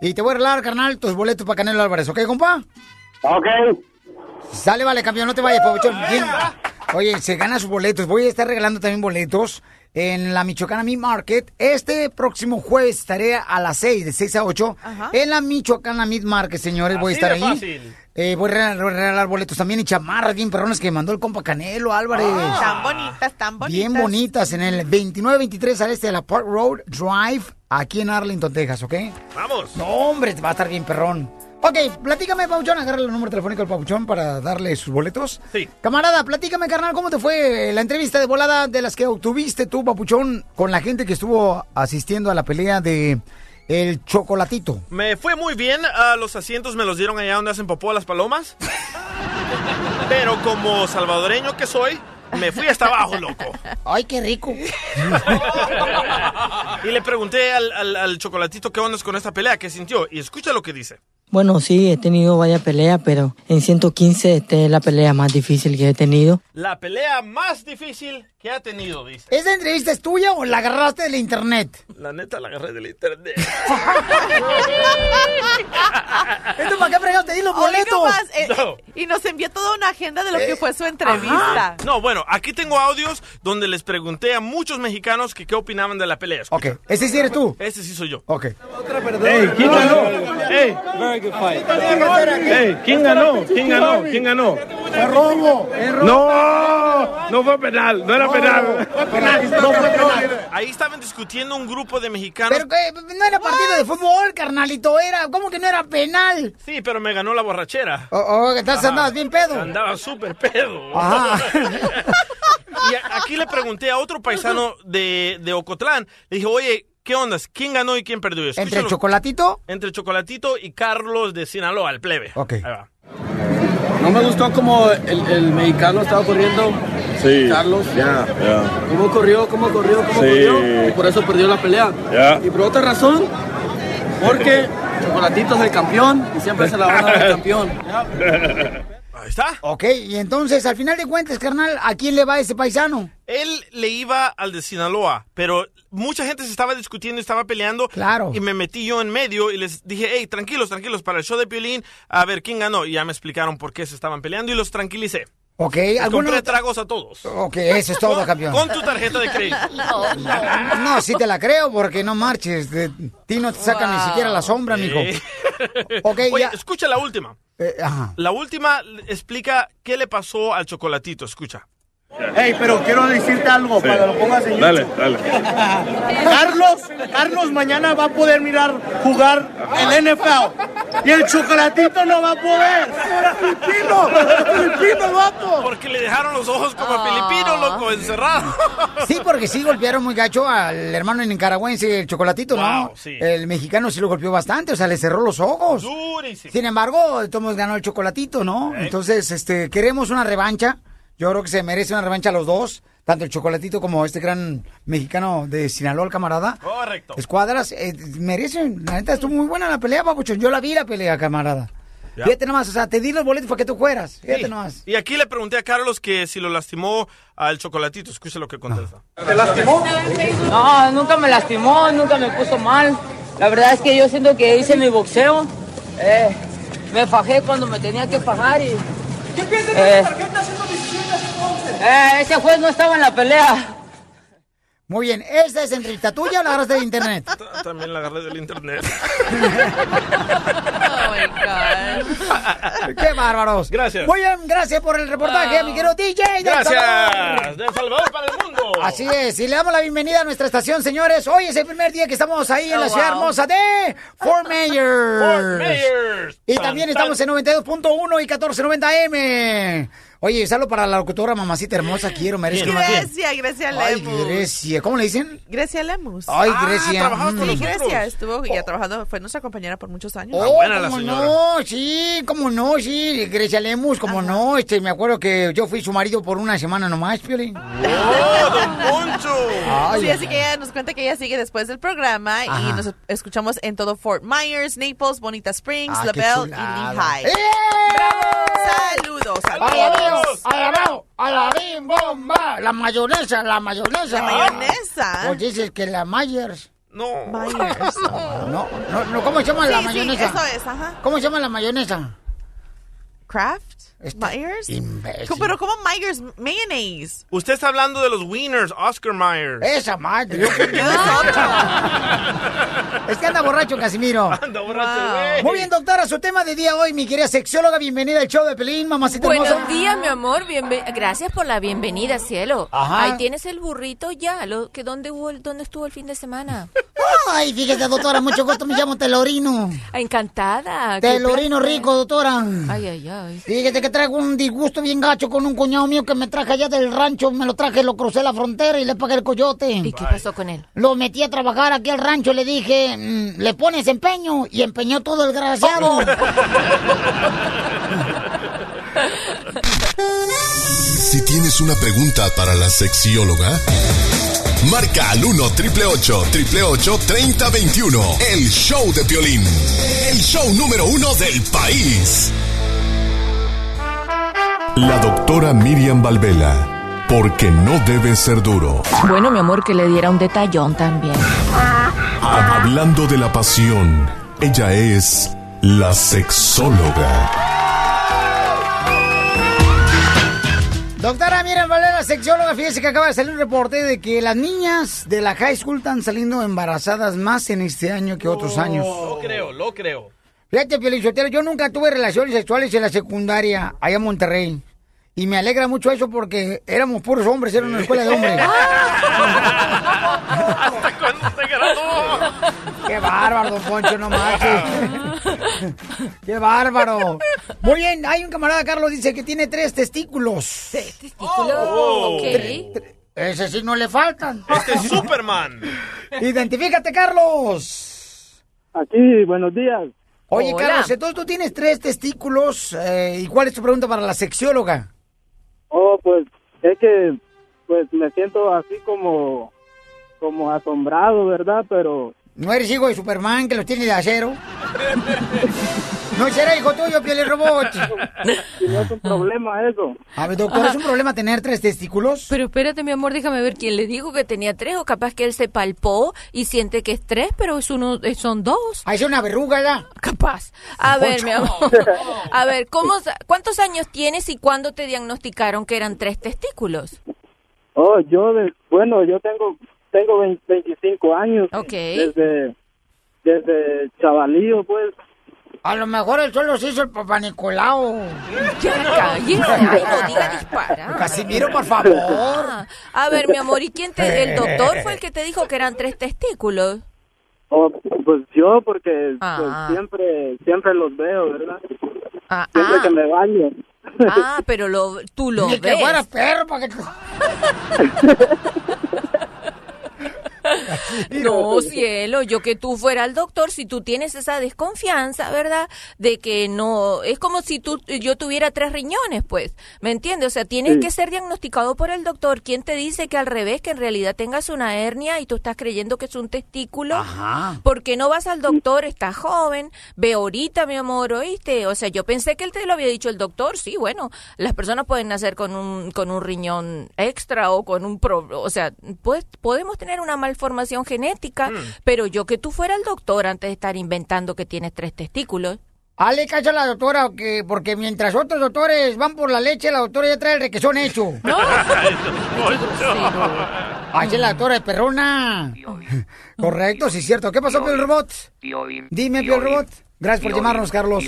[SPEAKER 5] Y te voy a arreglar, carnal, tus boletos para Canelo Álvarez, ¿ok, compa?
[SPEAKER 31] Ok.
[SPEAKER 5] Sale, vale, campeón, no te vayas, pabuchón. Oye, se gana sus boletos. Voy a estar regalando también boletos en la Michoacana Meat Market. Este próximo jueves estaré a las 6, de 6 a 8, en la Michoacana Meat Market, señores. voy a estar
[SPEAKER 6] de
[SPEAKER 5] ahí.
[SPEAKER 6] fácil.
[SPEAKER 5] Eh, voy a regalar, boletos también y chamarras bien perrones que mandó el compa Canelo Álvarez.
[SPEAKER 8] Tan bonitas, tan bonitas.
[SPEAKER 5] Bien bonitas en el 2923 al este de la Park Road Drive, aquí en Arlington, Texas, ¿ok?
[SPEAKER 6] Vamos.
[SPEAKER 5] No, hombre, va a estar bien perrón. Ok, platícame, Papuchón, agarra el número telefónico del Papuchón para darle sus boletos.
[SPEAKER 6] Sí.
[SPEAKER 5] Camarada, platícame, carnal, ¿cómo te fue la entrevista de volada de las que obtuviste tú, Papuchón, con la gente que estuvo asistiendo a la pelea de el chocolatito?
[SPEAKER 6] Me fue muy bien. ah, los asientos me los dieron allá donde hacen popó las palomas. Pero como salvadoreño que soy, me fui hasta abajo, loco.
[SPEAKER 5] Ay, qué rico.
[SPEAKER 6] Y le pregunté al, al- al chocolatito qué onda con esta pelea, qué sintió. Y escucha lo que dice.
[SPEAKER 35] Bueno, sí, he tenido varias peleas, pero en 115 esta es la pelea más difícil que he tenido.
[SPEAKER 6] La pelea más difícil que ha tenido, dice.
[SPEAKER 5] ¿Esa entrevista es tuya o la agarraste del internet?
[SPEAKER 6] La neta la agarré del internet.
[SPEAKER 5] ¿Esto para qué fregados te di los boletos?
[SPEAKER 8] Más, eh,
[SPEAKER 6] No.
[SPEAKER 8] Y nos envió toda una agenda de lo que fue su entrevista.
[SPEAKER 6] No, bueno, aquí tengo audios donde les pregunté a muchos mexicanos que qué opinaban de la pelea.
[SPEAKER 5] Ok, ¿ese sí eres tú?
[SPEAKER 6] Ese sí soy yo.
[SPEAKER 5] Ok.
[SPEAKER 6] Ey,
[SPEAKER 36] ¿quién ganó? Ey, Ey, ¿quién ganó? ¿Quién ganó? ¿Quién ganó?
[SPEAKER 31] ¡Es robo!
[SPEAKER 36] No, no fue penal, no era penal.
[SPEAKER 6] Ahí estaban discutiendo un grupo de mexicanos.
[SPEAKER 5] Pero que no era partido de fútbol, carnalito, era. ¿Cómo que no era penal?
[SPEAKER 6] Sí, pero me ganó la borrachera.
[SPEAKER 5] Oh, oh, estás andabas bien pedo.
[SPEAKER 6] Andaba súper pedo.
[SPEAKER 5] Ajá.
[SPEAKER 6] y aquí le pregunté a otro paisano de, de Ocotlán. Le dije, oye, ¿qué onda? ¿Quién ganó y quién perdió?
[SPEAKER 5] ¿Entre el
[SPEAKER 6] Escúchalo.
[SPEAKER 5] chocolatito?
[SPEAKER 6] Entre Chocolatito y Carlos de Sinaloa, el plebe.
[SPEAKER 5] Ok.
[SPEAKER 6] Ahí va.
[SPEAKER 37] No me gustó como el, el mexicano estaba corriendo.
[SPEAKER 36] Sí.
[SPEAKER 37] Carlos.
[SPEAKER 36] Ya, ya.
[SPEAKER 37] ¿Cómo corrió? ¿Cómo corrió? ¿Cómo
[SPEAKER 36] Sí.
[SPEAKER 37] corrió? Y por eso perdió la pelea.
[SPEAKER 36] Ya.
[SPEAKER 37] Y por otra razón, porque Chocolatito es el campeón y siempre se la van a dar al campeón.
[SPEAKER 6] Ahí está.
[SPEAKER 5] Ok, y entonces, al final de cuentas, carnal, ¿a quién le va ese paisano?
[SPEAKER 6] Él le iba al de Sinaloa, pero mucha gente se estaba discutiendo y estaba peleando.
[SPEAKER 5] Claro.
[SPEAKER 6] Y me metí yo en medio y les dije, hey, tranquilos, tranquilos, para el show de Piolín, a ver quién ganó. Y ya me explicaron por qué se estaban peleando y los tranquilicé.
[SPEAKER 5] Ok,
[SPEAKER 6] Les
[SPEAKER 5] ¿alguno-
[SPEAKER 6] compré tragos a todos.
[SPEAKER 5] Ok, eso es todo,
[SPEAKER 6] Con-
[SPEAKER 5] campeón.
[SPEAKER 6] Con tu tarjeta de crédito.
[SPEAKER 5] No, sí te la creo, porque no marches. De ti no te sacan ni siquiera la sombra, mijo.
[SPEAKER 6] Eh.
[SPEAKER 5] Ok,
[SPEAKER 6] Oye,
[SPEAKER 5] ya.
[SPEAKER 6] escucha la última.
[SPEAKER 5] Eh, ajá.
[SPEAKER 6] La última explica qué le pasó al chocolatito. Escucha.
[SPEAKER 31] Ey, pero quiero decirte algo
[SPEAKER 36] Sí.
[SPEAKER 31] para que lo pongas en
[SPEAKER 36] Dale,
[SPEAKER 31] YouTube.
[SPEAKER 36] dale.
[SPEAKER 31] Carlos, Carlos mañana va a poder mirar jugar el NFL. Y el chocolatito no va a poder. ¡Es filipino! ¡Es filipino, vato!
[SPEAKER 6] Porque le dejaron los ojos como filipino, loco, encerrado.
[SPEAKER 5] Sí, porque sí golpearon muy gacho al hermano nicaragüense, el chocolatito, ¿no?
[SPEAKER 6] Sí.
[SPEAKER 5] El mexicano sí lo golpeó bastante, o sea, le cerró los ojos.
[SPEAKER 6] Durísimo.
[SPEAKER 5] Sin embargo, Tomás ganó el chocolatito, ¿no? Entonces, este, queremos una revancha. Yo creo que se merece una revancha a los dos, tanto el chocolatito como este gran mexicano de Sinaloa, el camarada.
[SPEAKER 6] Correcto.
[SPEAKER 5] Escuadras, eh, merecen, la neta, estuvo muy buena la pelea, papuchón. Yo la vi la pelea, camarada.
[SPEAKER 6] Ya.
[SPEAKER 5] Fíjate nomás, o sea, te di los boletos para que tú fueras. Fíjate
[SPEAKER 6] Sí.
[SPEAKER 5] nomás.
[SPEAKER 6] Y aquí le pregunté a Carlos que si lo lastimó al chocolatito. Escucha lo que contesta.
[SPEAKER 31] ¿Te lastimó?
[SPEAKER 35] No, nunca me lastimó, nunca me puso mal. La verdad es que yo siento que hice mi boxeo. Eh, me fajé cuando me tenía que fajar y...
[SPEAKER 31] ¿Qué piensas
[SPEAKER 35] Eh.
[SPEAKER 31] ¿Por qué está haciendo decisiones entonces?
[SPEAKER 35] Eh, ese juez no estaba en la pelea.
[SPEAKER 5] Muy bien, ¿esta es entrevista tuya o la agarraste de internet?
[SPEAKER 6] También la agarré del internet.
[SPEAKER 5] ¡Qué bárbaros!
[SPEAKER 6] Gracias.
[SPEAKER 5] Muy bien, gracias por el reportaje, mi querido DJ. de El Salvador.
[SPEAKER 6] Gracias. De Salvador para el mundo.
[SPEAKER 5] Así es, y le damos la bienvenida a nuestra estación, señores. Hoy es el primer día que estamos ahí en
[SPEAKER 6] Oh,
[SPEAKER 5] la ciudad
[SPEAKER 6] wow.
[SPEAKER 5] hermosa de Fort Myers.
[SPEAKER 6] Fort Myers.
[SPEAKER 5] Y
[SPEAKER 6] Tan,
[SPEAKER 5] también
[SPEAKER 6] tan.
[SPEAKER 5] estamos en 92.1 y 1490M. Oye, salud para la locutora mamacita hermosa, quiero, merezco.
[SPEAKER 8] Grecia, Grecia
[SPEAKER 5] Ay,
[SPEAKER 8] Lemus.
[SPEAKER 5] Grecia, ¿cómo le dicen?
[SPEAKER 8] Grecia Lemus.
[SPEAKER 5] Ay, Grecia.
[SPEAKER 6] trabajaba
[SPEAKER 5] mm.
[SPEAKER 6] con
[SPEAKER 8] Sí. Grecia estuvo ya trabajando, fue nuestra compañera por muchos años.
[SPEAKER 5] Oh,
[SPEAKER 6] buena la señora.
[SPEAKER 5] no, sí, cómo no, sí, Grecia Lemus, cómo no, este, me acuerdo que yo fui su marido por una semana nomás, Piolín.
[SPEAKER 6] ¡Oh, don Poncho!
[SPEAKER 5] Ay,
[SPEAKER 8] sí, así que ella nos cuenta que ella sigue después del programa
[SPEAKER 5] Ajá.
[SPEAKER 8] y nos escuchamos en todo Fort Myers, Naples, Bonita Springs,
[SPEAKER 5] Ah, qué
[SPEAKER 8] LaBelle y. Lehigh.
[SPEAKER 5] ¡Eh!
[SPEAKER 8] Saludos,
[SPEAKER 5] ¡Alabao!
[SPEAKER 8] saludos.
[SPEAKER 5] ¡Alabao! ¡Alabim, bomba! La mayonesa, la mayonesa.
[SPEAKER 8] La mayonesa.
[SPEAKER 5] Pues dices que la Myers.
[SPEAKER 6] No.
[SPEAKER 8] Myers.
[SPEAKER 5] No, no, no, ¿cómo se llama la
[SPEAKER 8] Sí, sí,
[SPEAKER 5] mayonesa?
[SPEAKER 8] eso es, ajá.
[SPEAKER 5] ¿Cómo se llama la mayonesa?
[SPEAKER 8] Kraft,
[SPEAKER 5] Este
[SPEAKER 8] Myers.
[SPEAKER 5] imbécil.
[SPEAKER 8] Pero ¿cómo Myers mayonnaise?
[SPEAKER 6] Usted está hablando de los winners, Oscar Myers.
[SPEAKER 5] Esa madre. es que anda borracho, Casimiro.
[SPEAKER 6] Anda borracho, güey.
[SPEAKER 5] Muy bien, doctora, su tema de día hoy, mi querida sexióloga, bienvenida al show de Pelín, mamacita
[SPEAKER 38] Buenos
[SPEAKER 5] hermosa.
[SPEAKER 38] días, mi amor. bienve- Gracias por la bienvenida, cielo.
[SPEAKER 5] Ajá.
[SPEAKER 38] Ahí tienes el burrito ya. Lo, que dónde, hubo el- ¿Dónde estuvo el fin de semana?
[SPEAKER 5] Ay, fíjese, doctora, mucho gusto, me llamo Telorino.
[SPEAKER 38] Encantada.
[SPEAKER 5] Telorino rico, doctora.
[SPEAKER 38] Ay, ay, ay.
[SPEAKER 5] Fíjate que traigo un disgusto bien gacho con un cuñado mío que me traje allá del rancho, me lo traje, lo crucé la frontera y le pagué el coyote. ¿Y
[SPEAKER 38] qué pasó con él?
[SPEAKER 5] Lo metí a trabajar aquí al rancho, le dije, mm, le pones empeño y empeñó todo el desgraciado.
[SPEAKER 2] Si tienes una pregunta para la sexióloga, marca al 1 888 888 3021 El show de Piolín. El show número uno del país. La doctora Miriam Valvela. Porque no debe ser duro.
[SPEAKER 38] Bueno, mi amor, que le diera un detallón también.
[SPEAKER 2] Hablando de la pasión, ella es la sexóloga.
[SPEAKER 5] Doctora Miriam Valera, sexióloga, fíjese que acaba de salir un reporte de que las niñas de la high school están saliendo embarazadas más en este año que otros años.
[SPEAKER 6] Lo creo, lo creo.
[SPEAKER 5] Fíjate, Pielichotero, yo nunca tuve relaciones sexuales en la secundaria allá en Monterrey. Y me alegra mucho eso porque éramos puros hombres, era una escuela de hombres.
[SPEAKER 6] ¿Hasta cuándo se graduó?
[SPEAKER 5] ¡Qué bárbaro, don Poncho, no marches! ¡Qué bárbaro! Muy bien, hay un camarada, Carlos, dice que tiene tres testículos. ¿Tres
[SPEAKER 38] testículos? ok.
[SPEAKER 5] Ese sí no le faltan.
[SPEAKER 6] Este es Superman.
[SPEAKER 5] Identifícate, Carlos.
[SPEAKER 39] Aquí, buenos días.
[SPEAKER 5] Oye,
[SPEAKER 39] Hola.
[SPEAKER 5] Carlos, entonces tú tienes tres testículos. eh, ¿Y cuál es tu pregunta para la sexióloga?
[SPEAKER 39] Oh, pues es que pues me siento así como como asombrado, ¿verdad? Pero
[SPEAKER 5] ¿No eres hijo de Superman que los tiene de acero? ¿No será hijo tuyo, Piel Robot?
[SPEAKER 39] no es un problema eso.
[SPEAKER 5] A ver, doctor, ¿es un problema tener tres testículos?
[SPEAKER 38] Pero espérate, mi amor, déjame ver quién le dijo que tenía tres, o capaz que él se palpó y siente que es tres, pero es uno, son dos.
[SPEAKER 5] Ah, es una verruga ya.
[SPEAKER 38] Capaz. A ver, mi amor. A ver, ¿cómo, ¿cuántos años tienes y cuándo te diagnosticaron que eran tres testículos?
[SPEAKER 39] Oh, yo de, bueno, yo tengo tengo 20 25 años.
[SPEAKER 38] Ok.
[SPEAKER 39] Desde desde chavalío, pues.
[SPEAKER 5] A lo mejor el solo se hizo el papá Nicolau.
[SPEAKER 38] Ya, cállese. Ay, no diga disparar.
[SPEAKER 5] Casimiro, por favor.
[SPEAKER 38] Ah, a ver, mi amor, ¿y quién te, el doctor fue el que te dijo que eran tres testículos?
[SPEAKER 39] Oh, pues yo porque
[SPEAKER 38] Ah.
[SPEAKER 39] pues, siempre siempre los veo, ¿verdad?
[SPEAKER 38] Ah,
[SPEAKER 39] Siempre
[SPEAKER 38] ah.
[SPEAKER 39] que me baño.
[SPEAKER 38] Ah, pero lo, tú lo
[SPEAKER 5] Ni que
[SPEAKER 38] ves.
[SPEAKER 5] fueras perro para que...
[SPEAKER 38] No, cielo, yo que tú fuera el doctor, si tú tienes esa desconfianza, ¿verdad? De que no, es como si tú, yo tuviera tres riñones, pues, ¿me entiendes? O sea, tienes
[SPEAKER 39] Sí.
[SPEAKER 38] que ser diagnosticado por el doctor. ¿Quién te dice que al revés, que en realidad tengas una hernia y tú estás creyendo que es un testículo?
[SPEAKER 5] Ajá.
[SPEAKER 38] ¿Por qué no vas al doctor? Estás joven, ve ahorita, mi amor, ¿oíste? O sea, yo pensé que él te lo había dicho el doctor, sí, bueno, las personas pueden nacer con un, con un riñón extra o con un, pro- o sea, pues, podemos tener una malformación genética, pero yo que tú fuera el doctor antes de estar inventando que tienes tres testículos.
[SPEAKER 5] Hale caso a la doctora, que, porque mientras otros doctores van por la leche, la doctora ya trae el requesón hecho. Ay, es la doctora de perrona. Correcto, sí, cierto. ¿Qué pasó, Piel Robot? Dime, Piel Robot. Gracias por llamarnos, Carlos.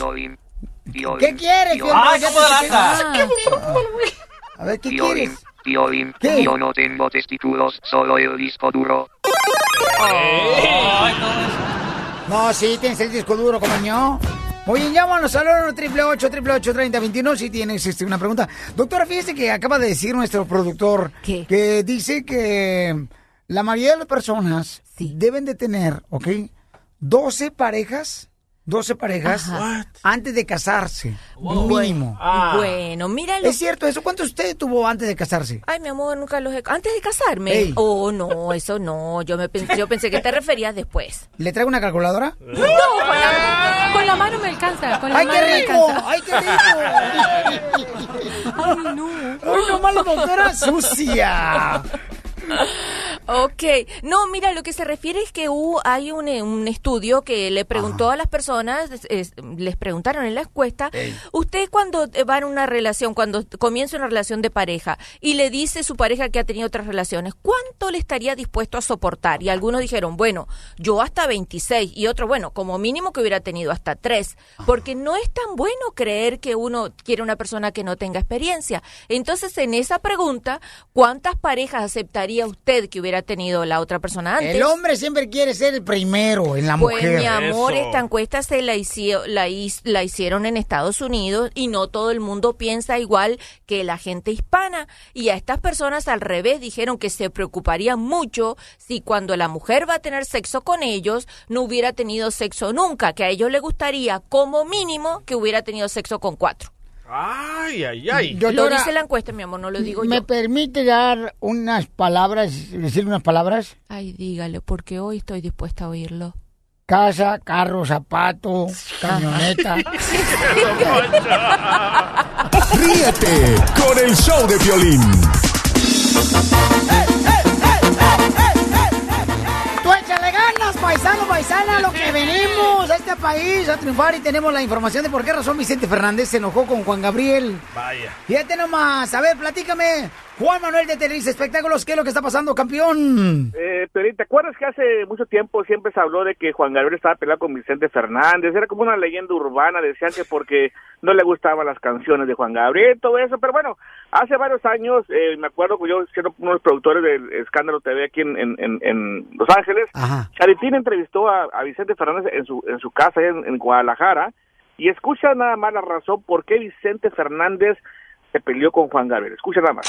[SPEAKER 5] ¿Qué quieres, Piel. Robot? Expliqué. A ver, ¿qué quieres?
[SPEAKER 30] Piolín,
[SPEAKER 5] ¿Qué?
[SPEAKER 30] yo no tengo testículos, solo el disco duro.
[SPEAKER 5] No, sí, tienes el disco duro, como yo. Muy bien, llámanos al 1 888 888 3021 si tienes este, una pregunta. Doctora, fíjese que acaba de decir nuestro productor que dice que la mayoría de las personas deben de tener, ¿ok? 12 parejas, 12 parejas
[SPEAKER 38] Ajá.
[SPEAKER 5] antes de casarse,
[SPEAKER 38] Wow.
[SPEAKER 5] mínimo.
[SPEAKER 38] Bueno, míralo.
[SPEAKER 5] ¿Es cierto eso? ¿Cuánto usted tuvo antes de casarse?
[SPEAKER 38] Ay, mi amor, nunca los he... Antes de casarme.
[SPEAKER 5] Ey.
[SPEAKER 38] Oh, no, eso no. Yo, me pensé, yo pensé que te referías después.
[SPEAKER 5] ¿Le traigo una calculadora?
[SPEAKER 38] No, con la, con la mano me alcanza. Con la
[SPEAKER 5] ¡Ay,
[SPEAKER 38] mano
[SPEAKER 5] qué
[SPEAKER 38] me
[SPEAKER 5] rico!
[SPEAKER 38] alcanza.
[SPEAKER 5] ¡Ay, qué rico!
[SPEAKER 38] Ay, no.
[SPEAKER 5] ¡Ay, no más la doctora sucia!
[SPEAKER 38] Ok, no, mira, lo que se refiere es que hubo, hay un, eh, un estudio que le preguntó a las personas, es- es- les preguntaron en la encuesta, usted cuando va en una relación, cuando comienza una relación de pareja y le dice su pareja que ha tenido otras relaciones, ¿cuánto le estaría dispuesto a soportar? Y algunos dijeron, bueno, yo hasta 26 y otro, bueno, como mínimo que hubiera tenido hasta 3, porque no es tan bueno creer que uno quiere una persona que no tenga experiencia. Entonces, en esa pregunta, ¿cuántas parejas aceptaría usted que hubiera hubiera tenido la otra persona antes.
[SPEAKER 5] El hombre siempre quiere ser el primero en la
[SPEAKER 38] Pues
[SPEAKER 5] mujer.
[SPEAKER 38] mi amor, esta encuesta se la, hici- la, la hicieron en Estados Unidos y no todo el mundo piensa igual que la gente hispana. Y a estas personas al revés dijeron que se preocuparían mucho si cuando la mujer va a tener sexo con ellos no hubiera tenido sexo nunca, que a ellos les gustaría como mínimo que hubiera tenido sexo con cuatro.
[SPEAKER 6] Ay, ay, ay.
[SPEAKER 38] lo
[SPEAKER 5] Doctora,
[SPEAKER 38] dice la encuesta, mi amor, no lo digo
[SPEAKER 5] ¿Me
[SPEAKER 38] yo.
[SPEAKER 5] permite dar unas palabras, decir unas palabras?
[SPEAKER 38] Ay, dígale, porque hoy estoy dispuesta a oírlo.
[SPEAKER 5] Casa, carro, zapato, camioneta.
[SPEAKER 2] Ríete con el show de violín.
[SPEAKER 5] Tú paisano, paisana, lo que venimos a este país a triunfar y tenemos la información de por qué razón Vicente Fernández se enojó con Juan Gabriel.
[SPEAKER 6] Vaya.
[SPEAKER 5] Fíjate nomás, a ver, platícame. Juan Manuel de Televisa Espectáculos, ¿qué es lo que está pasando, campeón?
[SPEAKER 21] Eh, ¿te acuerdas que hace mucho tiempo siempre se habló de que Juan Gabriel estaba peleado con Vicente Fernández? Era como una leyenda urbana, decían que porque no le gustaban las canciones de Juan Gabriel, todo eso, pero bueno, hace varios años, eh, me acuerdo que yo siendo uno de los productores del Escándalo TV aquí en, en, en- en Los Ángeles, Charitín entrevistó a, a Vicente Fernández en su, en su casa en, en Guadalajara y escucha nada más la razón por qué Vicente Fernández se peleó con Juan Gabriel. Escucha nada más.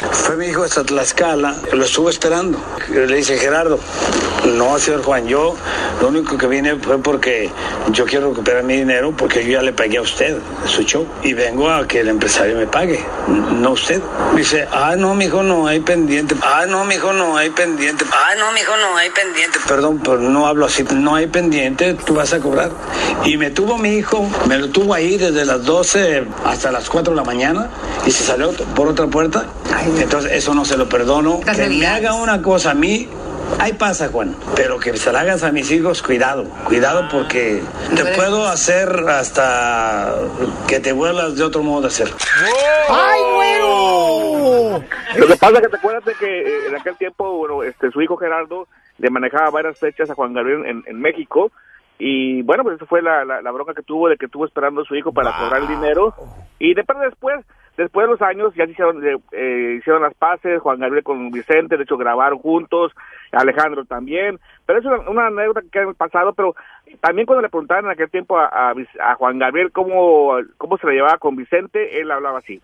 [SPEAKER 40] Fue mi hijo hasta Tlaxcala, lo estuve esperando. Le dice, Gerardo, no, señor Juan, yo lo único que vine fue porque yo quiero recuperar mi dinero porque yo ya le pagué a usted su show y vengo a que el empresario me pague, no usted. Dice, ah, no, mijo, no hay pendiente. Ah, no, mijo, no hay pendiente. Ah, no, mijo, no hay pendiente. Perdón, pero no hablo así. No hay pendiente, tú vas a cobrar. Y me tuvo mi hijo, me lo tuvo ahí desde las 12 hasta las 4 de la mañana y se salió por otra puerta. Entonces, eso no se lo perdono. Que me haga una cosa a mí, ahí pasa, Juan. Pero que se la hagas a mis hijos, cuidado. Cuidado porque te puedo hacer hasta que te vuelvas de otro modo de hacer.
[SPEAKER 5] ¡Ay, güero!
[SPEAKER 21] Lo que pasa es que te acuerdas de que eh, en aquel tiempo, bueno, este, su hijo Gerardo le manejaba varias fechas a Juan Gabriel en, en México y bueno, pues eso fue la, la, la bronca que tuvo de que estuvo esperando a su hijo para cobrar el dinero y después después después de los años ya se hicieron eh, eh, hicieron las paces Juan Gabriel con Vicente de hecho grabaron juntos Alejandro también pero es una, una anécdota que queda en el pasado pero también cuando le preguntaban en aquel tiempo a, a, Vic- a Juan Gabriel cómo cómo se la llevaba con Vicente él hablaba así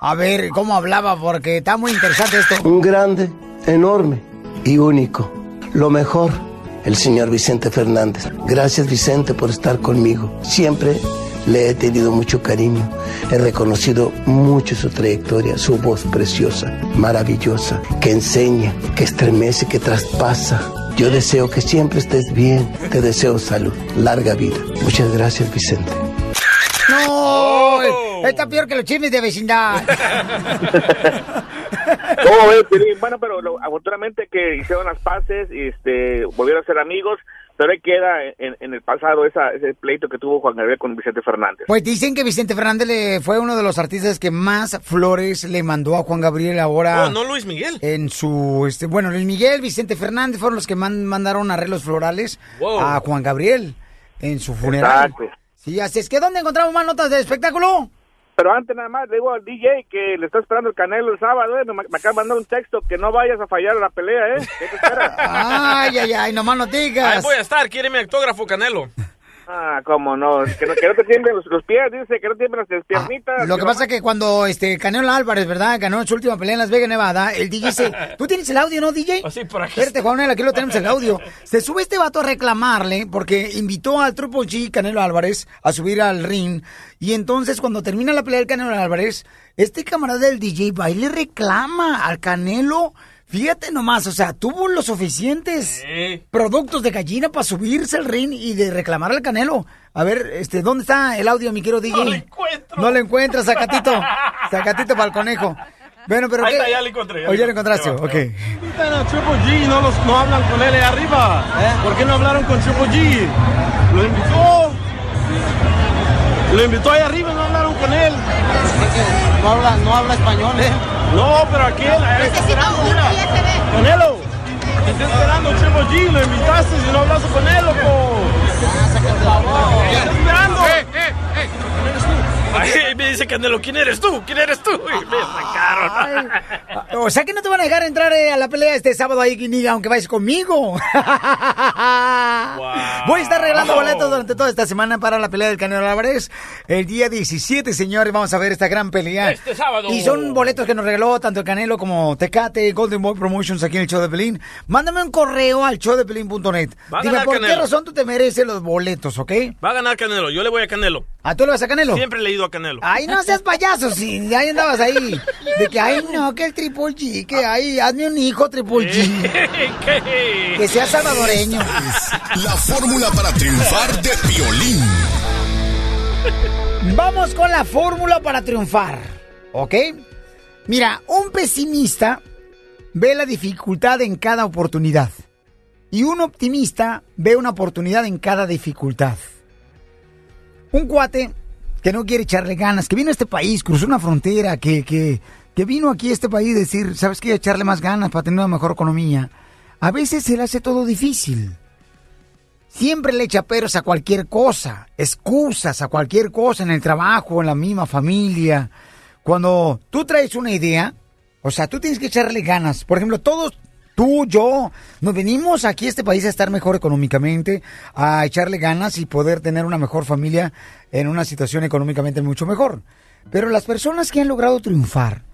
[SPEAKER 5] A ver, ¿cómo hablaba? Porque está muy interesante esto.
[SPEAKER 41] Un grande, enorme y único. Lo mejor, el señor Vicente Fernández. Gracias Vicente por estar conmigo. Siempre le he tenido mucho cariño. He reconocido mucho su trayectoria, su voz preciosa, maravillosa, que enseña, que estremece, que traspasa. Yo deseo que siempre estés bien. Te deseo salud, larga vida. Muchas gracias Vicente.
[SPEAKER 5] No, está peor que los chismes de vecindad.
[SPEAKER 21] ¿Cómo ves? Bueno, pero lo- afortunadamente que hicieron las paces y este, volvieron a ser amigos, pero ahí queda en, en el pasado esa, ese pleito que tuvo Juan Gabriel con Vicente Fernández.
[SPEAKER 5] Pues dicen que Vicente Fernández le fue uno de los artistas que más flores le mandó a Juan Gabriel ahora.
[SPEAKER 6] Oh, no Luis Miguel.
[SPEAKER 5] En su, este, bueno, Luis Miguel, Vicente Fernández fueron los que man- mandaron arreglos florales
[SPEAKER 6] Wow.
[SPEAKER 5] a Juan Gabriel en su funeral.
[SPEAKER 21] Exacto.
[SPEAKER 5] Sí, así es que ¿dónde encontramos más notas de espectáculo?
[SPEAKER 21] Pero antes nada más le digo al DJ que le está esperando el Canelo el sábado, ¿eh? me, me acaba de mandar un texto que no vayas a fallar a la pelea, ¿eh? ¿Qué te espera?
[SPEAKER 5] Ay, ay, ay, nomás no
[SPEAKER 6] Ahí
[SPEAKER 5] digas.
[SPEAKER 6] voy a estar, quiere mi autógrafo, Canelo.
[SPEAKER 21] Ah, cómo no, que no, que no te tiemblen los, los pies, dice, que no tiemblen las piernitas.
[SPEAKER 5] Ah, Lo que pasa es que cuando este Canelo Álvarez, ¿verdad? Ganó su última pelea en Las Vegas, Nevada, el DJ se... ¿Tú tienes el audio, no, DJ?
[SPEAKER 6] Así por aquí.
[SPEAKER 5] Espérate, Juanel, aquí lo tenemos el audio. Se sube este vato a reclamarle porque invitó al Triple G, Canelo Álvarez, a subir al ring. Y entonces, cuando termina la pelea del Canelo Álvarez, este camarada del DJ va y le reclama al Canelo. Fíjate nomás, o sea, tuvo los suficientes productos de gallina para subirse al ring y de reclamar al Canelo. A ver, este, ¿dónde está el audio, mi querido DJ? No lo encuentro. No lo encuentras, Zacatito. Zacatito para el conejo. Bueno, pero
[SPEAKER 36] Ahí
[SPEAKER 5] ¿qué?
[SPEAKER 36] está, ya lo encontré, ya
[SPEAKER 5] Oh, ya lo encontraste,
[SPEAKER 36] va,
[SPEAKER 5] ok.
[SPEAKER 36] Invitan a Triple G y no, los, no hablan con él ahí arriba. ¿Por qué no hablaron con Triple G? Lo invitó. Lo invitó ahí arriba y no hablaron con él. No habla, no habla español, ¿eh? No, pero aquí ahí está esperando, mira. Canelo. te Está esperando Triple G, lo invitaste y no hablaste con él, loco. Está esperando.
[SPEAKER 6] Me dice Canelo, ¿quién eres tú? ¿Quién eres tú? Y me sacaron.
[SPEAKER 5] O sea que no te van a dejar entrar eh, a la pelea este sábado ahí, ni aunque vayas conmigo. Voy a estar regalando boletos durante toda esta semana para la pelea del Canelo Álvarez. El día 17, señores, vamos a ver esta gran pelea.
[SPEAKER 3] Este sábado.
[SPEAKER 5] Y son boletos que nos regaló tanto el Canelo como Tecate, Golden Boy Promotions aquí en el show de Pelín. Mándame un correo al showdepelín.net. Dime por qué
[SPEAKER 6] Canelo.
[SPEAKER 5] razón tú te mereces los boletos, ¿ok?
[SPEAKER 6] Va a ganar Canelo, yo le voy a Canelo.
[SPEAKER 5] ¿A tú le vas a Canelo?
[SPEAKER 6] Siempre le he ido a Canelo.
[SPEAKER 5] Ay, no seas payaso, si ahí andabas ahí. De que, ay, no, que el Triple G, que, ay, hazme un hijo, Triple G. Que sea salvadoreño.
[SPEAKER 2] La fórmula para triunfar de violín.
[SPEAKER 5] Vamos con la fórmula para triunfar, ¿ok? Mira, un pesimista ve la dificultad en cada oportunidad. Y un optimista ve una oportunidad en cada dificultad. Un cuate que no quiere echarle ganas, que vino a este país, cruzó una frontera, que, que, que vino aquí a este país a decir, ¿sabes qué? Echarle más ganas para tener una mejor economía. A veces se le hace todo difícil. Siempre le echa peros a cualquier cosa, excusas a cualquier cosa en el trabajo, en la misma familia. Cuando tú traes una idea, o sea, tú tienes que echarle ganas. Por ejemplo, todos, tú, yo, nos venimos aquí a este país a estar mejor económicamente, a echarle ganas y poder tener una mejor familia en una situación económicamente mucho mejor. Pero las personas que han logrado triunfar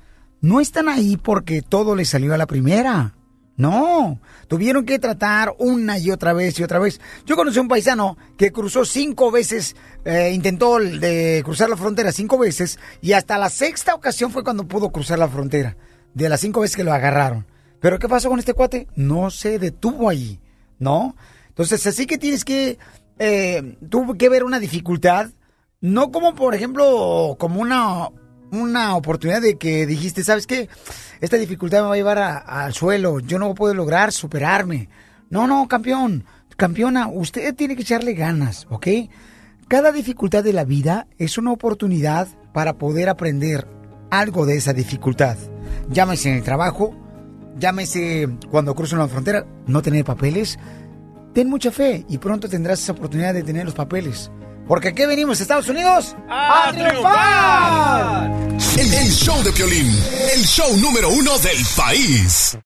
[SPEAKER 5] no están ahí porque todo les salió a la primera. No, tuvieron que tratar una y otra vez y otra vez. Yo conocí a un paisano que cruzó cinco veces, eh, intentó de cruzar la frontera cinco veces y hasta la sexta ocasión fue cuando pudo cruzar la frontera, de las cinco veces que lo agarraron. Pero ¿qué pasó con este cuate? No se detuvo ahí, ¿no? Entonces, así que tienes que, eh, tuvo que ver una dificultad, no como por ejemplo, como una, una oportunidad de que dijiste, ¿sabes qué? Esta dificultad me va a llevar a- al suelo, yo no poder lograr superarme. No, no, campeón, campeona, usted tiene que echarle ganas, ¿ok? Cada dificultad de la vida es una oportunidad para poder aprender algo de esa dificultad. Llámese en el trabajo, llámese cuando cruzan la frontera, no tener papeles. Ten mucha fe y pronto tendrás esa oportunidad de tener los papeles. Porque aquí venimos, Estados Unidos, a, triunfar.
[SPEAKER 2] El, el show de Piolín, el show número uno del país.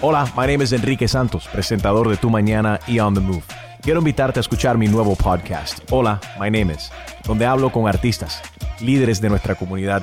[SPEAKER 42] Hola, my name is Enrique Santos, presentador de Tu Mañana y On the Move. Quiero invitarte a escuchar mi nuevo podcast, Hola, my name is, donde hablo con artistas, líderes de nuestra comunidad